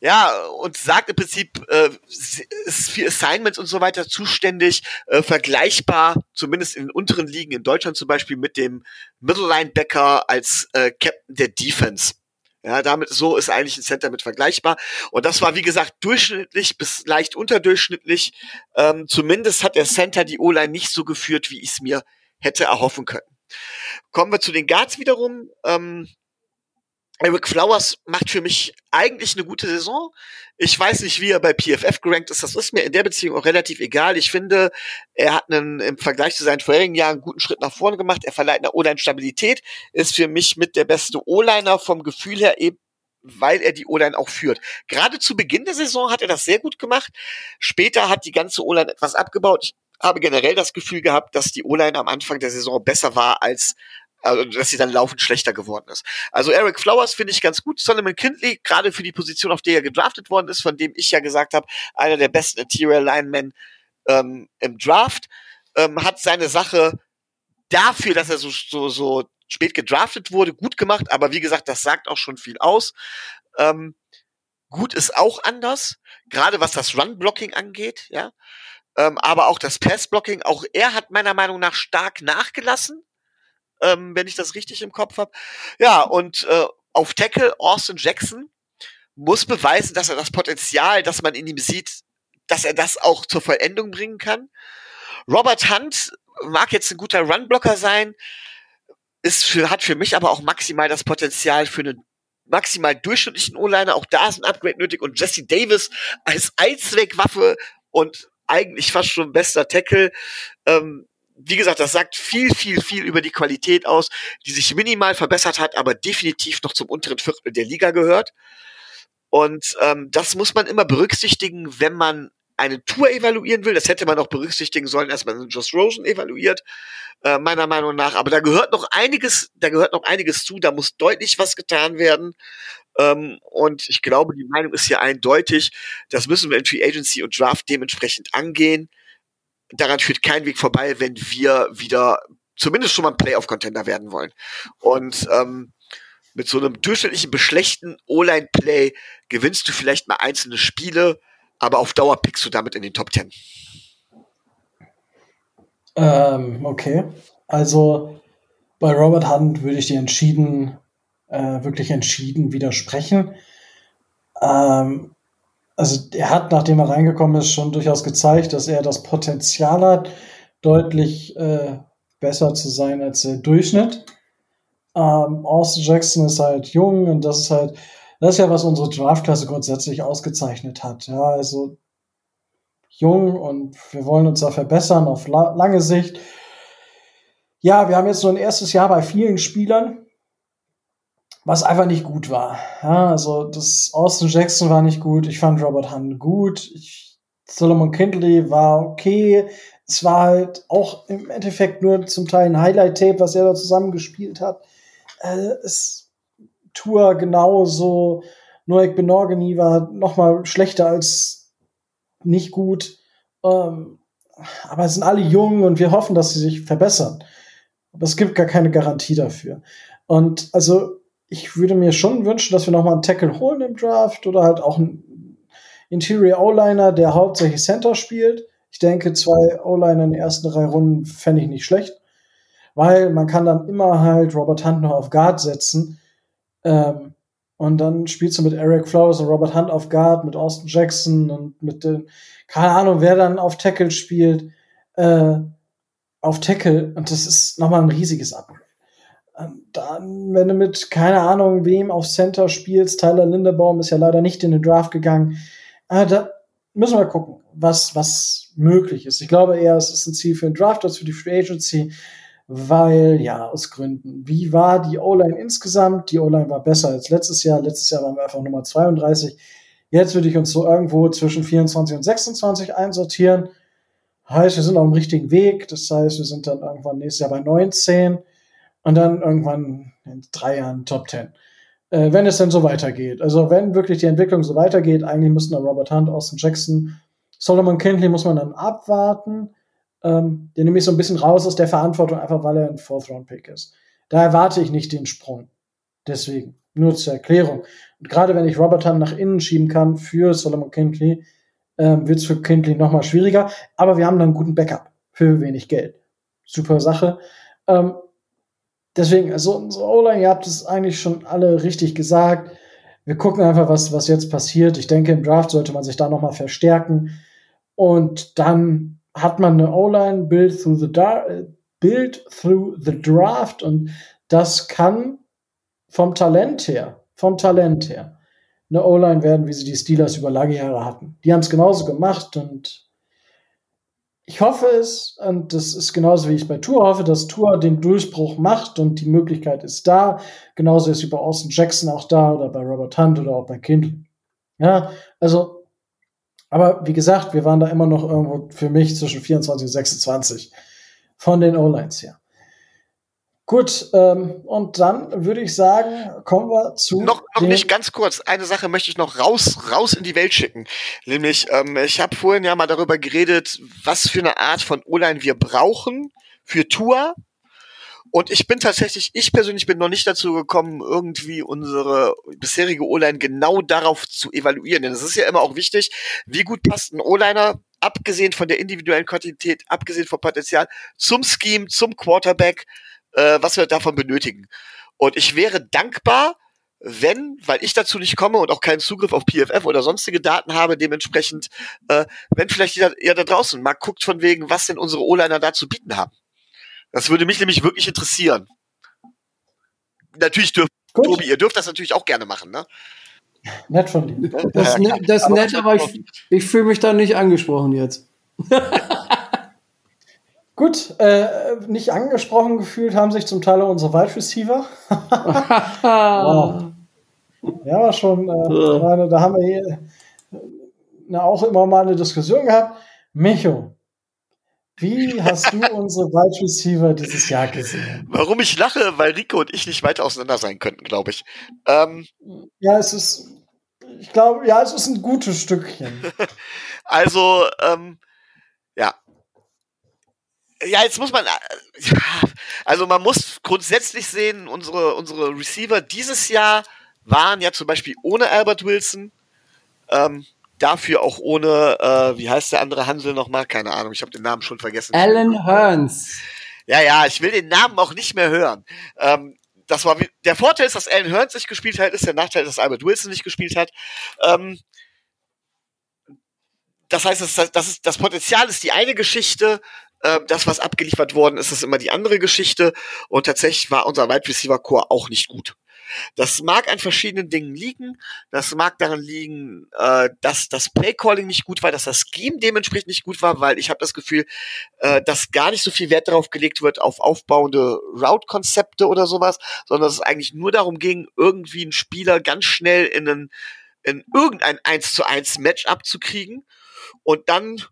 ja, und sagt im Prinzip, äh, ist für Assignments und so weiter zuständig, äh, vergleichbar, zumindest in den unteren Ligen in Deutschland zum Beispiel, mit dem Middle Linebacker als äh, Captain der Defense. Ja, damit so ist eigentlich ein Center mit vergleichbar. Und das war, wie gesagt, durchschnittlich bis leicht unterdurchschnittlich. Ähm, zumindest hat der Center die O-Line nicht so geführt, wie ich es mir hätte erhoffen können. Kommen wir zu den Guards wiederum. Ähm, Eric Flowers macht für mich eigentlich eine gute Saison. Ich weiß nicht, wie er bei PFF gerankt ist. Das ist mir in der Beziehung auch relativ egal. Ich finde, er hat einen, im Vergleich zu seinen vorherigen Jahren einen guten Schritt nach vorne gemacht. Er verleiht eine O-Line Stabilität, ist für mich mit der beste O-Liner vom Gefühl her eben weil er die O-Line auch führt. Gerade zu Beginn der Saison hat er das sehr gut gemacht. Später hat die ganze O-Line etwas abgebaut. Ich habe generell das Gefühl gehabt, dass die O-Line am Anfang der Saison besser war als also dass sie dann laufend schlechter geworden ist. Also Eric Flowers finde ich ganz gut. Solomon Kindley, gerade für die Position, auf der er gedraftet worden ist, von dem ich ja gesagt habe, einer der besten Interior Linemen ähm, im Draft, ähm, hat seine Sache dafür, dass er so, so, so spät gedraftet wurde, gut gemacht. Aber wie gesagt, das sagt auch schon viel aus. Ähm, gut ist auch anders, gerade was das Run-Blocking angeht, ja. Ähm, aber auch das Pass-Blocking, auch er hat meiner Meinung nach stark nachgelassen ähm, wenn ich das richtig im Kopf habe. Ja, und äh, auf Tackle Austin Jackson muss beweisen, dass er das Potenzial, das man in ihm sieht, dass er das auch zur Vollendung bringen kann. Robert Hunt mag jetzt ein guter Runblocker sein, ist für, hat für mich aber auch maximal das Potenzial für einen maximal durchschnittlichen O-Liner. Auch da ist ein Upgrade nötig und Jesse Davis als Einzweckwaffe und eigentlich fast schon bester Tackle ähm, wie gesagt, das sagt viel, viel, viel über die Qualität aus, die sich minimal verbessert hat, aber definitiv noch zum unteren Viertel der Liga gehört. Und ähm, das muss man immer berücksichtigen, wenn man eine Tour evaluieren will. Das hätte man auch berücksichtigen sollen, als man Josh Rosen evaluiert, äh, meiner Meinung nach. Aber da gehört noch einiges, da gehört noch einiges zu. Da muss deutlich was getan werden. Ähm, und ich glaube, die Meinung ist hier eindeutig. Das müssen wir in Free Agency und Draft dementsprechend angehen daran führt kein Weg vorbei, wenn wir wieder zumindest schon mal ein Playoff-Contender werden wollen. Und ähm, mit so einem durchschnittlichen, beschlechten O-Line-Play gewinnst du vielleicht mal einzelne Spiele, aber auf Dauer pickst du damit in den Top Ten. Ähm, okay. Also bei Robert Hunt würde ich dir entschieden, äh, wirklich entschieden widersprechen. Ähm, also er hat, nachdem er reingekommen ist, schon durchaus gezeigt, dass er das Potenzial hat, deutlich äh, besser zu sein als der Durchschnitt. Ähm, Austin Jackson ist halt jung und das ist halt, das ist ja, was unsere Draftklasse grundsätzlich ausgezeichnet hat. Ja, also jung und wir wollen uns da verbessern auf la lange Sicht. Ja, wir haben jetzt nur ein erstes Jahr bei vielen Spielern was einfach nicht gut war. Ja, also das Austin Jackson war nicht gut. Ich fand Robert Hunt gut. Ich, Solomon Kindley war okay. Es war halt auch im Endeffekt nur zum Teil ein Highlight-Tape, was er da zusammengespielt hat. Äh, es Tour genauso. Noek Benorgeni war noch mal schlechter als nicht gut. Ähm, aber es sind alle jung und wir hoffen, dass sie sich verbessern. Aber es gibt gar keine Garantie dafür. Und also ich würde mir schon wünschen, dass wir noch mal einen Tackle holen im Draft oder halt auch einen Interior O-Liner, der hauptsächlich Center spielt. Ich denke, zwei O-Liner in den ersten drei Runden fände ich nicht schlecht, weil man kann dann immer halt Robert Hunt noch auf Guard setzen. Ähm, und dann spielst du mit Eric Flowers und Robert Hunt auf Guard, mit Austin Jackson und mit den, keine Ahnung, wer dann auf Tackle spielt, äh, auf Tackle. Und das ist nochmal ein riesiges Upgrade. Dann, wenn du mit, keine Ahnung, wem auf Center spielst, Tyler Lindebaum ist ja leider nicht in den Draft gegangen. Äh, da müssen wir gucken, was, was möglich ist. Ich glaube eher, es ist ein Ziel für den Draft als für die Free Agency, weil, ja, aus Gründen. Wie war die O-Line insgesamt? Die O-Line war besser als letztes Jahr. Letztes Jahr waren wir einfach Nummer 32. Jetzt würde ich uns so irgendwo zwischen 24 und 26 einsortieren. Heißt, wir sind auf dem richtigen Weg. Das heißt, wir sind dann irgendwann nächstes Jahr bei 19 und dann irgendwann in drei Jahren Top 10. Äh, wenn es denn so weitergeht. Also wenn wirklich die Entwicklung so weitergeht, eigentlich müssten da Robert Hunt, Austin Jackson, Solomon Kindley muss man dann abwarten. Ähm, den nehme ich so ein bisschen raus aus der Verantwortung, einfach weil er ein Fourth-Round-Pick ist. Da erwarte ich nicht den Sprung. Deswegen. Nur zur Erklärung. Und gerade wenn ich Robert Hunt nach innen schieben kann für Solomon Kindley, ähm, wird es für Kindley nochmal schwieriger. Aber wir haben dann einen guten Backup für wenig Geld. Super Sache. Ähm, deswegen, also unsere O-Line, ihr habt es eigentlich schon alle richtig gesagt. Wir gucken einfach, was, was jetzt passiert. Ich denke, im Draft sollte man sich da nochmal verstärken. Und dann hat man eine O-Line build through the build through the draft und das kann vom Talent her, vom Talent her, eine O-Line werden, wie sie die Steelers über lange Jahre hatten. Die haben es genauso gemacht und ich hoffe es, und das ist genauso wie ich bei Tour hoffe, dass Tour den Durchbruch macht und die Möglichkeit ist da. Genauso ist wie bei Austin Jackson auch da oder bei Robert Hunt oder auch bei Kindle. Ja, also, aber wie gesagt, wir waren da immer noch irgendwo für mich zwischen 24 und 26 von den O-Lines her. Gut, ähm, und dann würde ich sagen, kommen wir zu. Noch, noch nicht ganz kurz. Eine Sache möchte ich noch raus, raus in die Welt schicken. Nämlich, ähm, ich habe vorhin ja mal darüber geredet, was für eine Art von O-Line wir brauchen für Tour. Und ich bin tatsächlich, ich persönlich bin noch nicht dazu gekommen, irgendwie unsere bisherige O-Line genau darauf zu evaluieren. Denn es ist ja immer auch wichtig, wie gut passt ein O-Liner, abgesehen von der individuellen Quantität, abgesehen vom Potenzial, zum Scheme, zum Quarterback, äh, was wir davon benötigen. Und ich wäre dankbar, wenn, weil ich dazu nicht komme und auch keinen Zugriff auf PFF oder sonstige Daten habe, dementsprechend, äh, wenn vielleicht ihr, ihr da draußen mal guckt von wegen, was denn unsere O-Liner da zu bieten haben. Das würde mich nämlich wirklich interessieren. Natürlich dürft, Gut. Tobi, ihr dürft das natürlich auch gerne machen, ne? Nett von dir. [laughs] Das, ist Ja, ne, das ist nett, aber ich, ich fühle mich da nicht angesprochen jetzt. [laughs] Gut, äh, nicht angesprochen gefühlt haben sich zum Teil auch unsere Wide Receiver. [laughs] wow. Ja, war schon, äh, meine, da haben wir hier na, auch immer mal eine Diskussion gehabt. Micho, wie hast du [laughs] unsere Wide Receiver dieses Jahr gesehen? Warum ich lache, weil Rico und ich nicht weiter auseinander sein könnten, glaube ich. Ähm, Ja, es ist, ich glaube, ja, es ist ein gutes Stückchen. [laughs] Also, ähm. Ja, jetzt muss man, äh, ja, also man muss grundsätzlich sehen, unsere, unsere Receiver dieses Jahr waren ja zum Beispiel ohne Albert Wilson, ähm, dafür auch ohne, äh, wie heißt der andere Hansel nochmal? Keine Ahnung, ich habe den Namen schon vergessen. Alan Hearns. Ja, ja, ich will den Namen auch nicht mehr hören. Ähm, das war der Vorteil ist, dass Alan Hearns nicht gespielt hat, ist der Nachteil, dass Albert Wilson nicht gespielt hat. Ähm, das heißt, das, das, ist, das Potenzial ist die eine Geschichte, äh, das, was abgeliefert worden ist, ist immer die andere Geschichte. Und tatsächlich war unser Wide Receiver Core auch nicht gut. Das mag an verschiedenen Dingen liegen. Das mag daran liegen, äh, dass das Playcalling nicht gut war, dass das Scheme dementsprechend nicht gut war, weil ich habe das Gefühl, äh, dass gar nicht so viel Wert darauf gelegt wird auf aufbauende Route-Konzepte oder sowas, sondern dass es eigentlich nur darum ging, irgendwie einen Spieler ganz schnell in, einen, in irgendein 1 zu 1 Matchup zu kriegen und dann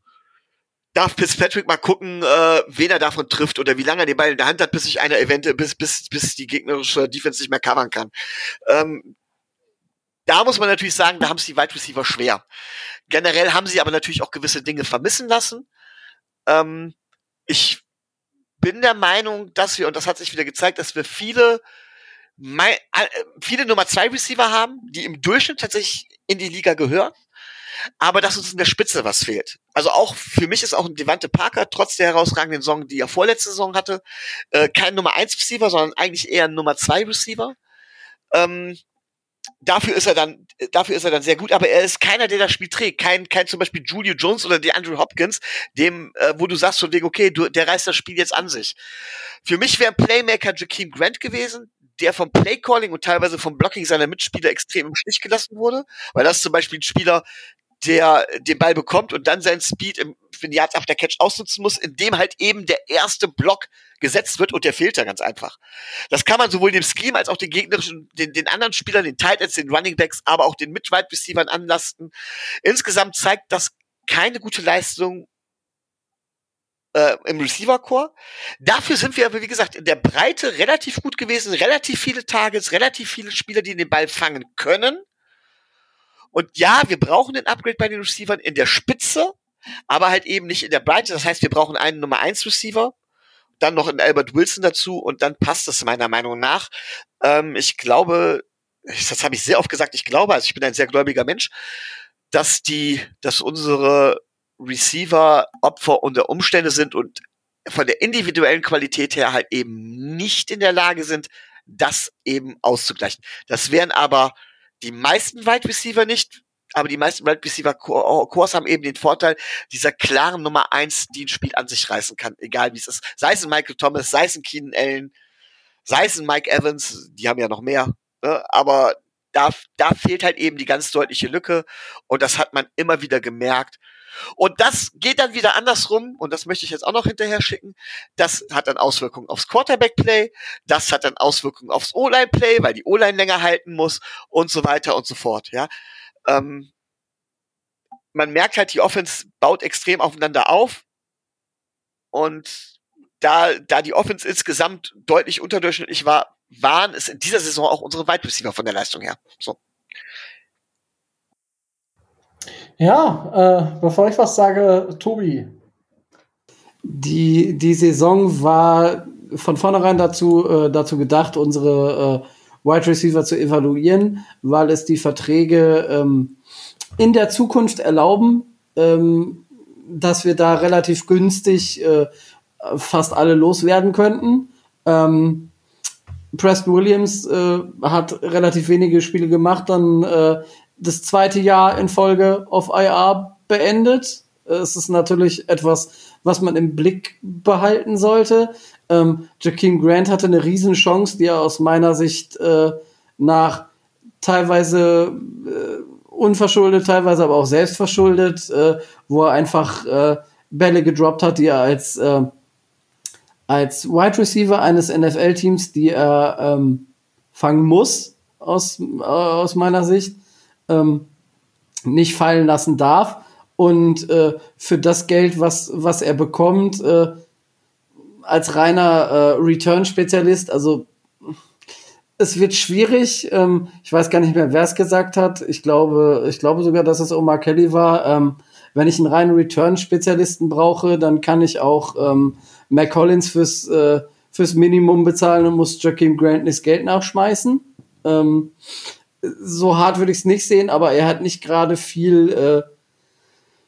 darf Fitzpatrick mal gucken, äh, wen er davon trifft oder wie lange er den Ball in der Hand hat, bis sich einer eventuell, bis, bis, bis die gegnerische Defense nicht mehr covern kann. Ähm, da muss man natürlich sagen, da haben es die Wide Receiver schwer. Generell haben sie aber natürlich auch gewisse Dinge vermissen lassen. Ähm, ich bin der Meinung, dass wir, und das hat sich wieder gezeigt, dass wir viele, äh, viele Nummer zwei Receiver haben, die im Durchschnitt tatsächlich in die Liga gehören aber dass uns in der Spitze was fehlt. Also auch für mich ist auch ein Devante Parker, trotz der herausragenden Saison, die er vorletzte Saison hatte, äh, kein Nummer 1 Receiver, sondern eigentlich eher ein Nummer 2 Receiver. Ähm, dafür ist er dann, dafür ist er dann sehr gut, aber er ist keiner, der das Spiel trägt. Kein, kein zum Beispiel Julio Jones oder der Andrew Hopkins, dem, äh, wo du sagst von wegen, okay, du, der reißt das Spiel jetzt an sich. Für mich wäre Playmaker Jakeem Grant gewesen, der vom Playcalling und teilweise vom Blocking seiner Mitspieler extrem im Stich gelassen wurde, weil das zum Beispiel ein Spieler, der den Ball bekommt und dann seinen Speed im den Yards after Catch ausnutzen muss, indem halt eben der erste Block gesetzt wird und der fehlt da ganz einfach. Das kann man sowohl dem Scheme als auch den gegnerischen, den, den anderen Spielern, den Tight Ends, den Running Backs, aber auch den Mid-Wide Receivern anlasten. Insgesamt zeigt das keine gute Leistung äh, im Receiver-Core. Dafür sind wir aber, wie gesagt, in der Breite relativ gut gewesen, relativ viele Targets, relativ viele Spieler, die den Ball fangen können. Und ja, wir brauchen den Upgrade bei den Receivern in der Spitze, aber halt eben nicht in der Breite. Das heißt, wir brauchen einen Nummer 1 Receiver, dann noch einen Albert Wilson dazu und dann passt es meiner Meinung nach. Ähm, ich glaube, das habe ich sehr oft gesagt, ich glaube, also ich bin ein sehr gläubiger Mensch, dass die, dass unsere Receiver Opfer unter Umstände sind und von der individuellen Qualität her halt eben nicht in der Lage sind, das eben auszugleichen. Das wären aber die meisten Wide Receiver nicht, aber die meisten Wide Receiver Cores haben eben den Vorteil dieser klaren Nummer eins, die ein Spiel an sich reißen kann, egal wie es ist. Sei es ein Michael Thomas, sei es ein Keenan Allen, sei es ein Mike Evans, die haben ja noch mehr, ne? aber da, da fehlt halt eben die ganz deutliche Lücke und das hat man immer wieder gemerkt. Und das geht dann wieder andersrum, und das möchte ich jetzt auch noch hinterher schicken. Das hat dann Auswirkungen aufs Quarterback-Play, das hat dann Auswirkungen aufs O-Line-Play, weil die O-Line länger halten muss und so weiter und so fort. Ja, ähm, man merkt halt, die Offense baut extrem aufeinander auf und da, da die Offense insgesamt deutlich unterdurchschnittlich war, waren es in dieser Saison auch unsere Wide Receiver von der Leistung her. So. Ja, äh, bevor ich was sage, Tobi. Die, die Saison war von vornherein dazu, äh, dazu gedacht, unsere äh, Wide Receiver zu evaluieren, weil es die Verträge ähm, in der Zukunft erlauben, ähm, dass wir da relativ günstig äh, fast alle loswerden könnten. Ähm, Preston Williams äh, hat relativ wenige Spiele gemacht, dann äh, das zweite Jahr in Folge auf IR beendet. Es ist natürlich etwas, was man im Blick behalten sollte. Ähm, Jakeem Grant hatte eine Riesenchance, die er aus meiner Sicht äh, nach teilweise äh, unverschuldet, teilweise aber auch selbstverschuldet, äh, wo er einfach äh, Bälle gedroppt hat, die er als äh, als Wide Receiver eines NFL-Teams, die er ähm, fangen muss, aus, äh, aus meiner Sicht, ähm, nicht fallen lassen darf. Und äh, für das Geld, was, was er bekommt, äh, als reiner äh, Return-Spezialist, also es wird schwierig. Ähm, ich weiß gar nicht mehr, wer es gesagt hat. Ich glaube, ich glaube sogar, dass es Omar Kelly war. Ähm, wenn ich einen reinen Return-Spezialisten brauche, dann kann ich auch ähm, Mac Collins fürs, äh, fürs Minimum bezahlen und muss Joaquin Grant das Geld nachschmeißen. Ähm, so hart würde ich es nicht sehen, aber er hat nicht gerade viel, äh,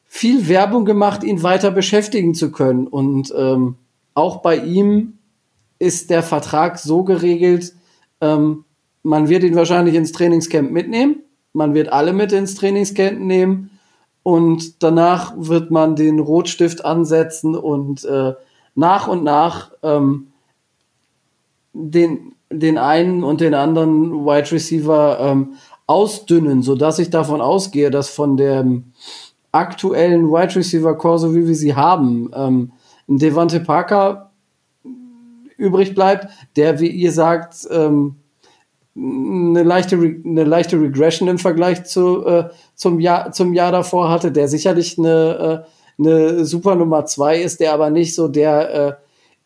viel Werbung gemacht, ihn weiter beschäftigen zu können. Und ähm, auch bei ihm ist der Vertrag so geregelt, ähm, man wird ihn wahrscheinlich ins Trainingscamp mitnehmen. Man wird alle mit ins Trainingscamp nehmen. Und danach wird man den Rotstift ansetzen und äh, nach und nach ähm, den, den einen und den anderen Wide Receiver ähm, ausdünnen, sodass ich davon ausgehe, dass von dem aktuellen Wide Receiver Core, so wie wir sie haben, ähm, ein Devante Parker übrig bleibt, der, wie ihr sagt, ähm, eine leichte, eine leichte Regression im Vergleich zu, äh, zum, Jahr, zum Jahr davor hatte, der sicherlich eine, äh, eine super Nummer zwei ist, der aber nicht so der äh,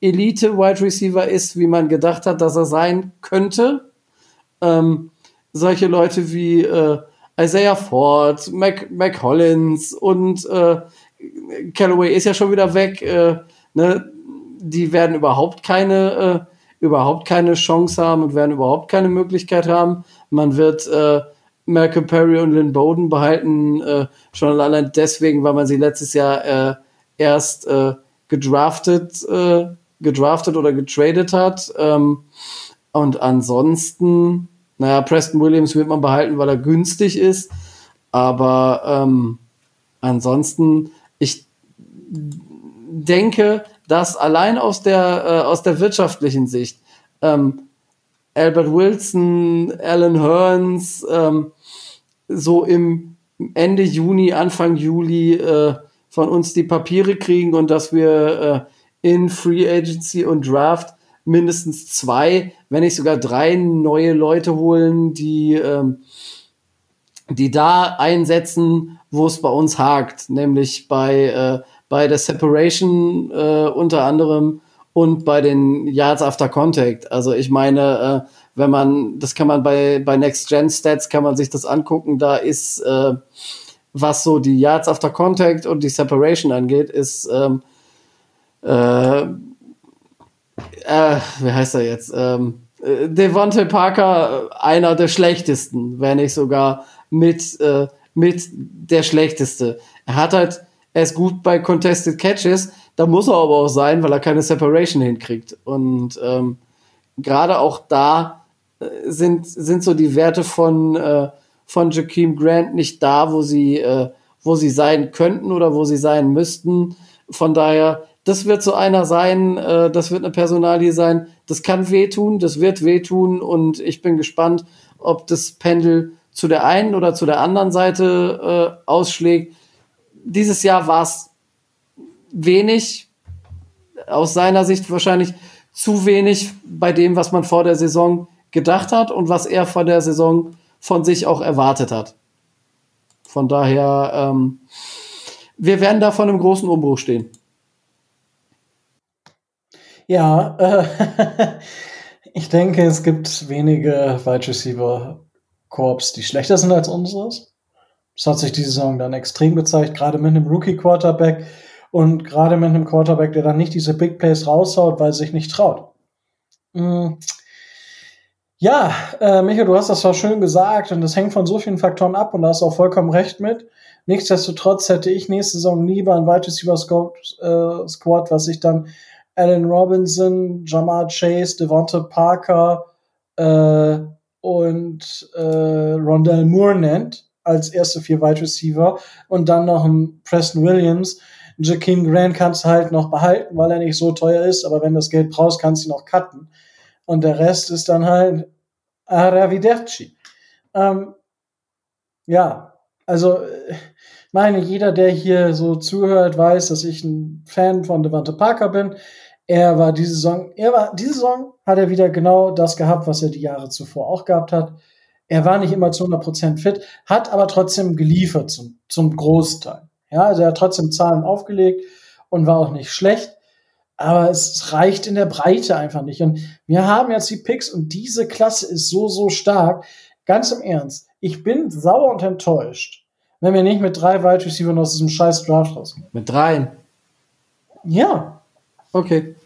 Elite-Wide Receiver ist, wie man gedacht hat, dass er sein könnte. Ähm, solche Leute wie äh, Isaiah Ford, Mac, Mac Hollins und äh, Callaway ist ja schon wieder weg. Äh, ne? Die werden überhaupt keine äh, überhaupt keine Chance haben und werden überhaupt keine Möglichkeit haben. Man wird äh, Malcolm Perry und Lynn Bowden behalten, äh, schon allein deswegen, weil man sie letztes Jahr äh, erst äh, gedraftet, äh, gedraftet oder getradet hat. Ähm, und ansonsten, naja, Preston Williams wird man behalten, weil er günstig ist. Aber ähm, ansonsten, ich denke, dass allein aus der, äh, aus der wirtschaftlichen Sicht ähm, Albert Wilson, Alan Hearns ähm, so im Ende Juni, Anfang Juli äh, von uns die Papiere kriegen und dass wir äh, in Free Agency und Draft mindestens zwei, wenn nicht sogar drei neue Leute holen, die, ähm, die da einsetzen, wo es bei uns hakt, nämlich bei äh, bei der Separation äh, unter anderem und bei den Yards After Contact. Also ich meine, äh, wenn man, das kann man bei, bei Next Gen Stats, kann man sich das angucken, da ist, äh, was so die Yards After Contact und die Separation angeht, ist, ähm, äh, äh, wie heißt er jetzt? Ähm, äh, Devontae Parker äh, einer der schlechtesten, wenn nicht sogar mit, äh, mit der schlechteste. Er hat halt, er ist gut bei Contested Catches, da muss er aber auch sein, weil er keine Separation hinkriegt. Und ähm, gerade auch da äh, sind, sind so die Werte von, äh, von Jakeem Grant nicht da, wo sie, äh, wo sie sein könnten oder wo sie sein müssten. Von daher, das wird so einer sein, äh, das wird eine Personalie sein, das kann wehtun, das wird wehtun und ich bin gespannt, ob das Pendel zu der einen oder zu der anderen Seite äh, ausschlägt. Dieses Jahr war es wenig, aus seiner Sicht wahrscheinlich zu wenig bei dem, was man vor der Saison gedacht hat und was er vor der Saison von sich auch erwartet hat. Von daher, ähm, wir werden da vor einem großen Umbruch stehen. Ja, äh, [laughs] ich denke, es gibt wenige Wide Receiver Corps, die schlechter sind als unseres. Das hat sich diese Saison dann extrem gezeigt, gerade mit einem Rookie Quarterback und gerade mit einem Quarterback, der dann nicht diese Big Plays raushaut, weil er sich nicht traut. Mhm. Ja, äh, Michael, du hast das zwar schön gesagt und das hängt von so vielen Faktoren ab und da hast du auch vollkommen recht mit. Nichtsdestotrotz hätte ich nächste Saison lieber ein Wide Receiver äh, Squad was sich dann Allen Robinson, Jamar Chase, Devonta Parker äh, und äh, Rondell Moore nennt als erste vier Wide Receiver und dann noch ein Preston Williams. Jakeem Grant kannst du halt noch behalten, weil er nicht so teuer ist, aber wenn das Geld brauchst, kannst du ihn noch cutten. Und der Rest ist dann halt Araviderci. Ähm, ja, also meine, jeder, der hier so zuhört, weiß, dass ich ein Fan von Devante Parker bin. Er war diese Saison, er war, diese Saison hat er wieder genau das gehabt, was er die Jahre zuvor auch gehabt hat. Er war nicht immer zu 100% fit, hat aber trotzdem geliefert zum, zum Großteil. Ja, also er hat trotzdem Zahlen aufgelegt und war auch nicht schlecht. Aber es reicht in der Breite einfach nicht. Und wir haben jetzt die Picks und diese Klasse ist so, so stark. Ganz im Ernst. Ich bin sauer und enttäuscht, wenn wir nicht mit drei Wide Receivers aus diesem scheiß Draft rauskommen. Mit dreien? Ja. Okay.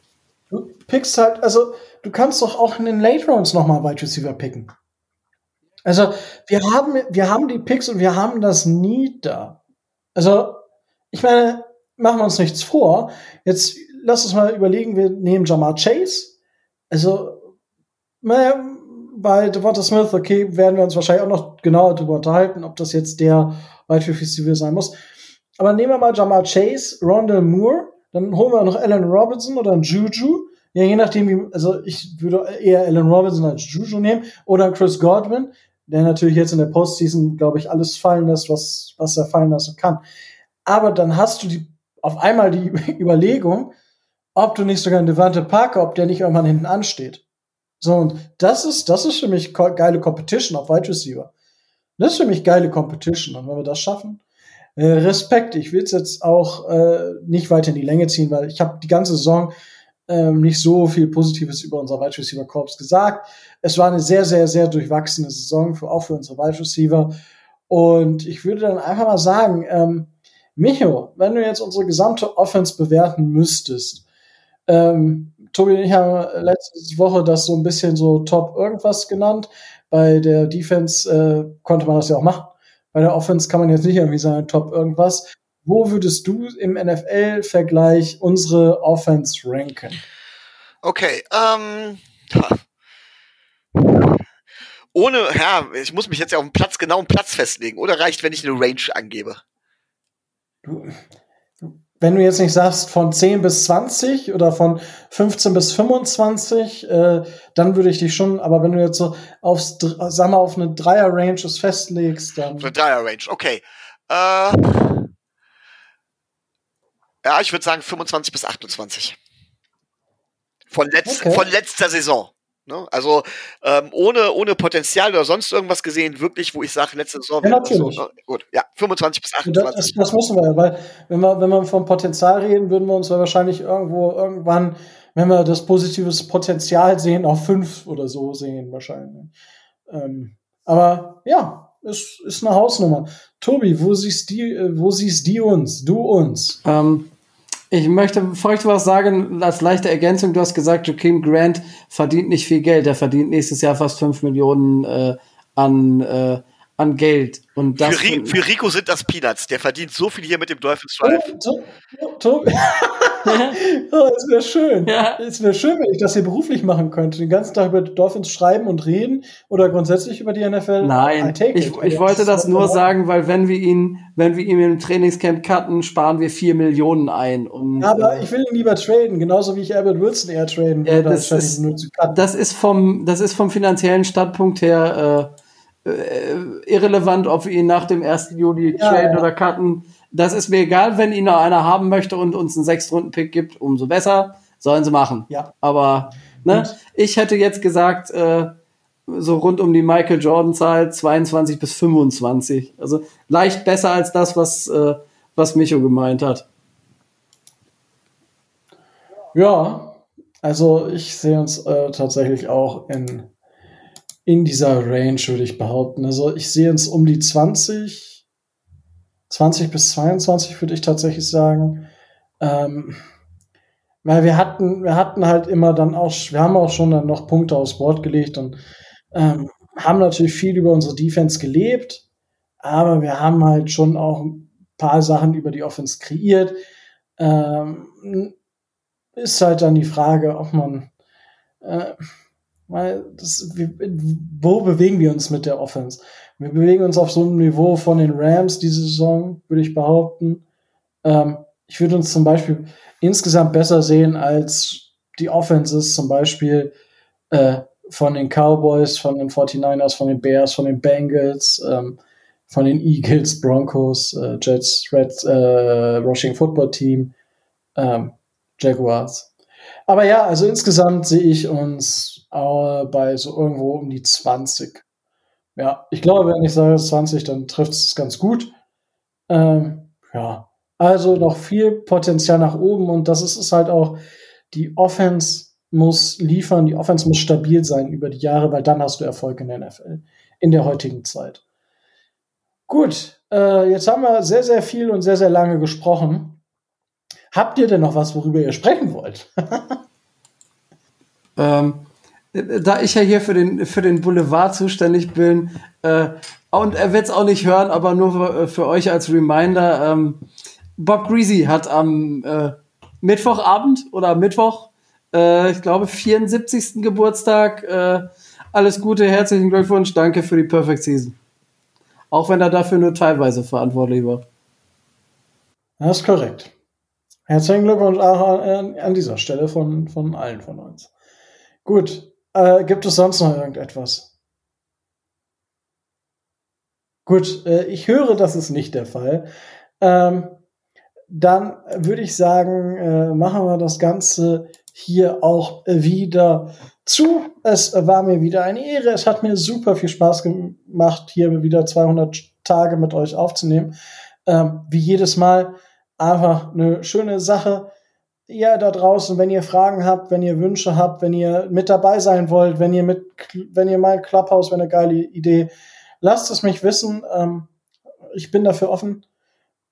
Du pickst halt, also du kannst doch auch in den Late Rounds nochmal Wide Receiver picken. Also wir haben, wir haben die Picks und wir haben das nie da. Also ich meine, machen wir uns nichts vor. Jetzt lass uns mal überlegen, wir nehmen Jamar Chase. Also, naja, bei Devonta Smith, okay, werden wir uns wahrscheinlich auch noch genauer darüber unterhalten, ob das jetzt der Wide Receiver sein muss. Aber nehmen wir mal Jamar Chase, Rondell Moore, dann holen wir noch Allen Robinson oder einen Juju. Ja, je nachdem, wie, also ich würde eher Allen Robinson als Juju nehmen oder Chris Godwin, der natürlich jetzt in der Postseason, glaube ich, alles fallen lässt, was, was er fallen lassen kann. Aber dann hast du die, auf einmal die [laughs] Überlegung, ob du nicht sogar einen Devante Parker, ob der nicht irgendwann hinten ansteht. So, und das ist, das ist für mich geile Competition auf Wide Receiver. Das ist für mich geile Competition. Und wenn wir das schaffen, äh, Respekt. Ich will es jetzt auch äh, nicht weiter in die Länge ziehen, weil ich habe die ganze Saison ähm, nicht so viel Positives über unser Wide Receiver Corps gesagt. Es war eine sehr, sehr, sehr durchwachsene Saison, für, auch für unsere Wide Receiver. Und ich würde dann einfach mal sagen, ähm, Micho, wenn du jetzt unsere gesamte Offense bewerten müsstest, ähm, Tobi und ich haben letzte Woche das so ein bisschen so Top irgendwas genannt. Bei der Defense äh, konnte man das ja auch machen. Bei der Offense kann man jetzt nicht irgendwie sagen Top irgendwas. Wo würdest du im NFL-Vergleich unsere Offense ranken? Okay, ähm, ohne, ja, ich muss mich jetzt ja auf den Platz, genau einen Platz festlegen. Oder reicht, wenn ich eine Range angebe? Du, wenn du jetzt nicht sagst von 10 bis 20 oder von 15 bis 25, äh, dann würde ich dich schon, aber wenn du jetzt so aufs, sag mal, auf eine Dreier-Range festlegst, dann. Eine Dreier-Range, okay. Äh, ja, ich würde sagen 25 bis 28. Von, letz okay. von letzter Saison. Ne? Also ähm, ohne, ohne Potenzial oder sonst irgendwas gesehen, wirklich, wo ich sage, letzte Saison. Ja, natürlich. So, ne? Gut, ja, 25 bis 28. Das, das müssen wir, weil wenn wir, wenn wir vom Potenzial reden, würden wir uns wahrscheinlich irgendwo irgendwann, wenn wir das positives Potenzial sehen, auf fünf oder so sehen, wahrscheinlich. Ähm, aber ja, ist, ist eine Hausnummer. Tobi, wo siehst die, wo siehst die uns? Du uns? Ähm, Ich möchte, bevor ich was sagen, als leichte Ergänzung, du hast gesagt, Joaquin Grant verdient nicht viel Geld. Er verdient nächstes Jahr fast 5 Millionen äh, an, äh, an Geld. Und das Für, Ri für Rico sind das Peanuts. Der verdient so viel hier mit dem Dolphins Drive. To- To- [laughs] oh, es wäre schön. Ja. Es wäre schön, wenn ich das hier beruflich machen könnte. Den ganzen Tag über Dolphins schreiben und reden oder grundsätzlich über die NFL. I Nein, ich, it. ich wollte das nur sagen, weil wenn wir ihn, wenn wir ihn im Trainingscamp cutten, sparen wir 4 Millionen ein. Und, Aber äh, ich will ihn lieber traden, genauso wie ich Albert Wilson eher traden Ja, würde, das anstatt ist- das ist vom, das ist vom finanziellen Standpunkt her äh, irrelevant, ob wir ihn nach dem 1. Juli Ja, traden ja. oder cutten. Das ist mir egal, wenn ihn noch einer haben möchte und uns einen Sechstrunden-Pick gibt, umso besser. Sollen sie machen. Ja. Aber ne, Und- ich hätte jetzt gesagt, äh, so rund um die Michael Jordan-Zahl 22 bis 25. Also leicht besser als das, was, äh, was Micho gemeint hat. Ja, also ich sehe uns äh, tatsächlich auch in, in dieser Range, würde ich behaupten. Also ich sehe uns um die 20, 20 bis 22, würde ich tatsächlich sagen. Ähm, weil wir hatten, wir hatten halt immer dann auch, wir haben auch schon dann noch Punkte aufs Board gelegt und ähm, haben natürlich viel über unsere Defense gelebt, aber wir haben halt schon auch ein paar Sachen über die Offense kreiert. Ähm, ist halt dann die Frage, ob man, äh, weil das, wo bewegen wir uns mit der Offense? Wir bewegen uns auf so einem Niveau von den Rams diese Saison, würde ich behaupten. Ähm, ich würde uns zum Beispiel insgesamt besser sehen als die Offenses zum Beispiel äh, von den Cowboys, von den 49ers, von den Bears, von den Bengals, ähm, von den Eagles, Broncos, äh, Jets, Reds, äh, Rushing Football Team, ähm, Jaguars. Aber ja, also insgesamt sehe ich uns äh, bei so irgendwo um die 20. Ja, ich glaube, wenn ich sage 20, dann trifft es ganz gut. Ähm, ja, also noch viel Potenzial nach oben und das ist es halt auch, die Offense muss liefern, die Offense muss stabil sein über die Jahre, weil dann hast du Erfolg in der NFL in der heutigen Zeit. Gut, äh, jetzt haben wir sehr, sehr viel und sehr, sehr lange gesprochen. Habt ihr denn noch was, worüber ihr sprechen wollt? [laughs] Ähm, da ich ja hier für den, für den Boulevard zuständig bin, äh, und er wird es auch nicht hören, aber nur für, für euch als Reminder, ähm, Bob Greasy hat am äh, Mittwochabend oder Mittwoch, äh, ich glaube, 74. Geburtstag. Äh, alles Gute, herzlichen Glückwunsch, danke für die Perfect Season. Auch wenn er dafür nur teilweise verantwortlich war. Das ist korrekt. Herzlichen Glückwunsch auch an, an dieser Stelle von, von allen von uns. Gut, äh, gibt es sonst noch irgendetwas? Gut, äh, ich höre, das ist nicht der Fall. Ähm, dann würde ich sagen, äh, machen wir das Ganze hier auch wieder zu. Es war mir wieder eine Ehre. Es hat mir super viel Spaß gemacht, hier wieder 200 Tage mit euch aufzunehmen. Ähm, wie jedes Mal einfach eine schöne Sache. Ihr da draußen, wenn ihr Fragen habt, wenn ihr Wünsche habt, wenn ihr mit dabei sein wollt, wenn ihr mit, wenn ihr meint, Clubhouse wäre eine geile Idee, lasst es mich wissen. Ähm, ich bin dafür offen.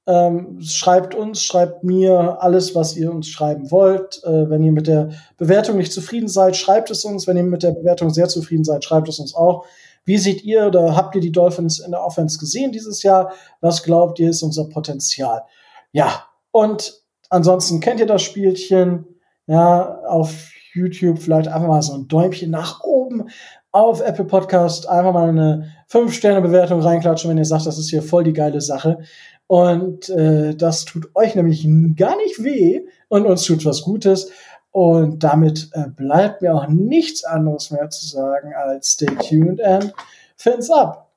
Ähm, schreibt uns, schreibt mir alles, was ihr uns schreiben wollt. Äh, wenn ihr mit der Bewertung nicht zufrieden seid, schreibt es uns. Wenn ihr mit der Bewertung sehr zufrieden seid, schreibt es uns auch. Wie seht ihr oder habt ihr die Dolphins in der Offense gesehen dieses Jahr? Was glaubt ihr ist unser Potenzial? Ja, und ansonsten kennt ihr das Spielchen. Ja, auf YouTube vielleicht einfach mal so ein Däumchen nach oben. Auf Apple Podcast einfach mal eine 5-Sterne-Bewertung reinklatschen, wenn ihr sagt, das ist hier voll die geile Sache. Und äh, das tut euch nämlich gar nicht weh und uns tut was Gutes. Und damit äh, bleibt mir auch nichts anderes mehr zu sagen als stay tuned and fins up.